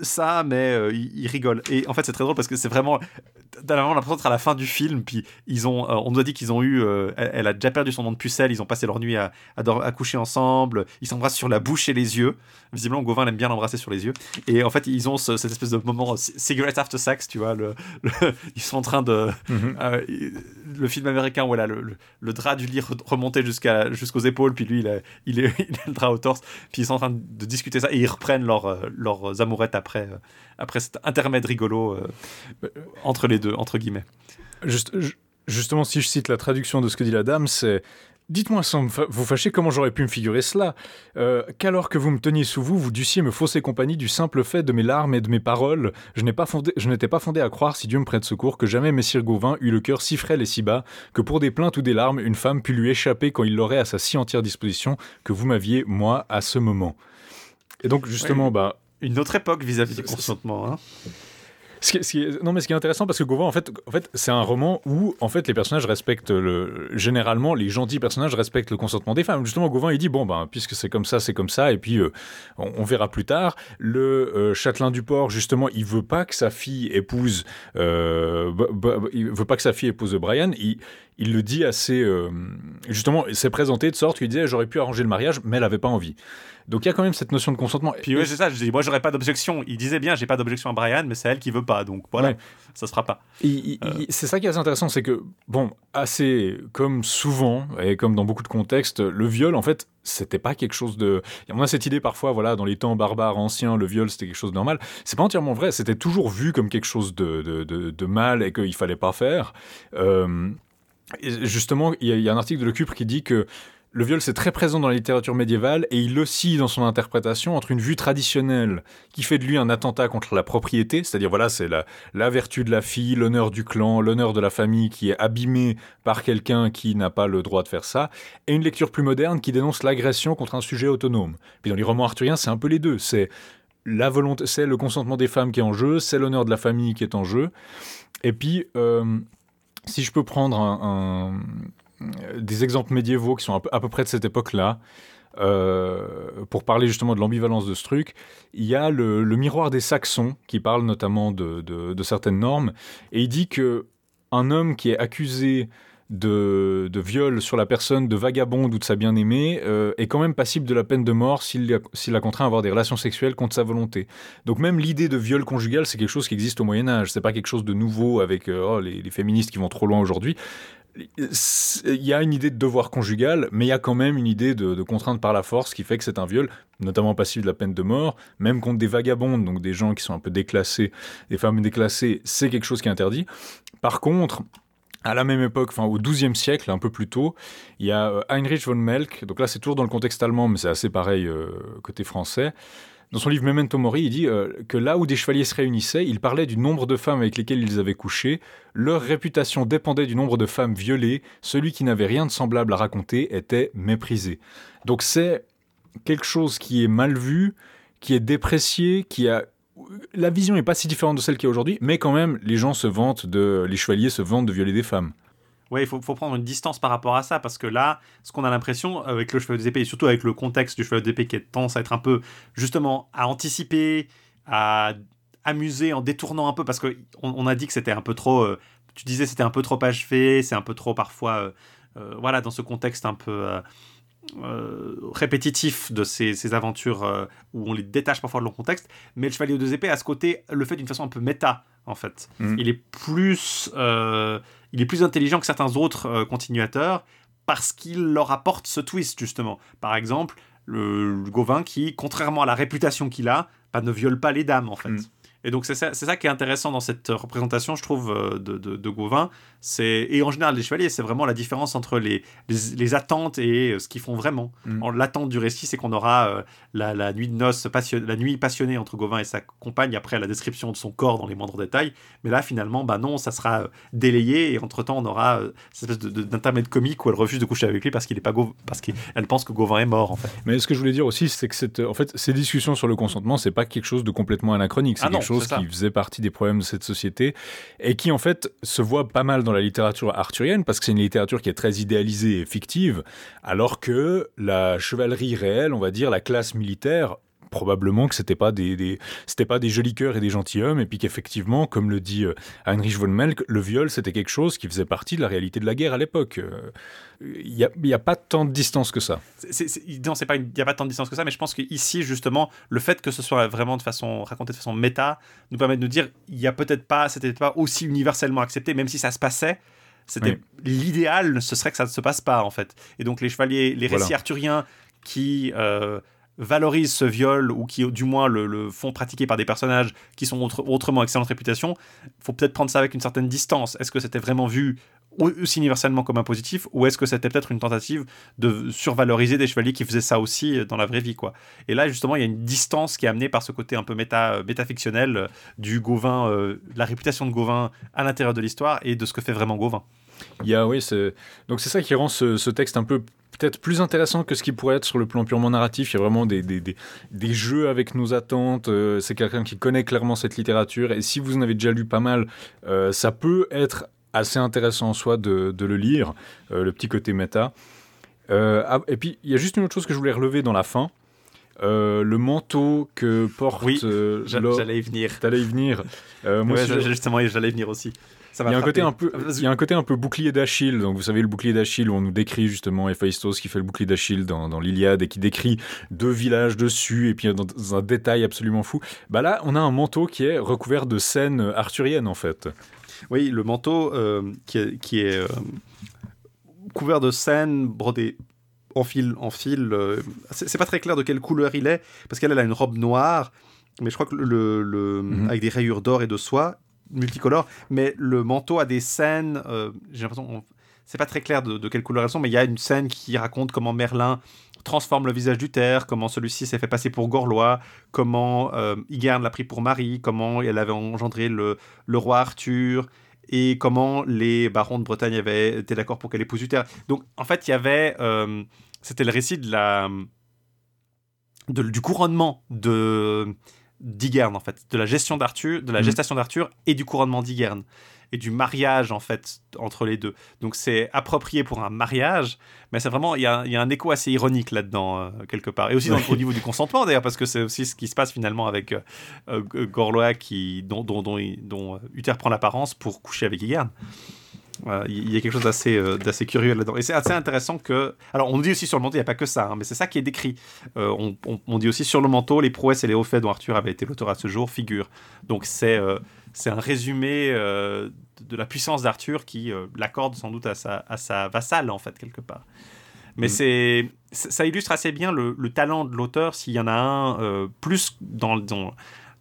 ça, mais euh, il, rigole. Et en fait, c'est très drôle parce que c'est vraiment. T'as l'impression d'être à la fin du film, puis ils ont, euh, on nous a dit qu'ils ont eu. Euh, elle, a déjà perdu son nom de pucelle, ils ont passé leur nuit à, à, coucher ensemble, ils s'embrassent sur la bouche et les yeux. Visiblement, Gauvin aime bien l'embrasser sur les yeux. Et en fait, ils ont cette espèce de moment cigarette after sex, tu vois. Le, ils sont en train de. Mm-hmm. le film américain où elle a le, le, drap du lit remonté jusqu'à, jusqu'aux épaules, puis lui, il a, il, est, il a le drap au torse, puis ils sont en train de discuter ça et ils reprennent leur, leurs après, euh, après cet intermède rigolo euh, entre les deux, entre guillemets. Juste, justement, si je cite la traduction de ce que dit la dame, c'est Dites-moi sans vous fâcher comment j'aurais pu me figurer cela? Euh, qu'alors que vous me teniez sous vous, vous dussiez me fausser compagnie du simple fait de mes larmes et de mes paroles. Je n'étais pas, pas fondé à croire, si Dieu me prête secours, que jamais Messire Gauvin eut le cœur si frêle et si bas, que pour des plaintes ou des larmes, une femme pût lui échapper quand il l'aurait à sa si entière disposition que vous m'aviez, moi, à ce moment. Et donc, justement, bah, une autre époque vis-à-vis du consentement. Hein. non, mais ce qui est intéressant, parce que Gauvin, en fait, en fait c'est un roman où, en fait, les personnages respectent le. Généralement, les gentils personnages respectent le consentement des femmes. Justement, Gauvin, il dit bon, ben, puisque c'est comme ça, c'est comme ça, et puis euh, on, verra plus tard. Le euh, châtelain du port, justement, il veut pas que sa fille épouse. Euh, il veut pas que sa fille épouse Brian. Il, il le dit assez. justement, il s'est présenté de sorte qu'il disait j'aurais pu arranger le mariage, mais elle avait pas envie. Donc il y a quand même cette notion de consentement. Puis oui, c'est ça, je dis, moi j'aurais pas d'objection. Il disait bien, j'ai pas d'objection à Brian, mais c'est elle qui veut pas, donc voilà, ça se fera pas. Euh. C'est ça qui est assez intéressant, c'est que, bon, assez comme souvent, et comme dans beaucoup de contextes, le viol, en fait, c'était pas quelque chose de. On a cette idée parfois, voilà, dans les temps barbares anciens, le viol c'était quelque chose de normal. C'est pas entièrement vrai, c'était toujours vu comme quelque chose de, de, de, mal et qu'il fallait pas faire. Euh, justement, il y, a un article de Le Cupre qui dit que le viol, c'est très présent dans la littérature médiévale et il oscille dans son interprétation entre une vue traditionnelle qui fait de lui un attentat contre la propriété, c'est-à-dire voilà, c'est la, la vertu de la fille, l'honneur du clan, l'honneur de la famille qui est abîmé par quelqu'un qui n'a pas le droit de faire ça, et une lecture plus moderne qui dénonce l'agression contre un sujet autonome. Puis dans les romans arthuriens, c'est un peu les deux. C'est la volonté, c'est le consentement des femmes qui est en jeu, c'est l'honneur de la famille qui est en jeu. Et puis, euh, si je peux prendre des exemples médiévaux qui sont à peu, près de cette époque-là. Euh, pour parler justement de l'ambivalence de ce truc, il y a le, miroir des Saxons qui parle notamment de, certaines normes et il dit que un homme qui est accusé de, viol sur la personne de vagabonde ou de sa bien-aimée euh, est quand même passible de la peine de mort s'il la contraint à avoir des relations sexuelles contre sa volonté. Donc même l'idée de viol conjugal, c'est quelque chose qui existe au Moyen Âge. C'est pas quelque chose de nouveau avec oh, les, les, féministes qui vont trop loin aujourd'hui il y a une idée de devoir conjugal, mais il y a quand même une idée de, contrainte par la force qui fait que c'est un viol, notamment passif de la peine de mort, même contre des vagabondes, donc des gens qui sont un peu déclassés, des femmes déclassées, c'est quelque chose qui est interdit. Par contre, à la même époque, enfin au XIIe siècle, un peu plus tôt, il y a euh, Heinrich von Melk, donc là c'est toujours dans le contexte allemand, mais c'est assez pareil euh, côté français, dans son livre Memento Mori, il dit euh, que là où des chevaliers se réunissaient, il parlait du nombre de femmes avec lesquelles ils avaient couché, leur réputation dépendait du nombre de femmes violées, celui qui n'avait rien de semblable à raconter était méprisé. Donc c'est quelque chose qui est mal vu, qui est déprécié, qui a la vision n'est pas si différente de celle qu'il y a aujourd'hui, mais quand même, les gens se vantent de, les chevaliers se vantent de violer des femmes. Ouais, il faut, prendre une distance par rapport à ça, parce que là, ce qu'on a l'impression avec le chevalier d'épée, et surtout avec le contexte du chevalier d'épée qui est tendance à être un peu, justement, à anticiper, à amuser en détournant un peu, parce qu'on on a dit que c'était un peu trop, euh, tu disais c'était un peu trop achevé, c'est un peu trop parfois, euh, euh, voilà, dans ce contexte un peu répétitif de ces, aventures où on les détache parfois de leur contexte, mais le chevalier aux deux épées a ce côté, le fait d'une façon un peu méta, en fait. Mm. Il est plus il est plus intelligent que certains autres euh, continuateurs parce qu'il leur apporte ce twist, justement. Par exemple, le, Gauvin qui, contrairement à la réputation qu'il a, bah, ne viole pas les dames, en fait. Mm. Et donc c'est ça, ça, qui est intéressant dans cette représentation, je trouve, euh, de, de, Gauvin. Et en général, les chevaliers, c'est vraiment la différence entre les, les, attentes et euh, ce qu'ils font vraiment. Mm. L'attente du récit, c'est qu'on aura euh, la, nuit de noces, la nuit passionnée entre Gauvin et sa compagne, après la description de son corps dans les moindres détails. Mais là, finalement, bah non, ça sera délayé et entre-temps, on aura cette espèce d'intermède comique où elle refuse de coucher avec lui parce qu'il est pas parce qu'elle pense que Gauvin est mort, en fait. Mais ce que je voulais dire aussi, c'est que cette, en fait, ces discussions sur le consentement, c'est pas quelque chose de complètement anachronique. C'est ah quelque chose qui faisait partie des problèmes de cette société et qui en fait se voit pas mal dans la littérature arthurienne parce que c'est une littérature qui est très idéalisée et fictive, alors que la chevalerie réelle, on va dire la classe militaire, probablement que c'était pas des, c'était pas des jolis cœurs et des gentilshommes et puis qu'effectivement comme le dit euh, Heinrich von Melk le viol c'était quelque chose qui faisait partie de la réalité de la guerre à l'époque. Il n'y a, y a, pas tant de distance que ça. Non c'est pas il n'y a pas tant de distance que ça mais je pense qu'ici justement le fait que ce soit vraiment de façon raconté de façon méta nous permet de nous dire il y a peut-être pas c'était pas aussi universellement accepté même si ça se passait c'était l'idéal ce serait que ça ne se passe pas en fait. Et donc les chevaliers les récits arthuriens qui euh, valorisent ce viol ou qui du moins le, font pratiquer par des personnages qui sont autrement excellente réputation, faut peut-être prendre ça avec une certaine distance. Est-ce que c'était vraiment vu aussi universellement comme un positif ou est-ce que c'était peut-être une tentative de survaloriser des chevaliers qui faisaient ça aussi dans la vraie vie quoi? Et là justement il y a une distance qui est amenée par ce côté un peu méta, métafictionnel euh, du Gauvin, euh, la réputation de Gauvin à l'intérieur de l'histoire et de ce que fait vraiment Gauvin. Il oui, donc c'est ça qui rend ce, texte un peu peut-être plus intéressant que ce qui pourrait être sur le plan purement narratif. Il y a vraiment des, des, des, jeux avec nos attentes. Euh, c'est quelqu'un qui connaît clairement cette littérature. Et si vous en avez déjà lu pas mal, euh, ça peut être assez intéressant en soi de, de le lire, euh, le petit côté méta. Ah, et puis, il y a juste une autre chose que je voulais relever dans la fin. le manteau que porte. Oui, j'allais y venir. T'allais y venir. moi, justement, j'allais y venir aussi il y a un côté un peu, il y a un côté un peu bouclier d'Achille. Donc vous savez le bouclier d'Achille où on nous décrit justement Héphaïstos qui fait le bouclier d'Achille dans, dans l'Iliade et qui décrit deux villages dessus et puis dans, un détail absolument fou. Bah là, on a un manteau qui est recouvert de scènes arthuriennes en fait. Oui, le manteau euh, qui est, qui est euh, couvert de scènes brodées en fil, en fil. Euh, c'est pas très clair de quelle couleur il est parce qu'elle a une robe noire mais je crois que le, le mhm. avec des rayures d'or et de soie multicolore, mais le manteau a des scènes, euh, j'ai l'impression, c'est pas très clair de, quelle couleur elles sont, mais il y a une scène qui raconte comment Merlin transforme le visage du comment celui-ci s'est fait passer pour Gorlois, comment euh, l'a pris pour Marie, comment elle avait engendré le, le roi Arthur, et comment les barons de Bretagne avaient été d'accord pour qu'elle épouse Uther. Donc en fait, il y avait, euh, c'était le récit de la, du couronnement de d'Igern en fait, de la gestion d'Arthur, de la mhm. gestation d'Arthur et du couronnement d'Igern et du mariage en fait entre les deux. Donc c'est approprié pour un mariage, mais c'est vraiment il y, a, un écho assez ironique là-dedans euh, quelque part. Et aussi au niveau du consentement d'ailleurs parce que c'est aussi ce qui se passe finalement avec euh, euh, Gorlois qui dont dont, dont, Uther prend l'apparence pour coucher avec Igern il y a quelque chose d'assez euh, d'assez curieux là-dedans. Et c'est assez intéressant que. Alors, on dit aussi sur le manteau, il n'y a pas que ça, hein, mais c'est ça qui est décrit. Euh, on, on, dit aussi sur le manteau, les prouesses et les hauts faits dont Arthur avait été l'auteur à ce jour figurent. Donc, c'est euh, c'est un résumé de la puissance d'Arthur qui l'accorde sans doute à sa, à sa vassale, en fait, quelque part. Mais mm. c'est ça illustre assez bien le, le talent de l'auteur s'il y en a un plus dans, dans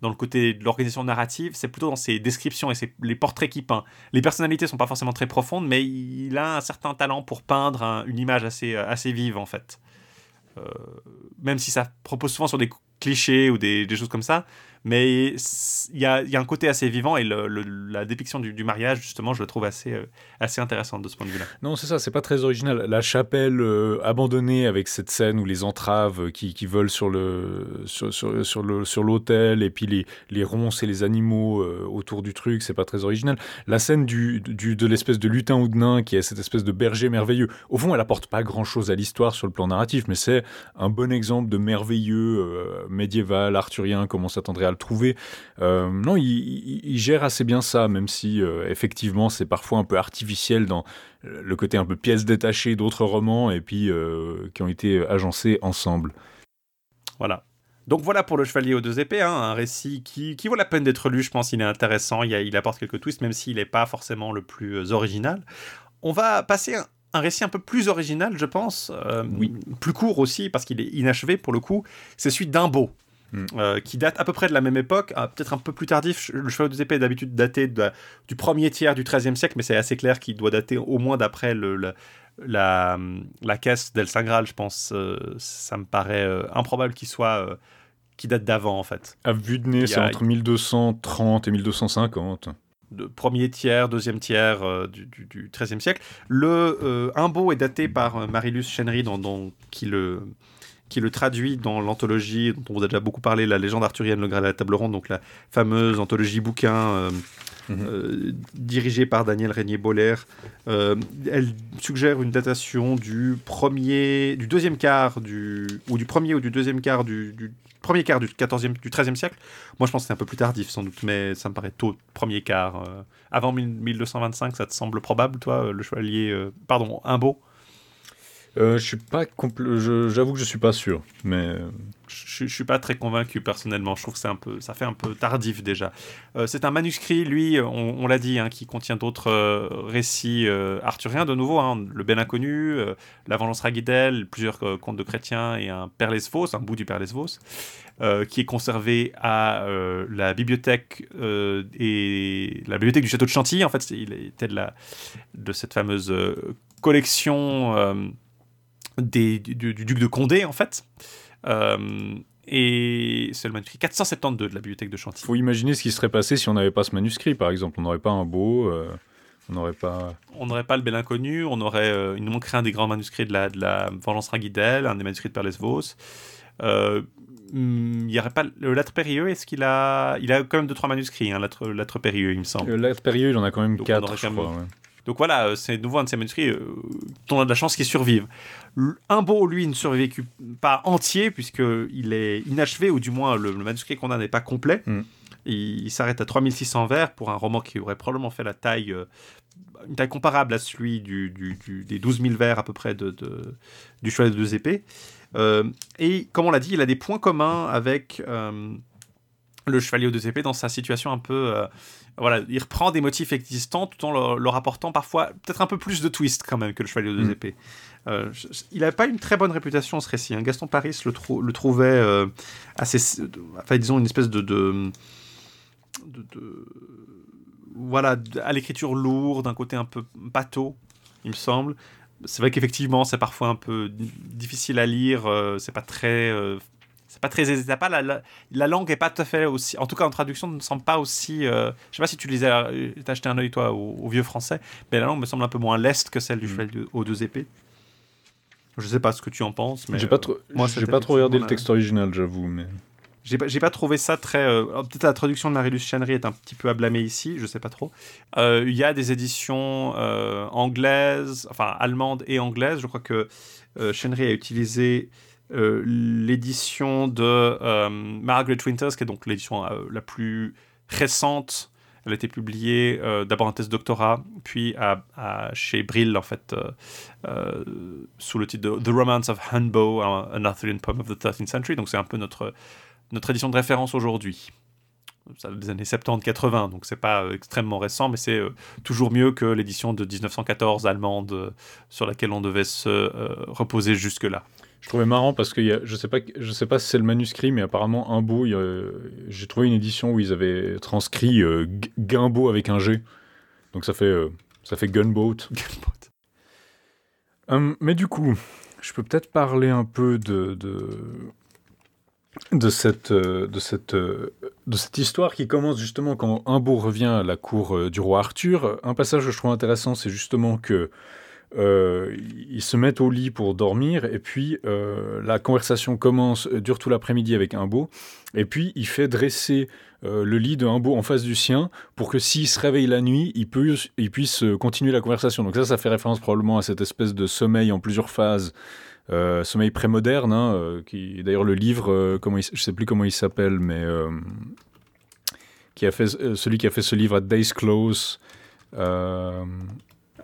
dans le côté de l'organisation narrative, c'est plutôt dans ses descriptions et les portraits qu'il peint. Les personnalités sont pas forcément très profondes, mais il a un certain talent pour peindre une image assez, euh, assez vive en fait. Euh, même si ça propose souvent sur des clichés ou des, des choses comme ça, mais il y a, y a, un côté assez vivant et le, la dépiction du, du, mariage, justement, je le trouve assez, euh, assez intéressante de ce point de vue-là. Non, c'est ça, c'est pas très original. La chapelle euh, abandonnée avec cette scène où les entraves qui, qui volent sur le sur, sur, sur le sur et puis les, les ronces et les animaux euh, autour du truc, c'est pas très original. La scène du, du de l'espèce de lutin ou de nain qui est cette espèce de berger merveilleux. Au fond, elle apporte pas grand-chose à l'histoire sur le plan narratif, mais c'est un bon exemple de merveilleux médiéval arthurien comme on s'attendrait à trouver. Euh, non, il, gère assez bien ça, même si euh, effectivement c'est parfois un peu artificiel dans le côté un peu pièce détachée d'autres romans et puis euh, qui ont été agencés ensemble. Voilà. Donc voilà pour le Chevalier aux deux épées, hein, un récit qui, qui, vaut la peine d'être lu, je pense qu'il est intéressant, il, il, apporte quelques twists, même s'il n'est pas forcément le plus original. On va passer un, un récit un peu plus original, je pense, oui. plus court aussi, parce qu'il est inachevé pour le coup, c'est celui d'Imbo. Mm. Euh, qui date à peu près de la même époque, euh, peut-être un peu plus tardif. Le Cheval des Épées est d'habitude daté du premier tiers du XIIIe siècle, mais c'est assez clair qu'il doit dater au moins d'après la, la, caisse d'El Sangral, je pense. Euh, ça me paraît improbable qu'il soit. qui date d'avant, en fait. À vue de nez, c'est entre 1230 et 1250 de premier tiers, deuxième tiers du, du, XIIIe siècle. Le Imbo est daté par Marilus Chenry, dans, qui le qui le traduit dans l'anthologie dont on vous a déjà beaucoup parlé, la légende arthurienne, le Graal à la table ronde, donc la fameuse anthologie bouquin euh, mhm. euh, dirigée par Daniel Régnier-Boller. Euh, elle suggère une datation du premier, du deuxième quart du, ou du premier ou du deuxième quart du, premier quart du 14e, du 13e siècle. Moi, je pense que c'est un peu plus tardif, sans doute, mais ça me paraît tôt, premier quart. avant 1225, ça te semble probable, toi, le chevalier, pardon, beau euh, je suis pas j'avoue que je suis pas sûr, mais je, je, suis pas très convaincu personnellement. Je trouve que c'est un peu, ça fait un peu tardif déjà. Euh, c'est un manuscrit, lui, on, l'a dit, hein, qui contient d'autres euh, récits arthuriens de nouveau, hein, le Bel Inconnu, la Vengeance Raguidel, plusieurs contes de chrétiens et un Père Lesvos, un bout du Père Lesvos, qui est conservé à la bibliothèque et la bibliothèque du château de Chantilly. En fait, il était de la de cette fameuse collection du, duc de Condé, en fait. Euh, et c'est le manuscrit 472 de la bibliothèque de Chantilly. Il faut imaginer ce qui serait passé si on n'avait pas ce manuscrit, par exemple. On n'aurait pas un beau, euh, On n'aurait pas. On n'aurait pas le bel inconnu, on aurait. Euh, il nous manquerait un des grands manuscrits de la, de la Vengeance Ringuidel, un des manuscrits de Perles Vos. Euh, hmm, il y aurait pas le lettre périlleux est-ce qu'il a il a quand même deux trois manuscrits hein, périlleux il me semble le lettre périlleux il en a quand même quatre je crois, donc voilà euh, c'est nouveau un de ces manuscrits euh, on a de la chance qu'il survive un beau lui ne survécu pas entier puisque il est inachevé ou du moins le, manuscrit qu'on a n'est pas complet hmm. il, s'arrête à 3600 vers pour un roman qui aurait probablement fait la taille euh, une taille comparable à celui du, des 12 000 vers à peu près de, du choix de deux épées euh, et comme on l'a dit, il a des points communs avec euh, le chevalier aux deux épées dans sa situation un peu. Euh, voilà, il reprend des motifs existants tout en leur, apportant parfois peut-être un peu plus de twist quand même que le chevalier aux deux mm. épées. il n'avait pas une très bonne réputation ce récit. Hein. Gaston Paris le, le trouvait assez. Enfin, disons, une espèce de. de, de, voilà, à l'écriture lourde, d'un côté un peu bateau, il me semble c'est vrai qu'effectivement, c'est parfois un peu difficile à lire. Euh, c'est pas très. Euh, c'est pas très. Pas la, la, langue est pas tout à fait aussi. En tout cas, en traduction, ne semble pas aussi. Euh, je sais pas si tu lisais. T'as acheté un œil, toi, au, vieux français. Mais la langue me semble un peu moins leste que celle du mm. cheval aux deux épées. Je sais pas ce que tu en penses. mais J'ai pas trop, moi, j'ai pas trop regardé le texte original, j'avoue. Mais j'ai pas, pas trouvé ça très. Euh, peut-être la traduction de Marie-Luce Chenry est un petit peu à blâmer ici, je sais pas trop. Euh, il y a des éditions euh, anglaises, enfin allemandes et anglaises. Je crois que Chenry a utilisé l'édition de Margaret Winters, qui est donc l'édition la plus récente. Elle a été publiée d'abord en thèse doctorat, puis chez Brill, en fait, sous le titre de The Romance of Hunbo, an Arthurian Poem of the 13th Century. Donc c'est un peu notre notre édition de référence aujourd'hui. Ça des années 70-80, donc c'est pas euh, extrêmement récent, mais c'est euh, toujours mieux que l'édition de 1914 allemande euh, sur laquelle on devait se reposer jusque-là. Je trouvais marrant parce que y a, je sais pas, je sais pas si c'est le manuscrit, mais apparemment un beau, j'ai trouvé une édition où ils avaient transcrit Gimbo avec un G, donc ça fait ça fait gunboat. Hum, mais du coup, je peux peut-être parler un peu de, de de cette, euh, de, cette, euh, de cette histoire qui commence justement quand Imbo revient à la cour euh, du roi Arthur. Un passage que je trouve intéressant, c'est justement que ils se mettent au lit pour dormir et puis la conversation commence, dure tout l'après-midi avec Imbo et puis il fait dresser le lit de Imbo en face du sien pour que s'il se réveille la nuit, il, peut, il puisse continuer la conversation. Donc ça, ça fait référence probablement à cette espèce de sommeil en plusieurs phases euh, Sommeil prémoderne, hein, euh, qui d'ailleurs le livre, euh, comment je sais plus comment il s'appelle, mais qui a fait celui qui a fait ce livre à Days Close.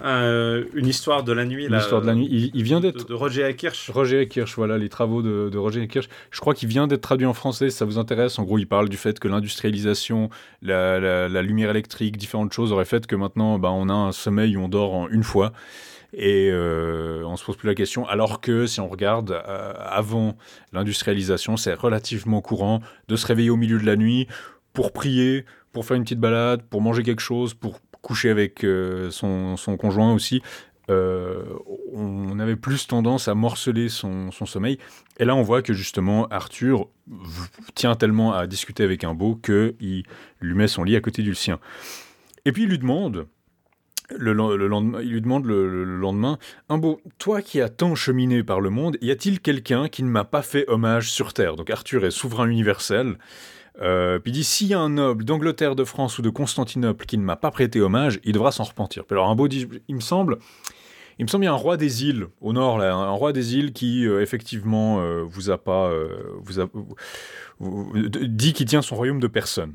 Une histoire de la nuit. Une histoire de la nuit. Il, vient d'être. De, Roger Kirsch. Roger Kirsch, voilà, les travaux de, Roger Kirsch. Je crois qu'il vient d'être traduit en français, ça vous intéresse. En gros, il parle du fait que l'industrialisation, la, lumière électrique, différentes choses auraient fait que maintenant, bah, on a un sommeil où on dort en une fois. Et euh, on se pose plus la question. Alors que si on regarde euh, avant l'industrialisation, c'est relativement courant de se réveiller au milieu de la nuit pour prier, pour faire une petite balade, pour manger quelque chose, pour coucher avec euh, son, conjoint aussi. on avait plus tendance à morceler son, sommeil. Et là, on voit que justement, Arthur tient tellement à discuter avec un beau qu'il lui met son lit à côté du sien. Et puis il lui demande le, lendemain, il lui demande le, lendemain Un beau, toi qui as tant cheminé par le monde, y a-t-il quelqu'un qui ne m'a pas fait hommage sur Terre? Donc Arthur est souverain universel. Euh, puis il dit S'il y a un noble d'Angleterre, de France ou de Constantinople qui ne m'a pas prêté hommage, il devra s'en repentir. Puis alors un beau dit Il me semble. Il me semble y a un roi des îles au nord, là, un roi des îles qui euh, effectivement euh, vous a pas vous dit qu'il tient son royaume de personne.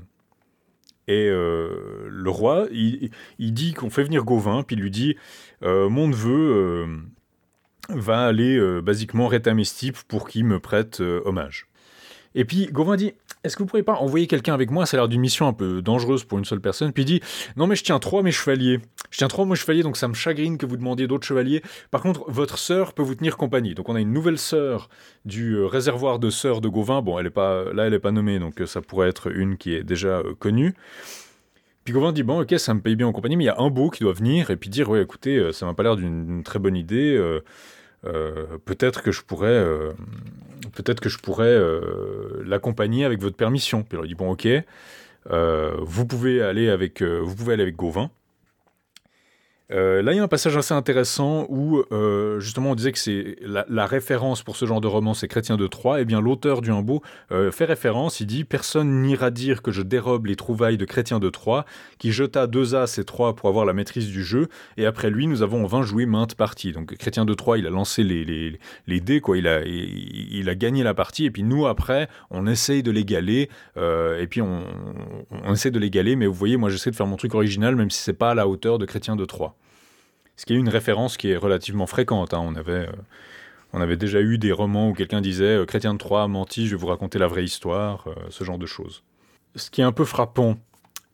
Et le roi, il, dit qu'on fait venir Gauvin, puis il lui dit Mon neveu va aller basiquement rétamestip pour qu'il me prête hommage. Et puis Gauvin dit Est-ce que vous pourriez pas envoyer quelqu'un avec moi? Ça a l'air d'une mission un peu dangereuse pour une seule personne. Puis il dit Non, mais je tiens trois mes chevaliers. Je tiens trois mes chevaliers, donc ça me chagrine que vous demandiez d'autres chevaliers. Par contre, votre sœur peut vous tenir compagnie. Donc on a une nouvelle sœur du euh, réservoir de sœurs de Gauvin. Bon, elle est pas, là, elle n'est pas nommée, donc euh, ça pourrait être une qui est déjà euh, connue. Puis Gauvin dit bon ok ça me paye bien en compagnie mais il y a un beau qui doit venir et puis dire ouais écoutez ça m'a pas l'air d'une très bonne idée peut-être que je pourrais peut-être je pourrais euh, l'accompagner avec votre permission. Puis il dit bon ok, euh, vous pouvez aller avec euh, vous pouvez aller avec Gauvin. Euh, là, il y a un passage assez intéressant où euh, justement on disait que c'est la, référence pour ce genre de roman, c'est Chrétien de Troyes. Eh bien, l'auteur du Humbo euh, fait référence. Il dit Personne n'ira dire que je dérobe les trouvailles de Chrétien de Troyes, qui jeta deux as et trois pour avoir la maîtrise du jeu. Et après lui, nous avons en vain joué maintes parties. Donc, Chrétien de Troyes, il a lancé les, les, les dés, quoi. Il a, il, a gagné la partie. Et puis nous, après, on essaye de l'égaler. et puis on, on essaie de l'égaler. Mais vous voyez, moi, j'essaie de faire mon truc original, même si c'est pas à la hauteur de Chrétien de Troyes. Ce qui est une référence qui est relativement fréquente. Hein. On, avait, euh, on avait déjà eu des romans où quelqu'un disait euh, Chrétien de Troyes a menti, je vais vous raconter la vraie histoire, euh, ce genre de choses. Ce qui est un peu frappant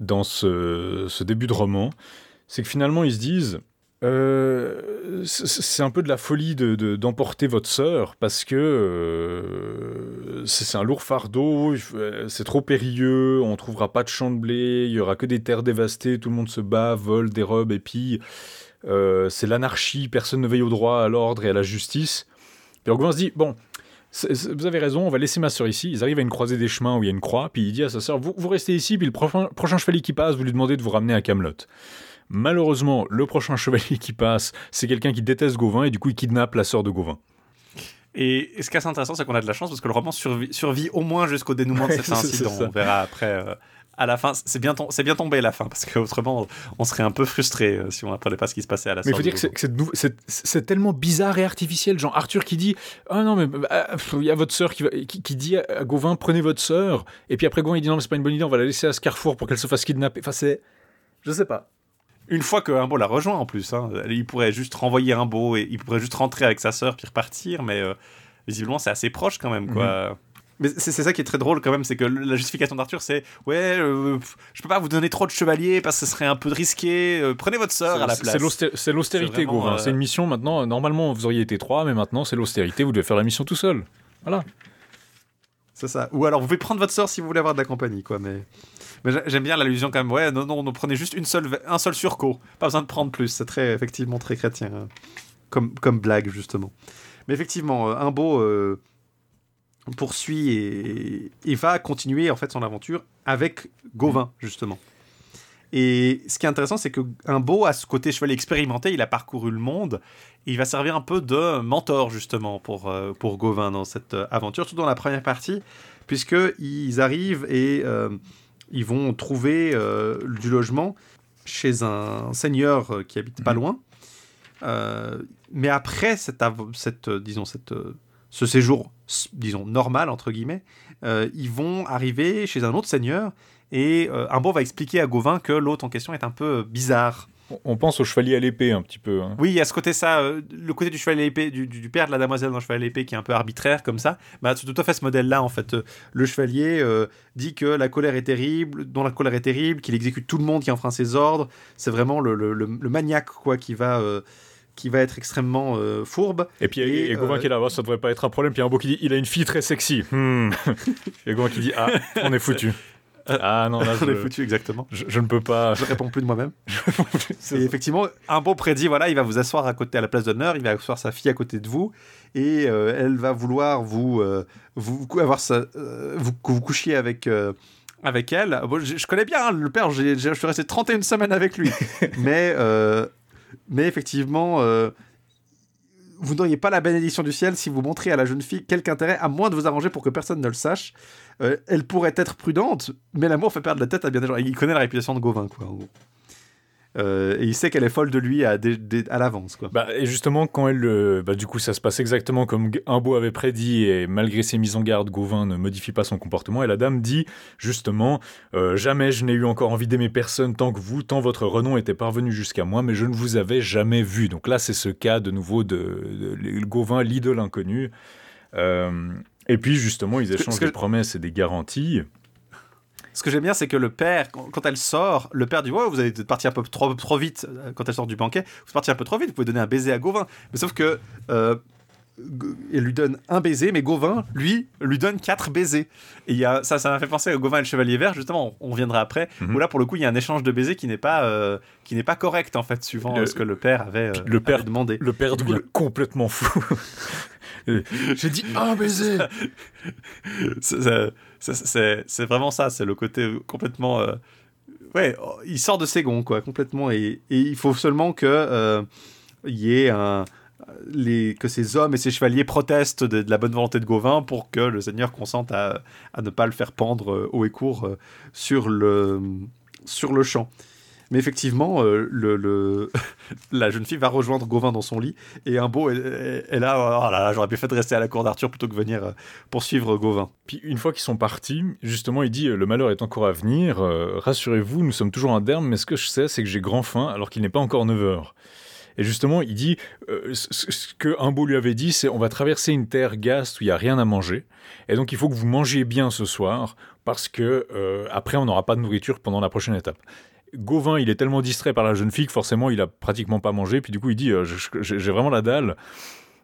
dans ce, début de roman, c'est que finalement ils se disent c'est un peu de la folie d'emporter de, votre sœur parce que c'est un lourd fardeau, c'est trop périlleux, on trouvera pas de champs de blé, il y aura que des terres dévastées, tout le monde se bat, vole, dérobe et puis euh, c'est l'anarchie, personne ne veille au droit, à l'ordre et à la justice. Et Orgouin se dit, bon, vous avez raison, on va laisser ma sœur ici. Ils arrivent à une croisée des chemins où il y a une croix, puis il dit à sa sœur, vous, restez ici, puis le prochain, prochain chevalier qui passe, vous lui demandez de vous ramener à Camelot. Malheureusement, le prochain chevalier qui passe, c'est quelqu'un qui déteste Gauvin, et du coup il kidnappe la sœur de Gauvin. Et ce qui est assez intéressant, c'est qu'on a de la chance parce que le roman survit, au moins jusqu'au dénouement de cet incident. On verra après. Euh, à la fin, c'est bien, c'est bien tombé la fin, parce qu'autrement, on serait un peu frustré euh, si on n'apprenait pas ce qui se passait à la Mais il faut dire que c'est tellement bizarre et artificiel. Genre Arthur qui dit Ah non, mais bah, il y a votre sœur qui, qui, dit à Gauvin Prenez votre sœur. Et puis après, Gauvin il dit Non, mais c'est pas une bonne idée, on va la laisser à ce carrefour pour qu'elle se fasse kidnapper. Enfin, c'est. Je sais pas. Une fois que la rejoint en plus, hein, il pourrait juste renvoyer Imbo et il pourrait juste rentrer avec sa sœur puis repartir, mais euh, visiblement c'est assez proche quand même, quoi. Mhm. Mais c'est ça qui est très drôle quand même, c'est que la justification d'Arthur, c'est ouais, euh, je peux pas vous donner trop de chevaliers parce que ce serait un peu risqué. Euh, prenez votre sœur à la place. C'est l'austérité, Gauvin. C'est une mission maintenant. Normalement, vous auriez été trois, mais maintenant c'est l'austérité. Vous devez faire la mission tout seul. Voilà. C'est ça. Ou alors vous pouvez prendre votre sœur si vous voulez avoir de la compagnie, quoi. Mais, mais j'aime bien l'allusion quand même. Ouais, non, non, on prenez juste une seule, un seul surco. Pas besoin de prendre plus. C'est très, effectivement, très chrétien. Hein. Comme, comme blague, justement. Mais effectivement, un beau poursuit et, va continuer en fait son aventure avec Gauvin justement. Et ce qui est intéressant, c'est qu'un beau a ce côté chevalier expérimenté, il a parcouru le monde, et il va servir un peu de mentor justement pour, euh, pour Gauvin dans cette euh, aventure, tout dans la première partie, puisqu'ils arrivent et euh, ils vont trouver du logement chez un seigneur qui habite pas mhm. loin. mais après cette, cette disons, cette ce séjour, disons, normal, entre guillemets, euh, ils vont arriver chez un autre seigneur et euh, un bon va expliquer à Gauvin que l'autre en question est un peu euh, bizarre. On pense au chevalier à l'épée un petit peu. Hein. Oui, il y a ce côté ça, le côté du chevalier à l'épée, du, père de la damoiselle dans le chevalier à l'épée qui est un peu arbitraire comme ça. Bah, c'est tout à fait ce modèle-là en fait. le chevalier dit que la colère est terrible, dont la colère est terrible, qu'il exécute tout le monde qui enfreint ses ordres. C'est vraiment le, le, maniaque quoi qui va qui va être extrêmement euh, fourbe. Et puis, et, et Gauvin qui est là, ça devrait pas être un problème. Puis un beau qui dit, il a une fille très sexy. Hmm. et Gauvin qui dit, ah, on est foutu. Ah non, là, on est foutu, exactement. Je, ne peux pas. Je réponds plus de moi-même. et effectivement, un beau prédit, voilà, il va vous asseoir à côté à la place d'honneur, il va asseoir sa fille à côté de vous, et euh, elle va vouloir vous, euh, vous avoir ça, vous, que vous couchiez avec avec elle. je, connais bien hein, le père, je suis resté 31 semaines avec lui. mais mais effectivement, euh, vous n'auriez pas la bénédiction du ciel si vous montriez à la jeune fille quelque intérêt, à moins de vous arranger pour que personne ne le sache. Euh, elle pourrait être prudente, mais l'amour fait perdre la tête à bien des gens. Il connaît la réputation de Gauvin, quoi, en gros. Euh, et il sait qu'elle est folle de lui à, à l'avance. Bah, et justement, quand elle. Euh, bah, du coup, ça se passe exactement comme Imbo avait prédit, et malgré ses mises en garde, Gauvin ne modifie pas son comportement. Et la dame dit justement euh, Jamais je n'ai eu encore envie d'aimer personne tant que vous, tant votre renom était parvenu jusqu'à moi, mais je ne vous avais jamais vu. Donc là, c'est ce cas de nouveau de, de Gauvin, l'idole inconnue. et puis justement, ils échangent des promesses et des garanties ce que j'aime bien, c'est que le père, quand elle sort, le père dit Ouais, vous avez parti un peu trop, trop vite euh, quand elle sort du banquet, vous êtes parti un peu trop vite, vous pouvez donner un baiser à Gauvin. Mais sauf que. Euh, il lui donne un baiser, mais Gauvin, lui, lui donne quatre baisers. Et y a, ça, ça m'a fait penser à Gauvin et le Chevalier Vert, justement, on, viendra après, mhm. où là, pour le coup, il y a un échange de baisers qui n'est pas, euh, qui n'est pas correct, en fait, suivant ce que le père avait, le père, demandé. Le père devient complètement fou. J'ai dit un baiser C'est vraiment ça, c'est le côté complètement. Euh, ouais, il sort de ses gonds, quoi, complètement. Et, il faut seulement que il y ait un, les, que ces hommes et ces chevaliers protestent de, la bonne volonté de Gauvin pour que le seigneur consente à, à ne pas le faire pendre haut et court sur le, sur le champ. Mais effectivement, euh, la jeune fille va rejoindre Gauvin dans son lit et un beau est, là, oh là, j'aurais bien fait de rester à la cour d'Arthur plutôt que venir euh, poursuivre Gauvin. Puis une fois qu'ils sont partis, justement, il dit le malheur est encore à venir. Euh, rassurez-vous, nous sommes toujours derme, mais ce que je sais, c'est que j'ai grand faim alors qu'il n'est pas encore 9 heures. Et justement, il dit ce que beau lui avait dit, c'est on va traverser une terre gaste où il n'y a rien à manger. Et donc il faut que vous mangiez bien ce soir parce que après on n'aura pas de nourriture pendant la prochaine étape. Gauvin, il est tellement distrait par la jeune fille que forcément, il a pratiquement pas mangé. Puis du coup, il dit euh, J'ai vraiment la dalle.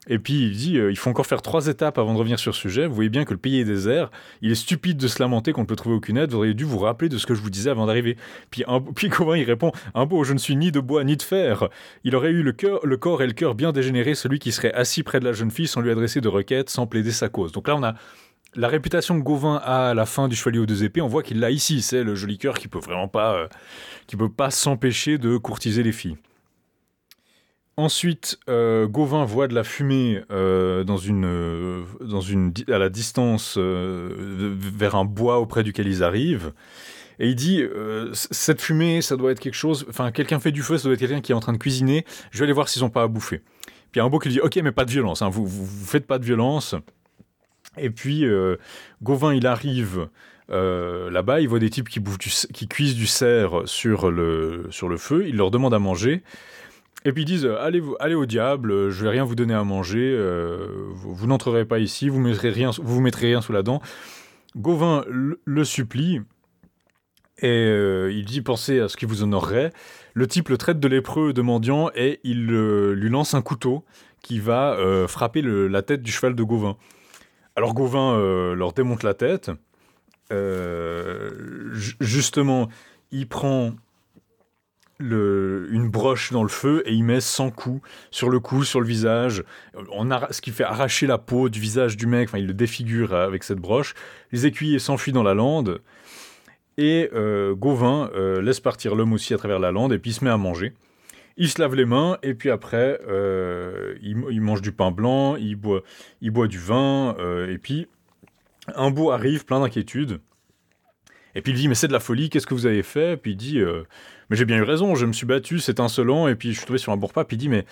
Et puis il dit euh, il faut encore faire trois étapes avant de revenir sur ce sujet. Vous voyez bien que le pays est désert. Il est stupide de se lamenter qu'on ne peut trouver aucune aide. Vous auriez dû vous rappeler de ce que je vous disais avant d'arriver. Puis, puis Gauvin il répond un beau, je ne suis ni de bois ni de fer. Il aurait eu le, cœur, le corps et le cœur bien dégénérés, celui qui serait assis près de la jeune fille sans lui adresser de requêtes, sans plaider sa cause. Donc là, on a la réputation que Gauvin a à la fin du Chevalier aux deux épées, on voit qu'il l'a ici. C'est le joli cœur qui peut vraiment pas, euh, qui peut pas s'empêcher de courtiser les filles. Ensuite, euh, Gauvin voit de la fumée euh, dans une, à la distance vers un bois auprès duquel ils arrivent. Et il dit, cette fumée, ça doit être quelque chose, enfin, quelqu'un fait du feu, ça doit être quelqu'un qui est en train de cuisiner, je vais aller voir s'ils n'ont pas à bouffer. Puis il y a un beau qui lui dit, ok, mais pas de violence, hein, vous, vous, vous, faites pas de violence, et puis, euh, Gauvin, il arrive euh, là-bas, il voit des types qui, cuisent du cerf sur le, sur le feu, il leur demande à manger. Et puis ils disent allez, allez au diable, je vais rien vous donner à manger, euh, vous, n'entrerez pas ici, vous mettrez rien, vous mettrez rien sous la dent. Gauvin le, supplie et il dit pensez à ce qui vous honorerait. Le type le traite de lépreux, de mendiant et il lui lance un couteau qui va frapper la tête du cheval de Gauvin. Alors Gauvin euh, leur démonte la tête. Euh, justement, il prend une broche dans le feu et il met 100 coups sur le cou, sur le visage, on ce qui fait arracher la peau du visage du mec, enfin il le défigure avec cette broche. Les écuyers s'enfuient dans la lande et euh, Gauvin laisse partir l'homme aussi à travers la lande et puis il se met à manger il se lave les mains et puis après, euh, il, mange du pain blanc, il boit, il boit du vin euh, et puis un beau arrive plein d'inquiétudes. Et puis il dit mais c'est de la folie, qu'est-ce que vous avez fait? Puis il dit euh, mais j'ai bien eu raison, je me suis battu, c'est insolent. Et puis je suis tombé sur un bourrepas. Puis il dit mais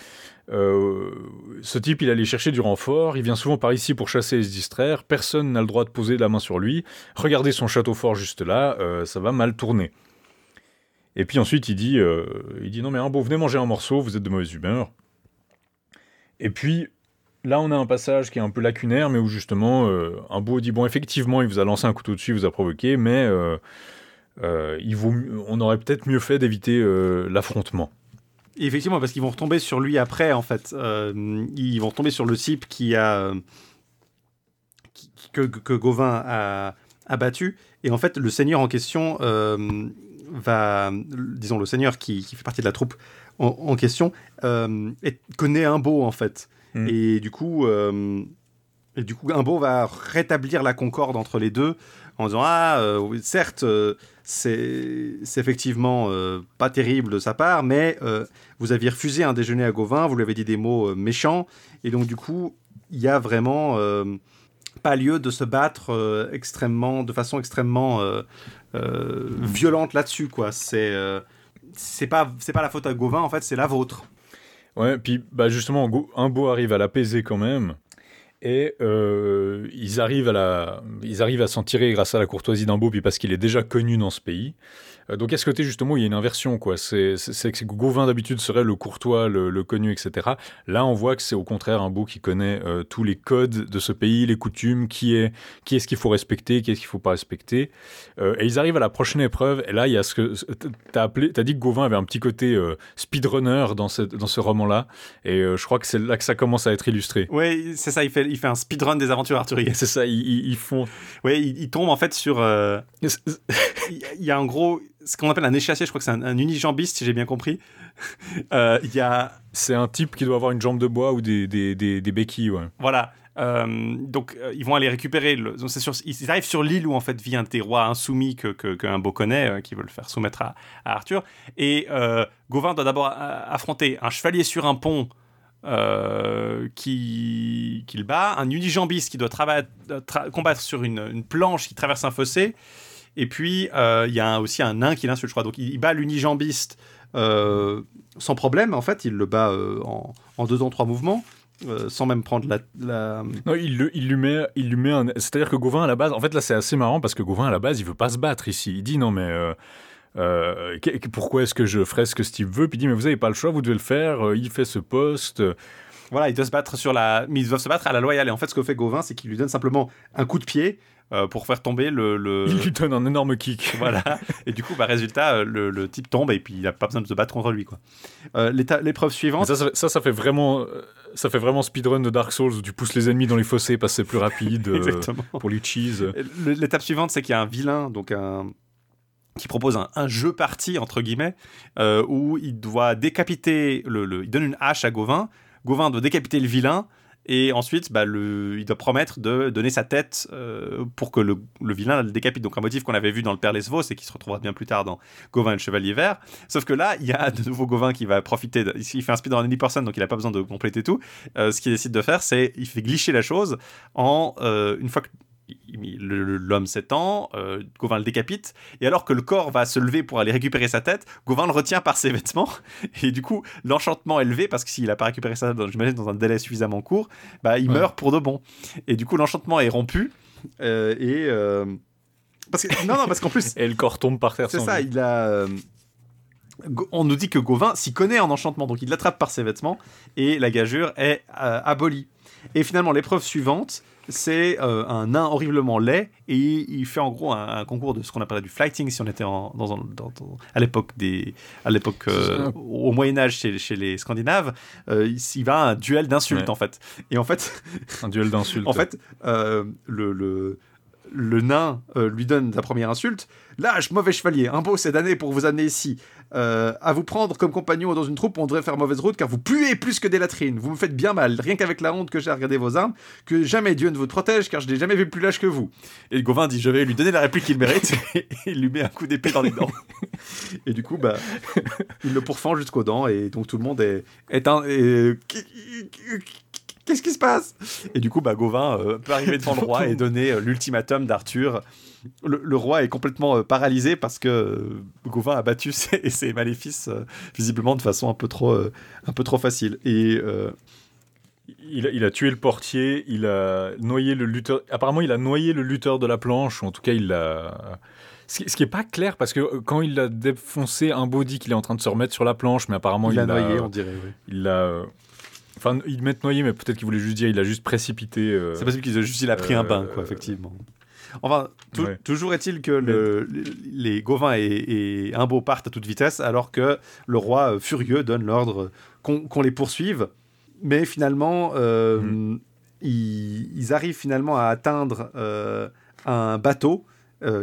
ce type il allait chercher du renfort, il vient souvent par ici pour chasser et se distraire. Personne n'a le droit de poser la main sur lui. Regardez son château fort juste là, ça va mal tourner. Et puis ensuite, il dit, euh, il dit non mais un beau, venez manger un morceau, vous êtes de mauvaise humeur. Et puis là, on a un passage qui est un peu lacunaire, mais où justement, euh, un beau dit bon, effectivement, il vous a lancé un couteau dessus, il vous a provoqué, mais euh, il vaut, on aurait peut-être mieux fait d'éviter l'affrontement. Effectivement, parce qu'ils vont retomber sur lui après, en fait. ils vont retomber sur le type qui a que, que, Gauvin a, a, battu. Et en fait, le seigneur en question va, disons, le seigneur qui, fait partie de la troupe en, question, euh, connaît un beau en fait. Hmm. Et du coup, euh, et du coup, beau va rétablir la concorde entre les deux en disant Ah, euh, certes, c'est effectivement pas terrible de sa part, mais vous aviez refusé un déjeuner à Gauvin, vous lui avez dit des mots méchants, et donc du coup, il y a vraiment pas lieu de se battre extrêmement, de façon extrêmement euh, violente là-dessus, quoi. C'est euh, c'est pas c'est pas la faute à Gauvin, en fait, c'est la vôtre. Ouais, puis bah justement, un beau arrive à l'apaiser quand même. Et euh, ils arrivent à la, ils arrivent à s'en tirer grâce à la courtoisie d'un beau, puis parce qu'il est déjà connu dans ce pays. Euh, donc à ce côté justement il y a une inversion quoi. C'est que Gauvin d'habitude serait le courtois, le, connu, etc. Là on voit que c'est au contraire un beau qui connaît euh, tous les codes de ce pays, les coutumes, qui est qui est ce qu'il faut respecter, qui est ce qu'il faut pas respecter. Euh, et ils arrivent à la prochaine épreuve. Et là il y a ce que t'as appelé, t'as dit que Gauvin avait un petit côté speedrunner dans ce dans ce roman là. Et je crois que c'est là que ça commence à être illustré. Oui c'est ça. Il fait il fait un speedrun des aventures arthuriennes. C'est ça. Ils, font. Oui il, tombe en fait sur. il y a en gros ce qu'on appelle un échassier, je crois que c'est un, unijambiste, si j'ai bien compris. Euh, y a... C'est un type qui doit avoir une jambe de bois ou des, des, des, béquilles, ouais. Voilà. donc ils vont aller récupérer. Le, sur, ils arrivent sur l'île où en fait vit un des rois insoumis que, que, beau connaît, qui veut le faire soumettre à, Arthur. Et Gauvin doit d'abord affronter un chevalier sur un pont. qui, qui, le bat, un unijambiste qui doit combattre sur une, une, planche qui traverse un fossé, et puis, euh, il y a aussi un nain qui l'insulte, je crois. Donc, il, bat l'unijambiste euh, sans problème. En fait, il le bat euh, en, deux ans, trois mouvements. sans même prendre la. Non, il, lui met, il lui met un. C'est-à-dire que Gauvin, à la base, en fait, là, c'est assez marrant parce que Gauvin, à la base, il veut pas se battre ici. Il dit non, mais. pourquoi est-ce que je ferais ce que Steve veut? Puis il dit, mais vous n'avez pas le choix, vous devez le faire. il fait ce poste. Voilà, il doit se battre sur la. Mais ils doivent se battre à la loyale. Et en fait, ce que fait Gauvin, c'est qu'il lui donne simplement un coup de pied euh, pour faire tomber le, Il lui donne un énorme kick. voilà. Et du coup, bah, résultat, euh, le, type tombe et puis il n'a pas besoin de se battre contre lui. quoi. Euh, l'épreuve suivante. Ça ça, fait vraiment. Ça fait vraiment speedrun de Dark Souls où tu pousses les ennemis dans les fossés parce que c'est plus rapide pour les cheese. L'étape suivante, c'est qu'il y a un vilain, donc un, qui propose un, jeu parti entre guillemets où il doit décapiter le, il donne une hache à Gauvin Gauvin doit décapiter le vilain et ensuite, bah, il doit promettre de donner sa tête euh, pour que le, vilain le décapite. Donc un motif qu'on avait vu dans le Père Lesvos et qui se retrouvera bien plus tard dans Gauvin et le Chevalier Vert. Sauf que là, il y a de nouveau Gauvin qui va profiter. il fait un speed en any person, donc il n'a pas besoin de compléter tout. Euh, ce qu'il décide de faire, c'est il fait glisser la chose en euh, une fois que l'homme s'étend, euh, Gauvin le décapite, et alors que le corps va se lever pour aller récupérer sa tête, Gauvin le retient par ses vêtements, et du coup, l'enchantement est levé, parce que s'il n'a pas récupéré sa tête, j'imagine, dans un délai suffisamment court, bah, il meurt pour de bon. Et du coup, l'enchantement est rompu, euh, et... Euh, parce que, non, non, parce qu'en plus... et le corps tombe par terre. C'est ça, il a... On nous dit que Gauvin s'y connaît en enchantement, donc il l'attrape par ses vêtements, et la gageure est abolie. Et finalement, l'épreuve suivante, c'est euh, un nain horriblement laid et il fait en gros un, concours de ce qu'on appelle du flighting si on était en, dans, à l'époque des à l'époque euh, au Moyen Âge chez, chez les Scandinaves euh, il va à un duel d'insultes en fait. Et en fait un duel d'insultes. en fait le, le le nain lui donne la première insulte. Lâche, mauvais chevalier, un beau c'est d'année pour vous amener ici. Euh, à vous prendre comme compagnon dans une troupe, on devrait faire mauvaise route car vous puez plus que des latrines. Vous me faites bien mal, rien qu'avec la honte que j'ai à regarder vos armes, que jamais Dieu ne vous protège car je n'ai jamais vu plus lâche que vous. Et Gauvin dit Je vais lui donner la réplique qu'il mérite et il lui met un coup d'épée dans les dents. et du coup, bah, il le pourfend jusqu'aux dents et donc tout le monde est, est un. Qu'est-ce qui se passe? Et du coup, bah, Gauvin euh, peut arriver devant le roi et donner euh, l'ultimatum d'Arthur le, roi est complètement euh, paralysé parce que Gauvin a battu ses, maléfices visiblement de façon un peu trop, un peu trop facile. Et il a, tué le portier, il a noyé le lutteur. Apparemment, il a noyé le lutteur de la planche, ou en tout cas, il l'a. Ce qui n'est pas clair, parce que quand il a défoncé un body qu'il est en train de se remettre sur la planche, mais apparemment il l'a noyé, on dirait. Il l'a. Enfin, il met noyé, mais peut-être qu'il voulait juste dire il a juste précipité. C'est possible qu'il a juste il a pris un bain, quoi, effectivement. Enfin, toujours est-il que le, les Gauvin et, et Imbo partent à toute vitesse, alors que le roi, euh, furieux, donne l'ordre qu'on les poursuive. Mais finalement, euh, mhm. ils, arrivent finalement à atteindre euh, un bateau.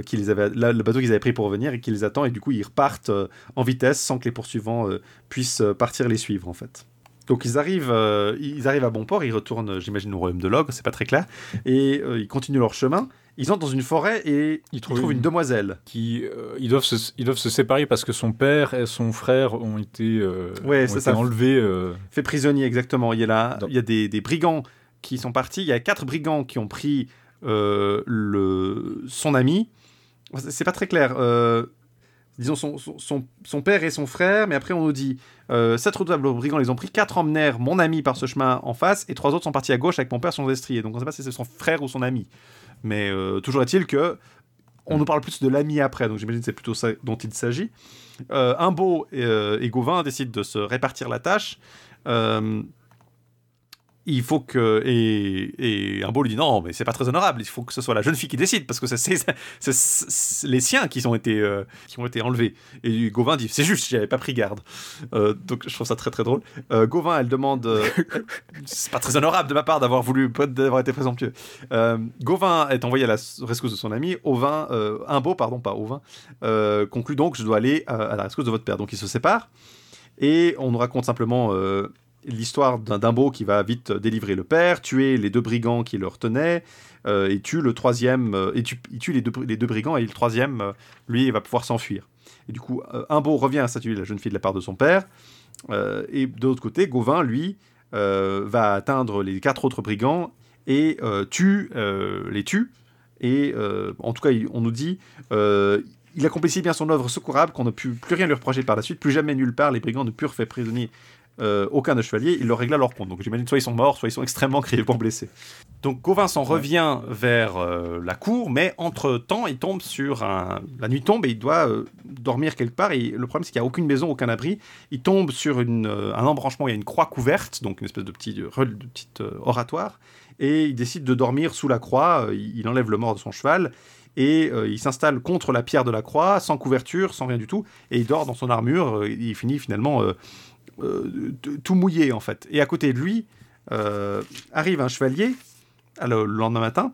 qui les avait, le bateau qu'ils avaient pris pour revenir et qui les attend et du coup ils repartent en vitesse sans que les poursuivants puissent partir les suivre en fait. Donc ils arrivent, ils arrivent à bon port, ils retournent, j'imagine, au royaume de Log, c'est pas très clair, et ils continuent leur chemin. Ils entrent dans une forêt et ils trouvent, une, demoiselle. Qui, euh, ils, doivent se, ils doivent se séparer parce que son père et son frère ont été, euh, ouais, ont été enlevés. Euh. Fait prisonnier, exactement. Il y a, là, il y a des, des, brigands qui sont partis. Il y a quatre brigands qui ont pris le, son ami. C'est pas très clair. Disons son, son, père et son frère, mais après on nous dit sept redoutables brigands les ont pris, quatre emmenèrent mon ami par ce chemin en face, et trois autres sont partis à gauche avec mon père son destrier. Donc on ne sait pas si c'est son frère ou son ami. Mais euh, toujours est-il que on nous parle plus de l'ami après, donc j'imagine que c'est plutôt ça dont il s'agit. Euh, Imbo et, euh, et, Gauvin décident de se répartir la tâche. Il faut que et, lui dit non mais c'est pas très honorable il faut que ce soit la jeune fille qui décide parce que c'est les siens qui ont été euh, qui ont été enlevés. Et Gauvin dit c'est juste j'avais pas pris garde. Euh, donc je trouve ça très très drôle. Euh, Gauvin elle demande c'est pas très honorable de ma part d'avoir voulu d'avoir été présomptueux. Gauvin est envoyé à la rescousse de son ami Auvin un pardon pas Auvin conclut donc je dois aller à la rescousse de votre père. Donc ils se séparent et on nous raconte simplement l'histoire d'un Dimbo qui va vite délivrer le père, tuer les deux brigands qui le retenaient, et tue le troisième, et tue, les deux, brigands, et le troisième, lui, va pouvoir s'enfuir. Et du coup, Imbo revient à statuer la jeune fille de la part de son père, et de l'autre côté, Gauvin, lui, va atteindre les quatre autres brigands et tue, les tue, et en tout cas, on nous dit il accomplissait bien son œuvre secourable qu'on ne put plus rien lui reprocher par la suite. Plus jamais nulle part les brigands ne purent faire prisonnier euh, aucun des chevaliers. Il leur régla leur compte. Donc j'imagine soit ils sont morts, soit ils sont extrêmement grièvement blessés. Donc Gauvin s'en revient vers euh, la cour, mais entre-temps, il tombe sur un... La nuit tombe et il doit euh, dormir quelque part. Et le problème, c'est qu'il n'y a aucune maison, aucun abri. Il tombe sur une, un embranchement, il y a une croix couverte, donc une espèce de petit, de oratoire. Et il décide de dormir sous la croix. il enlève le mort de son cheval et euh, il s'installe contre la pierre de la croix, sans couverture, sans rien du tout, et il dort dans son armure, euh, il finit finalement euh, tout mouillé en fait. Et à côté de lui arrive un chevalier, le lendemain matin,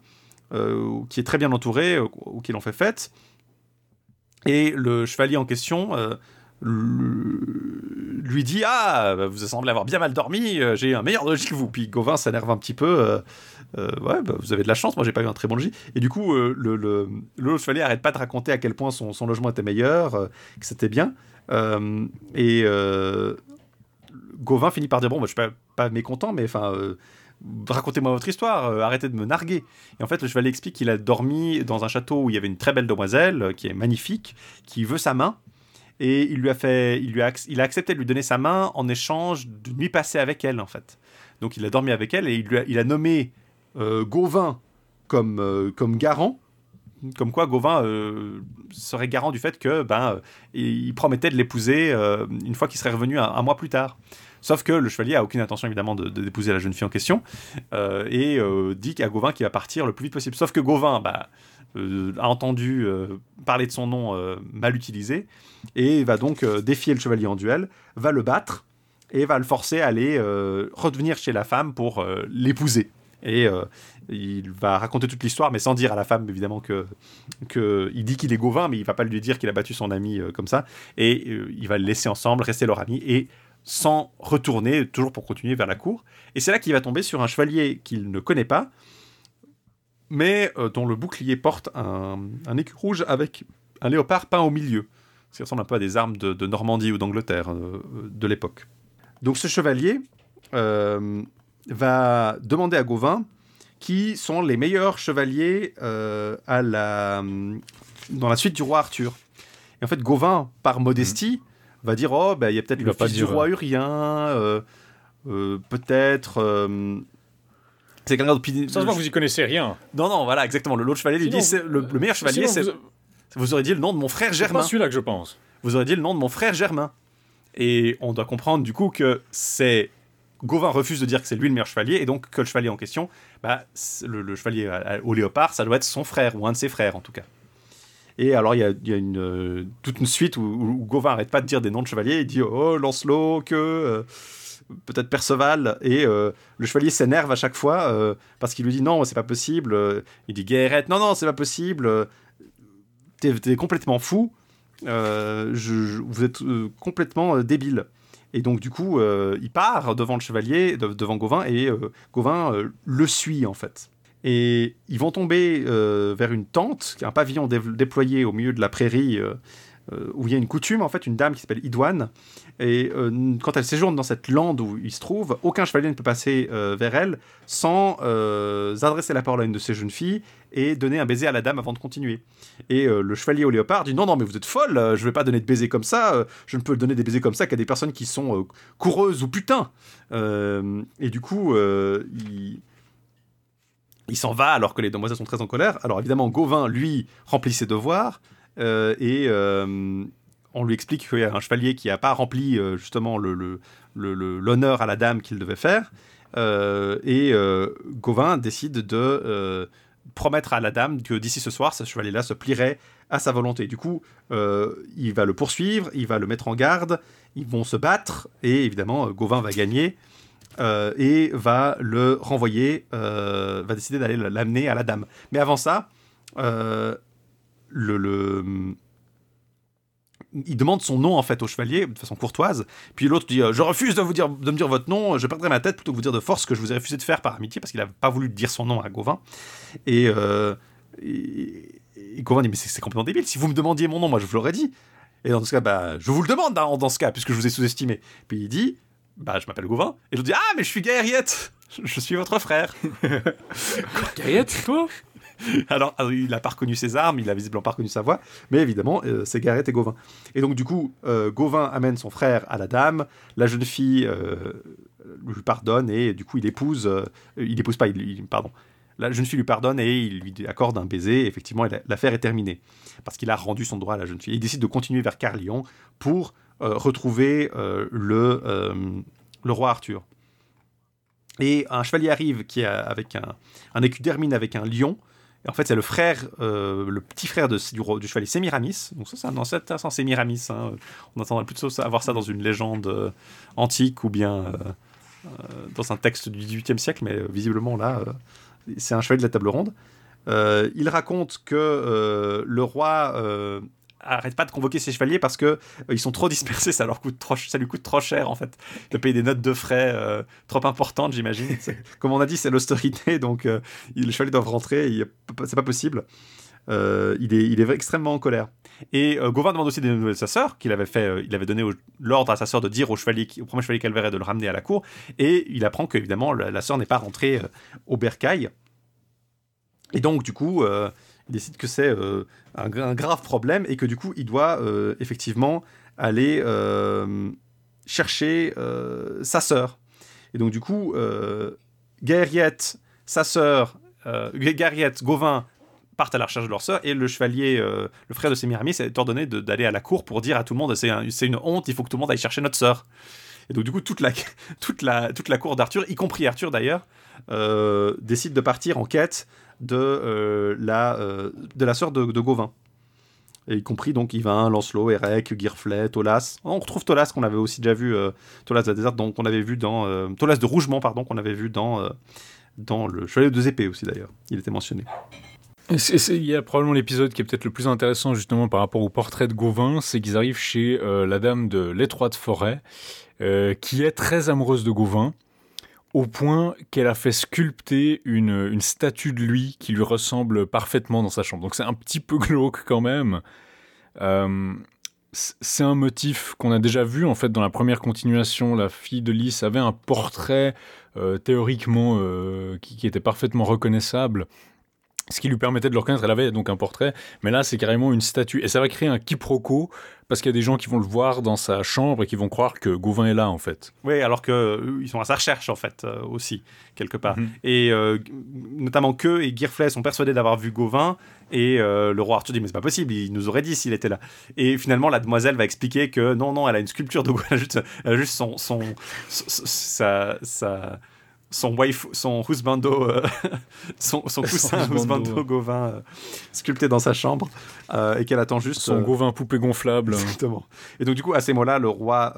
qui est très bien entouré, ou qui l'ont fait fête, et le chevalier en question lui dit Ah, vous semblez avoir bien mal dormi, j'ai un meilleur logis que vous. Puis Gauvin s'énerve un petit peu. Euh, ouais, bah, vous avez de la chance, moi j'ai pas eu un très bon logis. Et du coup, euh, le, chevalier arrête pas de raconter à quel point son, son logement était meilleur, euh, que c'était bien. et Gauvin finit par dire Bon, bah, je suis pas, mécontent, mais enfin racontez-moi votre histoire, arrêtez de me narguer. Et en fait, le chevalier explique qu'il a dormi dans un château où il y avait une très belle demoiselle, qui est magnifique, qui veut sa main. Et il lui a fait, il lui a, il a accepté de lui donner sa main en échange d'une nuit passée avec elle, en fait. Donc il a dormi avec elle et il, lui a, il a nommé euh, Gauvin comme, euh, comme garant, comme quoi Gauvin euh, serait garant du fait que ben il promettait de l'épouser une fois qu'il serait revenu un, mois plus tard. Sauf que le chevalier a aucune intention évidemment de, d'épouser la jeune fille en question et dit à Gauvin qu'il va partir le plus vite possible. Sauf que Gauvin bah, a entendu parler de son nom mal utilisé et va donc défier le chevalier en duel, va le battre et va le forcer à aller revenir chez la femme pour l'épouser. Et euh, il va raconter toute l'histoire, mais sans dire à la femme, évidemment, que, que il dit qu'il est Gauvin, mais il va pas lui dire qu'il a battu son ami euh, comme ça. Et euh, il va le laisser ensemble, rester leur ami, et sans retourner, toujours pour continuer vers la cour. Et c'est là qu'il va tomber sur un chevalier qu'il ne connaît pas, mais dont le bouclier porte un, écu rouge avec un léopard peint au milieu. Ça ressemble un peu à des armes de, Normandie ou d'Angleterre de l'époque. Donc ce chevalier, va demander à Gauvin qui sont les meilleurs chevaliers euh, à la, dans la suite du roi Arthur. Et en fait, Gauvin, par modestie, va dire Oh, ben, il y a peut-être le fils du roi Urien, euh, euh, peut-être. c'est quelqu'un de. Sans vous y connaissez rien. Non, non, voilà, exactement. Le chevalier lui dit le, le, meilleur chevalier, c'est. Vous... aurez dit le nom de mon frère Germain. C'est celui-là que je pense. Vous aurez dit le nom de mon frère Germain. Et on doit comprendre du coup que c'est Gauvin refuse de dire que c'est lui le meilleur chevalier, et donc que le chevalier en question, bah, le, chevalier au léopard, ça doit être son frère, ou un de ses frères en tout cas. Et alors il y a, euh, toute une suite où, Gauvin arrête pas de dire des noms de chevaliers, il dit oh Lancelot, que euh, peut-être Perceval, et euh, le chevalier s'énerve à chaque fois parce qu'il lui dit non, c'est pas possible. il dit Guérette, non, non, c'est pas possible, t'es es complètement fou, je, vous êtes complètement débile. Et donc, du coup, il part devant le chevalier, devant Gauvin, et Gauvin le suit, en fait. Et ils vont tomber vers une tente, un pavillon déployé au milieu de la prairie, où il y a une coutume, en fait, une dame qui s'appelle Idoine. Et quand elle séjourne dans cette lande où il se trouve, aucun chevalier ne peut passer vers elle sans adresser la parole à une de ces jeunes filles et donner un baiser à la dame avant de continuer. Et euh, le chevalier au léopard dit non, non, mais vous êtes folle, euh, je vais pas donner de baisers comme ça, euh, je ne peux donner des baisers comme ça qu'à des personnes qui sont coureuses ou putains. et du coup, il, il s'en va alors que les demoiselles sont très en colère. Alors évidemment, Gauvin, lui, remplit ses devoirs et on lui explique qu'il y a un chevalier qui n'a pas rempli justement l'honneur à la dame qu'il devait faire. et Gauvin décide de promettre à la dame que d'ici ce soir, ce chevalier-là se plierait à sa volonté. Du coup, euh, il va le poursuivre, il va le mettre en garde, ils vont se battre, et évidemment, euh, Gauvin va gagner, euh, et va le renvoyer, va décider d'aller l'amener à la dame. Mais avant ça, le, il demande son nom en fait au chevalier de façon courtoise. Puis l'autre dit Je refuse de, vous dire, de me dire votre nom, je perdrai ma tête plutôt que vous dire de force ce que je vous ai refusé de faire par amitié parce qu'il n'a pas voulu dire son nom à Gauvin. Et, Gauvin dit Mais c'est complètement débile, si vous me demandiez mon nom, moi je vous l'aurais dit. Et dans ce cas, bah, je vous le demande dans, dans ce cas, puisque je vous ai sous-estimé. Puis il dit Bah, je m'appelle Gauvin. Et je dis Ah, mais je suis Gaëriette Je suis votre frère. Gaëriette, toi alors, il n'a pas reconnu ses armes, il a visiblement pas reconnu sa voix, mais évidemment, euh, c'est Gareth et Gauvin. Et donc, du coup, euh, Gauvin amène son frère à la dame, la jeune fille euh, lui pardonne et du coup, il épouse, il épouse pas, il, pardon. La jeune fille lui pardonne et il lui accorde un baiser. effectivement, l'affaire est terminée parce qu'il a rendu son droit à la jeune fille. il décide de continuer vers Carlion pour retrouver le, le roi Arthur. Et un chevalier arrive qui est avec un, un écu d'hermine avec un lion et en fait, c'est le frère, euh, le petit frère de, du, du, chevalier Sémiramis. Donc ça, c'est un ancêtre Sémiramis. Hein. On attendrait plutôt avoir ça dans une légende euh, antique ou bien euh, dans un texte du XVIIIe siècle, mais visiblement là, c'est un chevalier de la table ronde. il raconte que le roi arrête pas de convoquer ses chevaliers parce que euh, ils sont trop dispersés, ça leur coûte trop, ça lui coûte trop cher en fait de payer des notes de frais euh, trop importantes, j'imagine. Comme on a dit, c'est l'austérité, donc euh, les chevaliers doivent rentrer, c'est pas possible. il, est, extrêmement en colère. Et Gauvin demande aussi des nouvelles de sa sœur, qu'il avait fait, il avait donné l'ordre à sa sœur de dire au, chevalier, au premier chevalier qu'elle verrait de le ramener à la cour, et il apprend qu'évidemment la, la sœur n'est pas rentrée au bercail. Et donc, du coup, il décide que c'est euh, un, grave problème et que du coup, il doit euh, effectivement aller euh, chercher sa sœur. Et donc, du coup, Gaëriette, sa sœur, Gaëriette, Gauvin partent à la recherche de leur sœur et le chevalier, le frère de Sémiramis, est ordonné d'aller à la cour pour dire à tout le monde c'est une honte, il faut que tout le monde aille chercher notre sœur. Et donc, du coup, toute la, toute la, toute la cour d'Arthur, y compris Arthur d'ailleurs, décide de partir en quête de, euh, la, euh, de la sœur de, Gauvin. Et y compris donc Yvain, Lancelot, Eric, Girflet, Tolas. On retrouve Tolas qu'on avait aussi déjà vu, euh, de la désert, donc on avait vu dans Tolas de pardon, qu'on avait vu dans dans le Chevalier de deux épées aussi d'ailleurs. Il était mentionné. Il y a probablement l'épisode qui est peut-être le plus intéressant justement par rapport au portrait de Gauvin, c'est qu'ils arrivent chez la dame de l'étroite forêt, qui est très amoureuse de Gauvin au point qu'elle a fait sculpter une, statue de lui qui lui ressemble parfaitement dans sa chambre. Donc c'est un petit peu glauque quand même. Euh, c'est un motif qu'on a déjà vu en fait dans la première continuation. La fille de Lys avait un portrait euh, théoriquement euh, qui, était parfaitement reconnaissable ce qui lui permettait de le reconnaître. Elle avait donc un portrait, mais là c'est carrément une statue. Et ça va créer un quiproquo parce qu'il y a des gens qui vont le voir dans sa chambre et qui vont croire que Gauvin est là en fait. Oui, alors qu'ils euh, sont à sa recherche en fait euh, aussi quelque part. Mhm. Et euh, notamment que et Girflet sont persuadés d'avoir vu Gauvin et le roi Arthur dit mais c'est pas possible, il nous aurait dit s'il était là. Et finalement la demoiselle va expliquer que non non, elle a une sculpture de Gauvin, elle a juste, juste son, son, sa, sa son wife, son husbando, euh, son, son, coussin husbando, Gauvin euh, sculpté dans sa chambre euh, et qu'elle attend juste son Gauvin poupée gonflable. Exactement. Et donc du coup à ces mots-là, le roi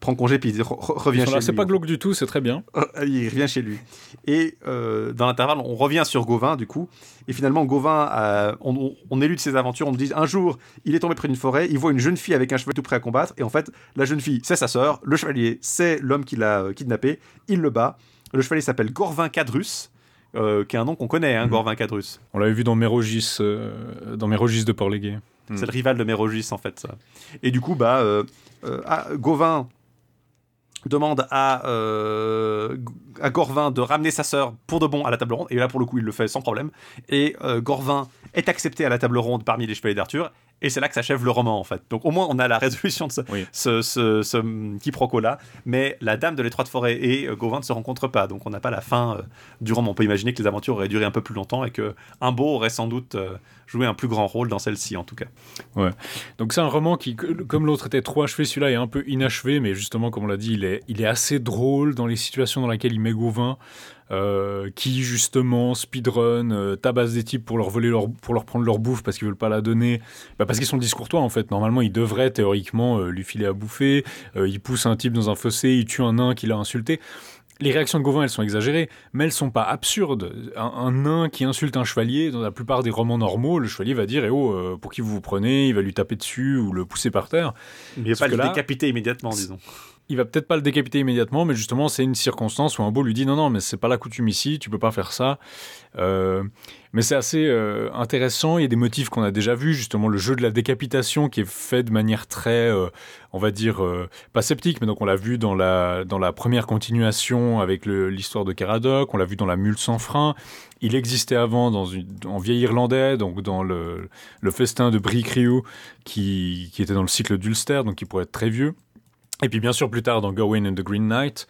prend congé puis il revient chez lui. C'est pas glauque du tout, c'est très bien. il revient chez lui. Et dans l'intervalle, on revient sur Gauvin du coup. Et finalement, Gauvin, on, on, élude ses aventures. On nous dit un jour, il est tombé près d'une forêt, il voit une jeune fille avec un chevalier tout prêt à combattre. Et en fait, la jeune fille, c'est sa sœur. Le chevalier, c'est l'homme qui l'a kidnappé. Il le bat. Le chevalier s'appelle Gorvin Cadrus. Euh, qui est un nom qu'on connaît, hein, mhm. Gorvin Cadrus. On l'avait vu dans Mérogis, euh, dans Mérogis de Port-Légué. C'est le rival de Mérogis, en fait. Et du coup, bah, euh, ah, Gauvin demande à, à Gorvin de ramener sa sœur pour de bon à la table ronde. Et là, pour le coup, il le fait sans problème. Et Gorvin est accepté à la table ronde parmi les chevaliers d'Arthur. Et c'est là que s'achève le roman, en fait. Donc au moins, on a la résolution de ce, ce, ce, quiproquo-là. Mais la Dame de l'étroite forêt et euh, Gauvin ne se rencontrent pas. Donc on n'a pas la fin euh, du roman. On peut imaginer que les aventures auraient duré un peu plus longtemps et que un beau aurait sans doute euh, joué un plus grand rôle dans celle-ci, en tout cas. Ouais. Donc c'est un roman qui, comme l'autre était trop achevé, celui-là est un peu inachevé. Mais justement, comme on l'a dit, il est, il est assez drôle dans les situations dans lesquelles il met Gauvin. Euh, qui justement speedrun, euh, tabasse des types pour leur voler leur, pour leur prendre leur bouffe parce qu'ils veulent pas la donner, bah parce qu'ils sont discourtois en fait. Normalement, ils devraient théoriquement euh, lui filer à bouffer. il pousse un type dans un fossé, il tue un nain qu'il a insulté. les réactions de Gauvin, elles sont exagérées, mais elles sont pas absurdes. Un, nain qui insulte un chevalier, dans la plupart des romans normaux, le chevalier va dire Eh oh, pour qui vous vous prenez Il va lui taper dessus ou le pousser par terre. Mais il va pas le décapiter immédiatement, disons il va peut-être pas le décapiter immédiatement, mais justement, c'est une circonstance où un beau lui dit non, non, mais c'est pas la coutume ici, tu peux pas faire ça. Euh, mais c'est assez euh, intéressant. Il y a des motifs qu'on a déjà vus, justement le jeu de la décapitation qui est fait de manière très, euh, on va dire, pas sceptique, mais donc on l'a vu dans la, dans la première continuation avec l'histoire de Caradoc, on l'a vu dans la Mule sans frein. Il existait avant dans une, en vieil irlandais, donc dans le, le festin de Brie qui, qui était dans le cycle d'Ulster, donc qui pourrait être très vieux. Et puis bien sûr plus tard dans Gawain and the Green Knight.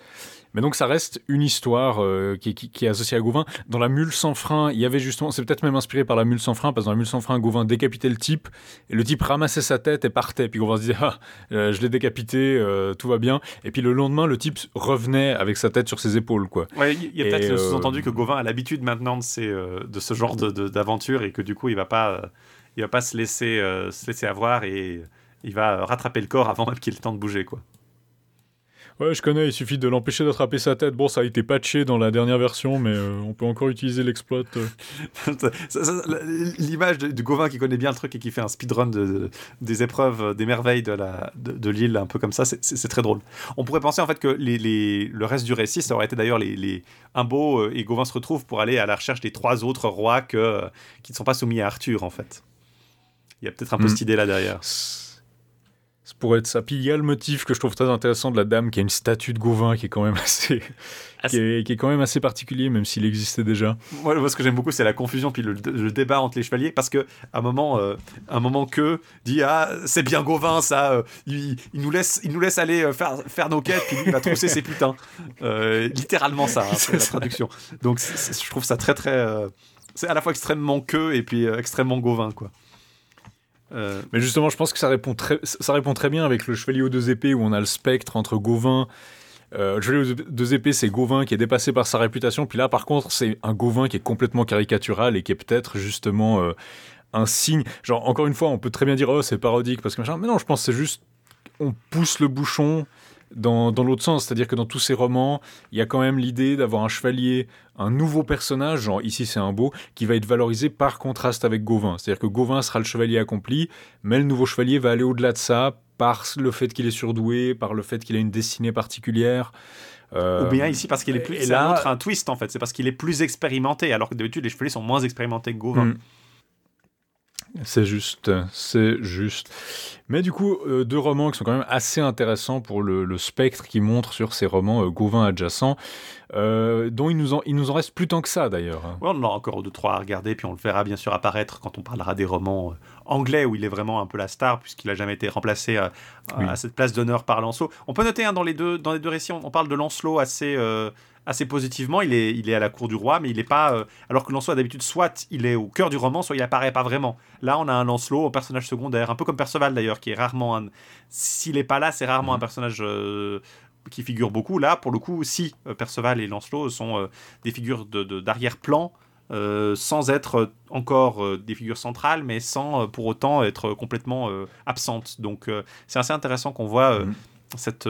Mais donc ça reste une histoire euh, qui, est associée à Gauvin. Dans la mule sans frein, il y avait justement, c'est peut-être même inspiré par la mule sans frein, parce que dans la mule sans frein, Gauvin décapitait le type, et le type ramassait sa tête et partait. Puis Gauvin se disait, ah, euh, je l'ai décapité, euh, tout va bien. Et puis le lendemain, le type revenait avec sa tête sur ses épaules. quoi. il y a peut-être le sous-entendu que Gauvin a l'habitude maintenant de, ces, de ce genre d'aventure, et que du coup, il va pas, il va pas se laisser, se laisser avoir, et il va rattraper le corps avant même qu'il ait le temps de bouger. quoi. Ouais, je connais, il suffit de l'empêcher d'attraper sa tête. Bon, ça a été patché dans la dernière version, mais euh, on peut encore utiliser l'exploit. Euh. L'image du Gauvin qui connaît bien le truc et qui fait un speedrun de, des épreuves, euh, des merveilles de l'île, de, un peu comme ça, c'est très drôle. On pourrait penser en fait que les, le reste du récit, ça aurait été d'ailleurs les, les Imbo et Gauvin se retrouvent pour aller à la recherche des trois autres rois que, qui ne sont pas soumis à Arthur, en fait. Il y a peut-être un peu hmm. cette idée là derrière. Ça pourrait être ça. Puis il y a le motif que je trouve très intéressant de la dame qui a une statue de Gauvin qui est quand même assez, qui, est, quand même assez particulier, même s'il existait déjà. Moi, ce que j'aime beaucoup, c'est la confusion puis le, débat entre les chevaliers, parce que à un moment, euh, un moment que dit ah c'est bien Gauvin ça, euh, il, nous laisse, il nous laisse aller euh, faire, faire nos quêtes, puis lui il va trousser ses putains. littéralement ça, hein, la traduction. Donc je trouve ça très très, c'est à la fois extrêmement que et puis extrêmement Gauvin quoi. Euh, mais justement, je pense que ça répond, très, ça répond très bien avec le Chevalier aux deux épées où on a le spectre entre Gauvin. Euh, le Chevalier aux deux épées, c'est Gauvin qui est dépassé par sa réputation. Puis là, par contre, c'est un Gauvin qui est complètement caricatural et qui est peut-être justement euh, un signe. Genre, encore une fois, on peut très bien dire, oh, c'est parodique parce que machin. Mais non, je pense que c'est juste, on pousse le bouchon dans, l'autre sens. C'est-à-dire que dans tous ces romans, il y a quand même l'idée d'avoir un chevalier, un nouveau personnage, genre ici c'est un beau, qui va être valorisé par contraste avec Gauvin. C'est-à-dire que Gauvin sera le chevalier accompli, mais le nouveau chevalier va aller au-delà de ça par le fait qu'il est surdoué, par le fait qu'il a une destinée particulière. Euh, Ou bien ici parce qu'il est plus. Et là, un twist en fait. C'est parce qu'il est plus expérimenté, alors que d'habitude les chevaliers sont moins expérimentés que Gauvin. Hmm. C'est juste, c'est juste. Mais du coup, euh, deux romans qui sont quand même assez intéressants pour le, spectre qui montre sur ces romans euh, Gauvin adjacents, euh, dont il nous, en, il nous en reste plus tant que ça d'ailleurs. on en a encore deux, trois à regarder, puis on le verra bien sûr apparaître quand on parlera des romans anglais où il est vraiment un peu la star, puisqu'il n'a jamais été remplacé à, cette place d'honneur par Lancelot. On peut noter hein, dans, les deux, dans les deux récits, on, parle de Lancelot assez assez positivement. Il est, il est à la cour du roi, mais il n'est pas. Euh, alors que Lancelot, d'habitude, soit il est au cœur du roman, soit il apparaît pas vraiment. Là, on a un Lancelot, un personnage secondaire, un peu comme Perceval d'ailleurs, qui est rarement. Un... S'il n'est pas là, c'est rarement un mhm. personnage. Euh, qui figure beaucoup. Là, pour le coup, si euh, Perceval et Lancelot sont des figures d'arrière-plan, sans être encore des figures centrales, mais sans pour autant être complètement absentes. Donc c'est assez intéressant qu'on voit mhm. cette...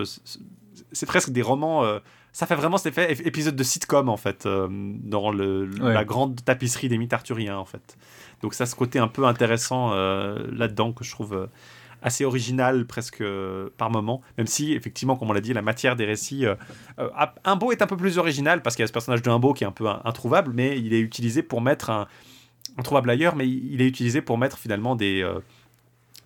C'est presque des romans ça fait vraiment cet effet épisode de sitcom en fait euh, dans le, la grande tapisserie des mythes arthuriens en fait. Donc ça ce côté un peu intéressant euh, là-dedans que je trouve euh, assez original presque par moment. Même si effectivement comme on l'a dit la matière des récits un beau est un peu plus original parce qu'il y a ce personnage de beau qui est un peu introuvable mais il est utilisé pour mettre un introuvable ailleurs mais il est utilisé pour mettre finalement des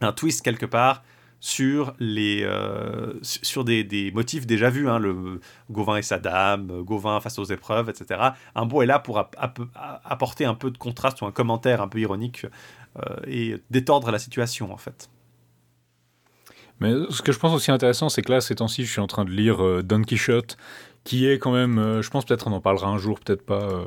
un twist quelque part sur, les, euh, sur des, des, motifs déjà vus, hein, le Gauvin et sa dame, Gauvin face aux épreuves, etc. Un beau est là pour apporter un peu de contraste ou un commentaire un peu ironique euh, et détordre la situation en fait. Mais ce que je pense aussi intéressant, c'est que là, ces temps-ci, je suis en train de lire euh, Don Quichotte, qui est quand même, euh, je pense peut-être on en parlera un jour, peut-être pas. Euh,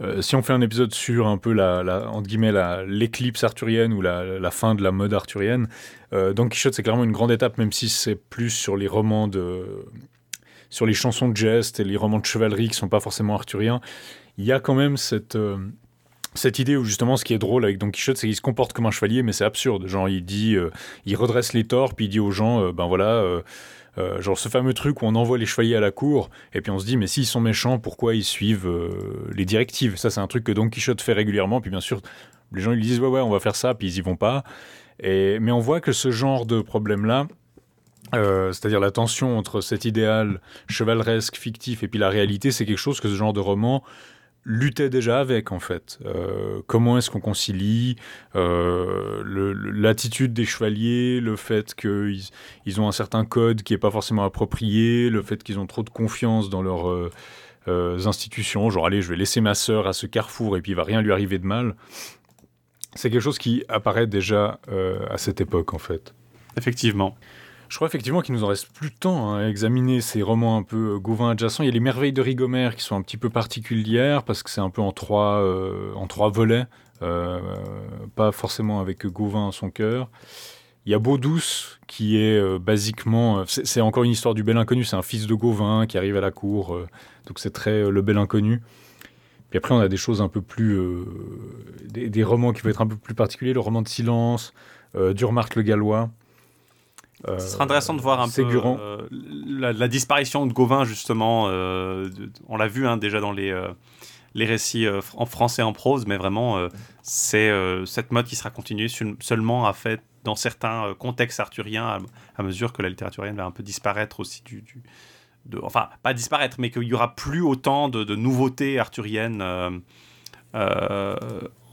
euh, si on fait un épisode sur un peu la, la entre guillemets l'éclipse arthurienne ou la, fin de la mode arthurienne, Don Quichotte c'est clairement une grande étape, même si c'est plus sur les romans de, sur les chansons de geste et les romans de chevalerie qui sont pas forcément arthuriens. Il y a quand même cette cette idée où justement ce qui est drôle avec Don Quichotte, c'est qu'il se comporte comme un chevalier, mais c'est absurde. Genre, il dit, il redresse les torts, puis il dit aux gens, ben voilà, genre ce fameux truc où on envoie les chevaliers à la cour, et puis on se dit, mais s'ils sont méchants, pourquoi ils suivent les directives? Ça, c'est un truc que Don Quichotte fait régulièrement, puis bien sûr, les gens ils disent, ouais, ouais, on va faire ça, puis ils y vont pas. Et, mais on voit que ce genre de problème-là, c'est-à-dire la tension entre cet idéal chevaleresque, fictif, et puis la réalité, c'est quelque chose que ce genre de roman luttait déjà avec en fait. Euh, comment est-ce qu'on concilie euh, l'attitude des chevaliers, le fait qu'ils ils ont un certain code qui n'est pas forcément approprié, le fait qu'ils ont trop de confiance dans leurs euh, institutions, genre allez je vais laisser ma sœur à ce carrefour et puis il va rien lui arriver de mal. C'est quelque chose qui apparaît déjà à cette époque en fait. Effectivement. Je crois effectivement qu'il nous en reste plus de temps hein, à examiner ces romans un peu euh, Gauvin adjacents. Il y a les merveilles de Rigomère qui sont un petit peu particulières parce que c'est un peu en trois, euh, en trois volets, euh, pas forcément avec Gauvin à son cœur. Il y a Baudouce qui est basiquement, c'est encore une histoire du bel inconnu, c'est un fils de Gauvin qui arrive à la cour, donc c'est très le bel inconnu. Puis après on a des choses un peu plus, des, romans qui vont être un peu plus particuliers, le roman de silence, Durmarc le Gallois. Ce sera intéressant de voir un peu euh, la, disparition de Gauvin, justement. Euh, on l'a vu hein, déjà dans les, euh, les récits en français en prose, mais vraiment, c'est cette mode qui sera continuée seulement à fait dans certains contextes arthuriens, à, mesure que la littérature va un peu disparaître aussi du. de, enfin, pas disparaître, mais qu'il y aura plus autant de, de nouveautés arthuriennes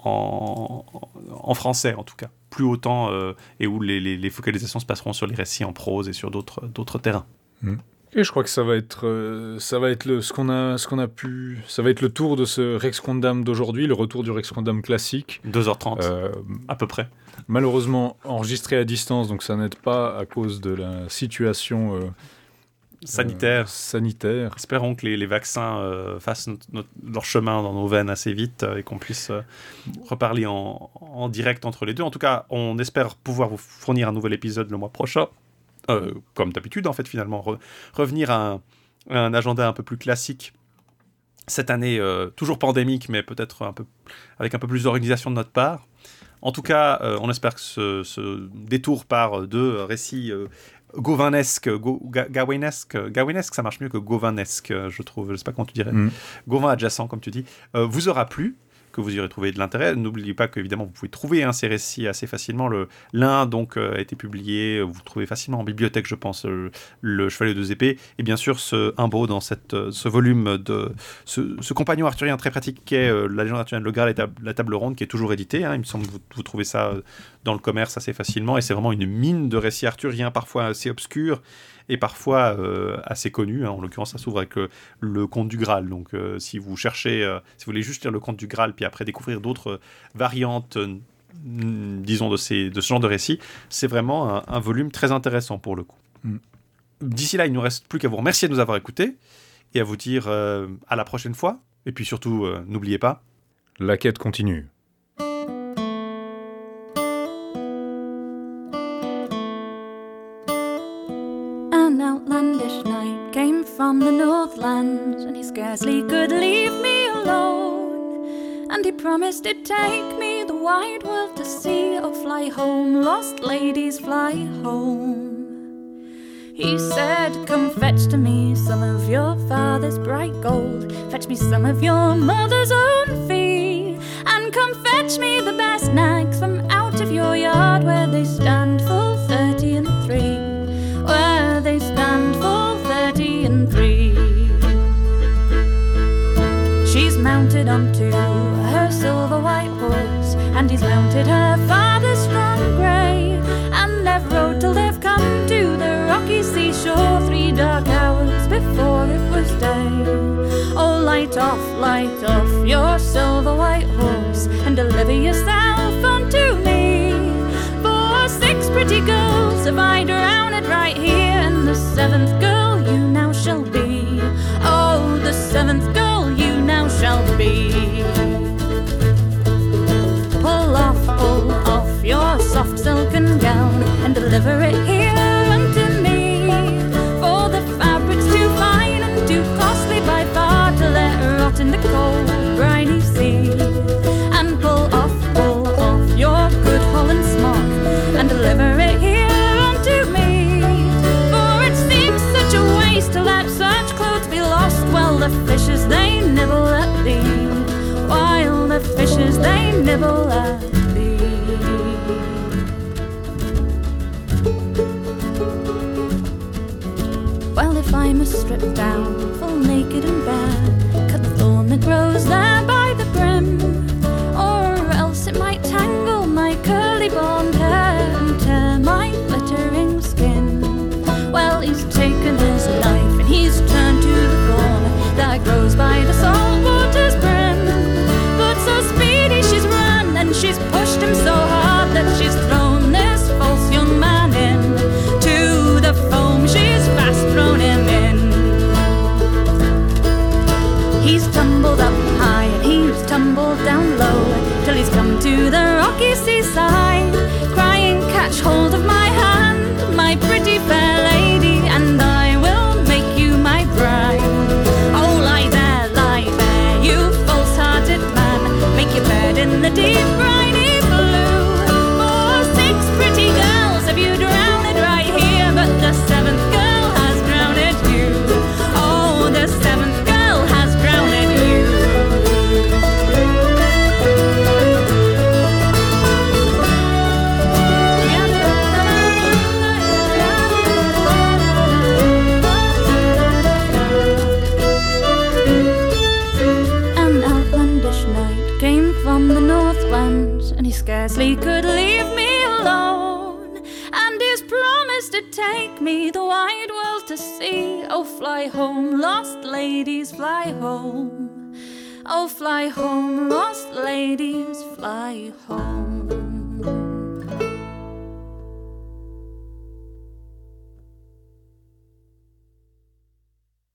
en, en, français, en tout cas plus autant euh, et où les, focalisations se passeront sur les récits en prose et sur d'autres d'autres terrains. Hmm. Et je crois que ça va être, euh, ça va être le, ce qu'on a, ce qu'on a pu, ça va être le tour de ce Rex Condam d'aujourd'hui, le retour du Rex Condam classique. 2h30, euh, à peu près. Malheureusement enregistré à distance, donc ça n'aide pas à cause de la situation sanitaire. sanitaire. Espérons que les, vaccins euh, fassent leur chemin dans nos veines assez vite euh, et qu'on puisse euh, reparler en, direct entre les deux. En tout cas, on espère pouvoir vous fournir un nouvel épisode le mois prochain. comme d'habitude, en fait, finalement, revenir à un, agenda un peu plus classique cette année, toujours pandémique, mais peut-être un peu avec un peu plus d'organisation de notre part. En tout cas, on espère que ce, ce détour par deux récits Gauvinesque, Gawinesque, Gawinesque, ça marche mieux que Gauvinesque, je trouve. Je sais pas comment tu dirais. Mm. Gauvin adjacent, comme tu dis, euh, vous aura plu que vous y aurez trouvé de l'intérêt. N'oubliez pas qu'évidemment, vous pouvez trouver hein, ces récits assez facilement. L'un donc euh, a été publié, vous trouvez facilement en bibliothèque, je pense, euh, Le Chevalier de deux épées. Et bien sûr, ce Imbo dans euh, ce volume de ce, compagnon arthurien très pratique qui est La légende arthurienne, le Graal et la table ronde, qui est toujours édité. Hein. Il me semble que vous, vous, trouvez ça dans le commerce assez facilement. Et c'est vraiment une mine de récits arthuriens, parfois assez obscurs et parfois euh, assez connu. Hein. En l'occurrence, ça s'ouvre avec euh, le Conte du Graal. Donc, euh, si vous cherchez, si vous voulez juste lire le Conte du Graal, puis après découvrir d'autres variantes, disons, de, ces, de ce genre de récit, c'est vraiment un, volume très intéressant pour le coup. Mm. D'ici là, il ne nous reste plus qu'à vous remercier de nous avoir écoutés et à vous dire à la prochaine fois. Et puis surtout, n'oubliez pas. La quête continue. From the Northland, and he scarcely could leave me alone. And he promised to take me the wide world to see or fly home, lost ladies fly home. He said, Come fetch to me some of your father's bright gold, fetch me some of your mother's own fee, and come fetch me the best nags from out of your yard where mounted onto her silver white horse, and he's mounted her father's strong grey. And they've rode till they've come to the rocky seashore three dark hours before it was day. Oh, light off, light off your silver white horse, and deliver yourself unto me. For six pretty girls have I drowned right here, and the seventh girl shall be. Pull off, pull off your soft silken gown and deliver it here nibble at thee. Well, if I must strip down, full naked and bare. catch hold of my fly home, lost ladies, fly home. Oh, fly home, lost ladies, fly home.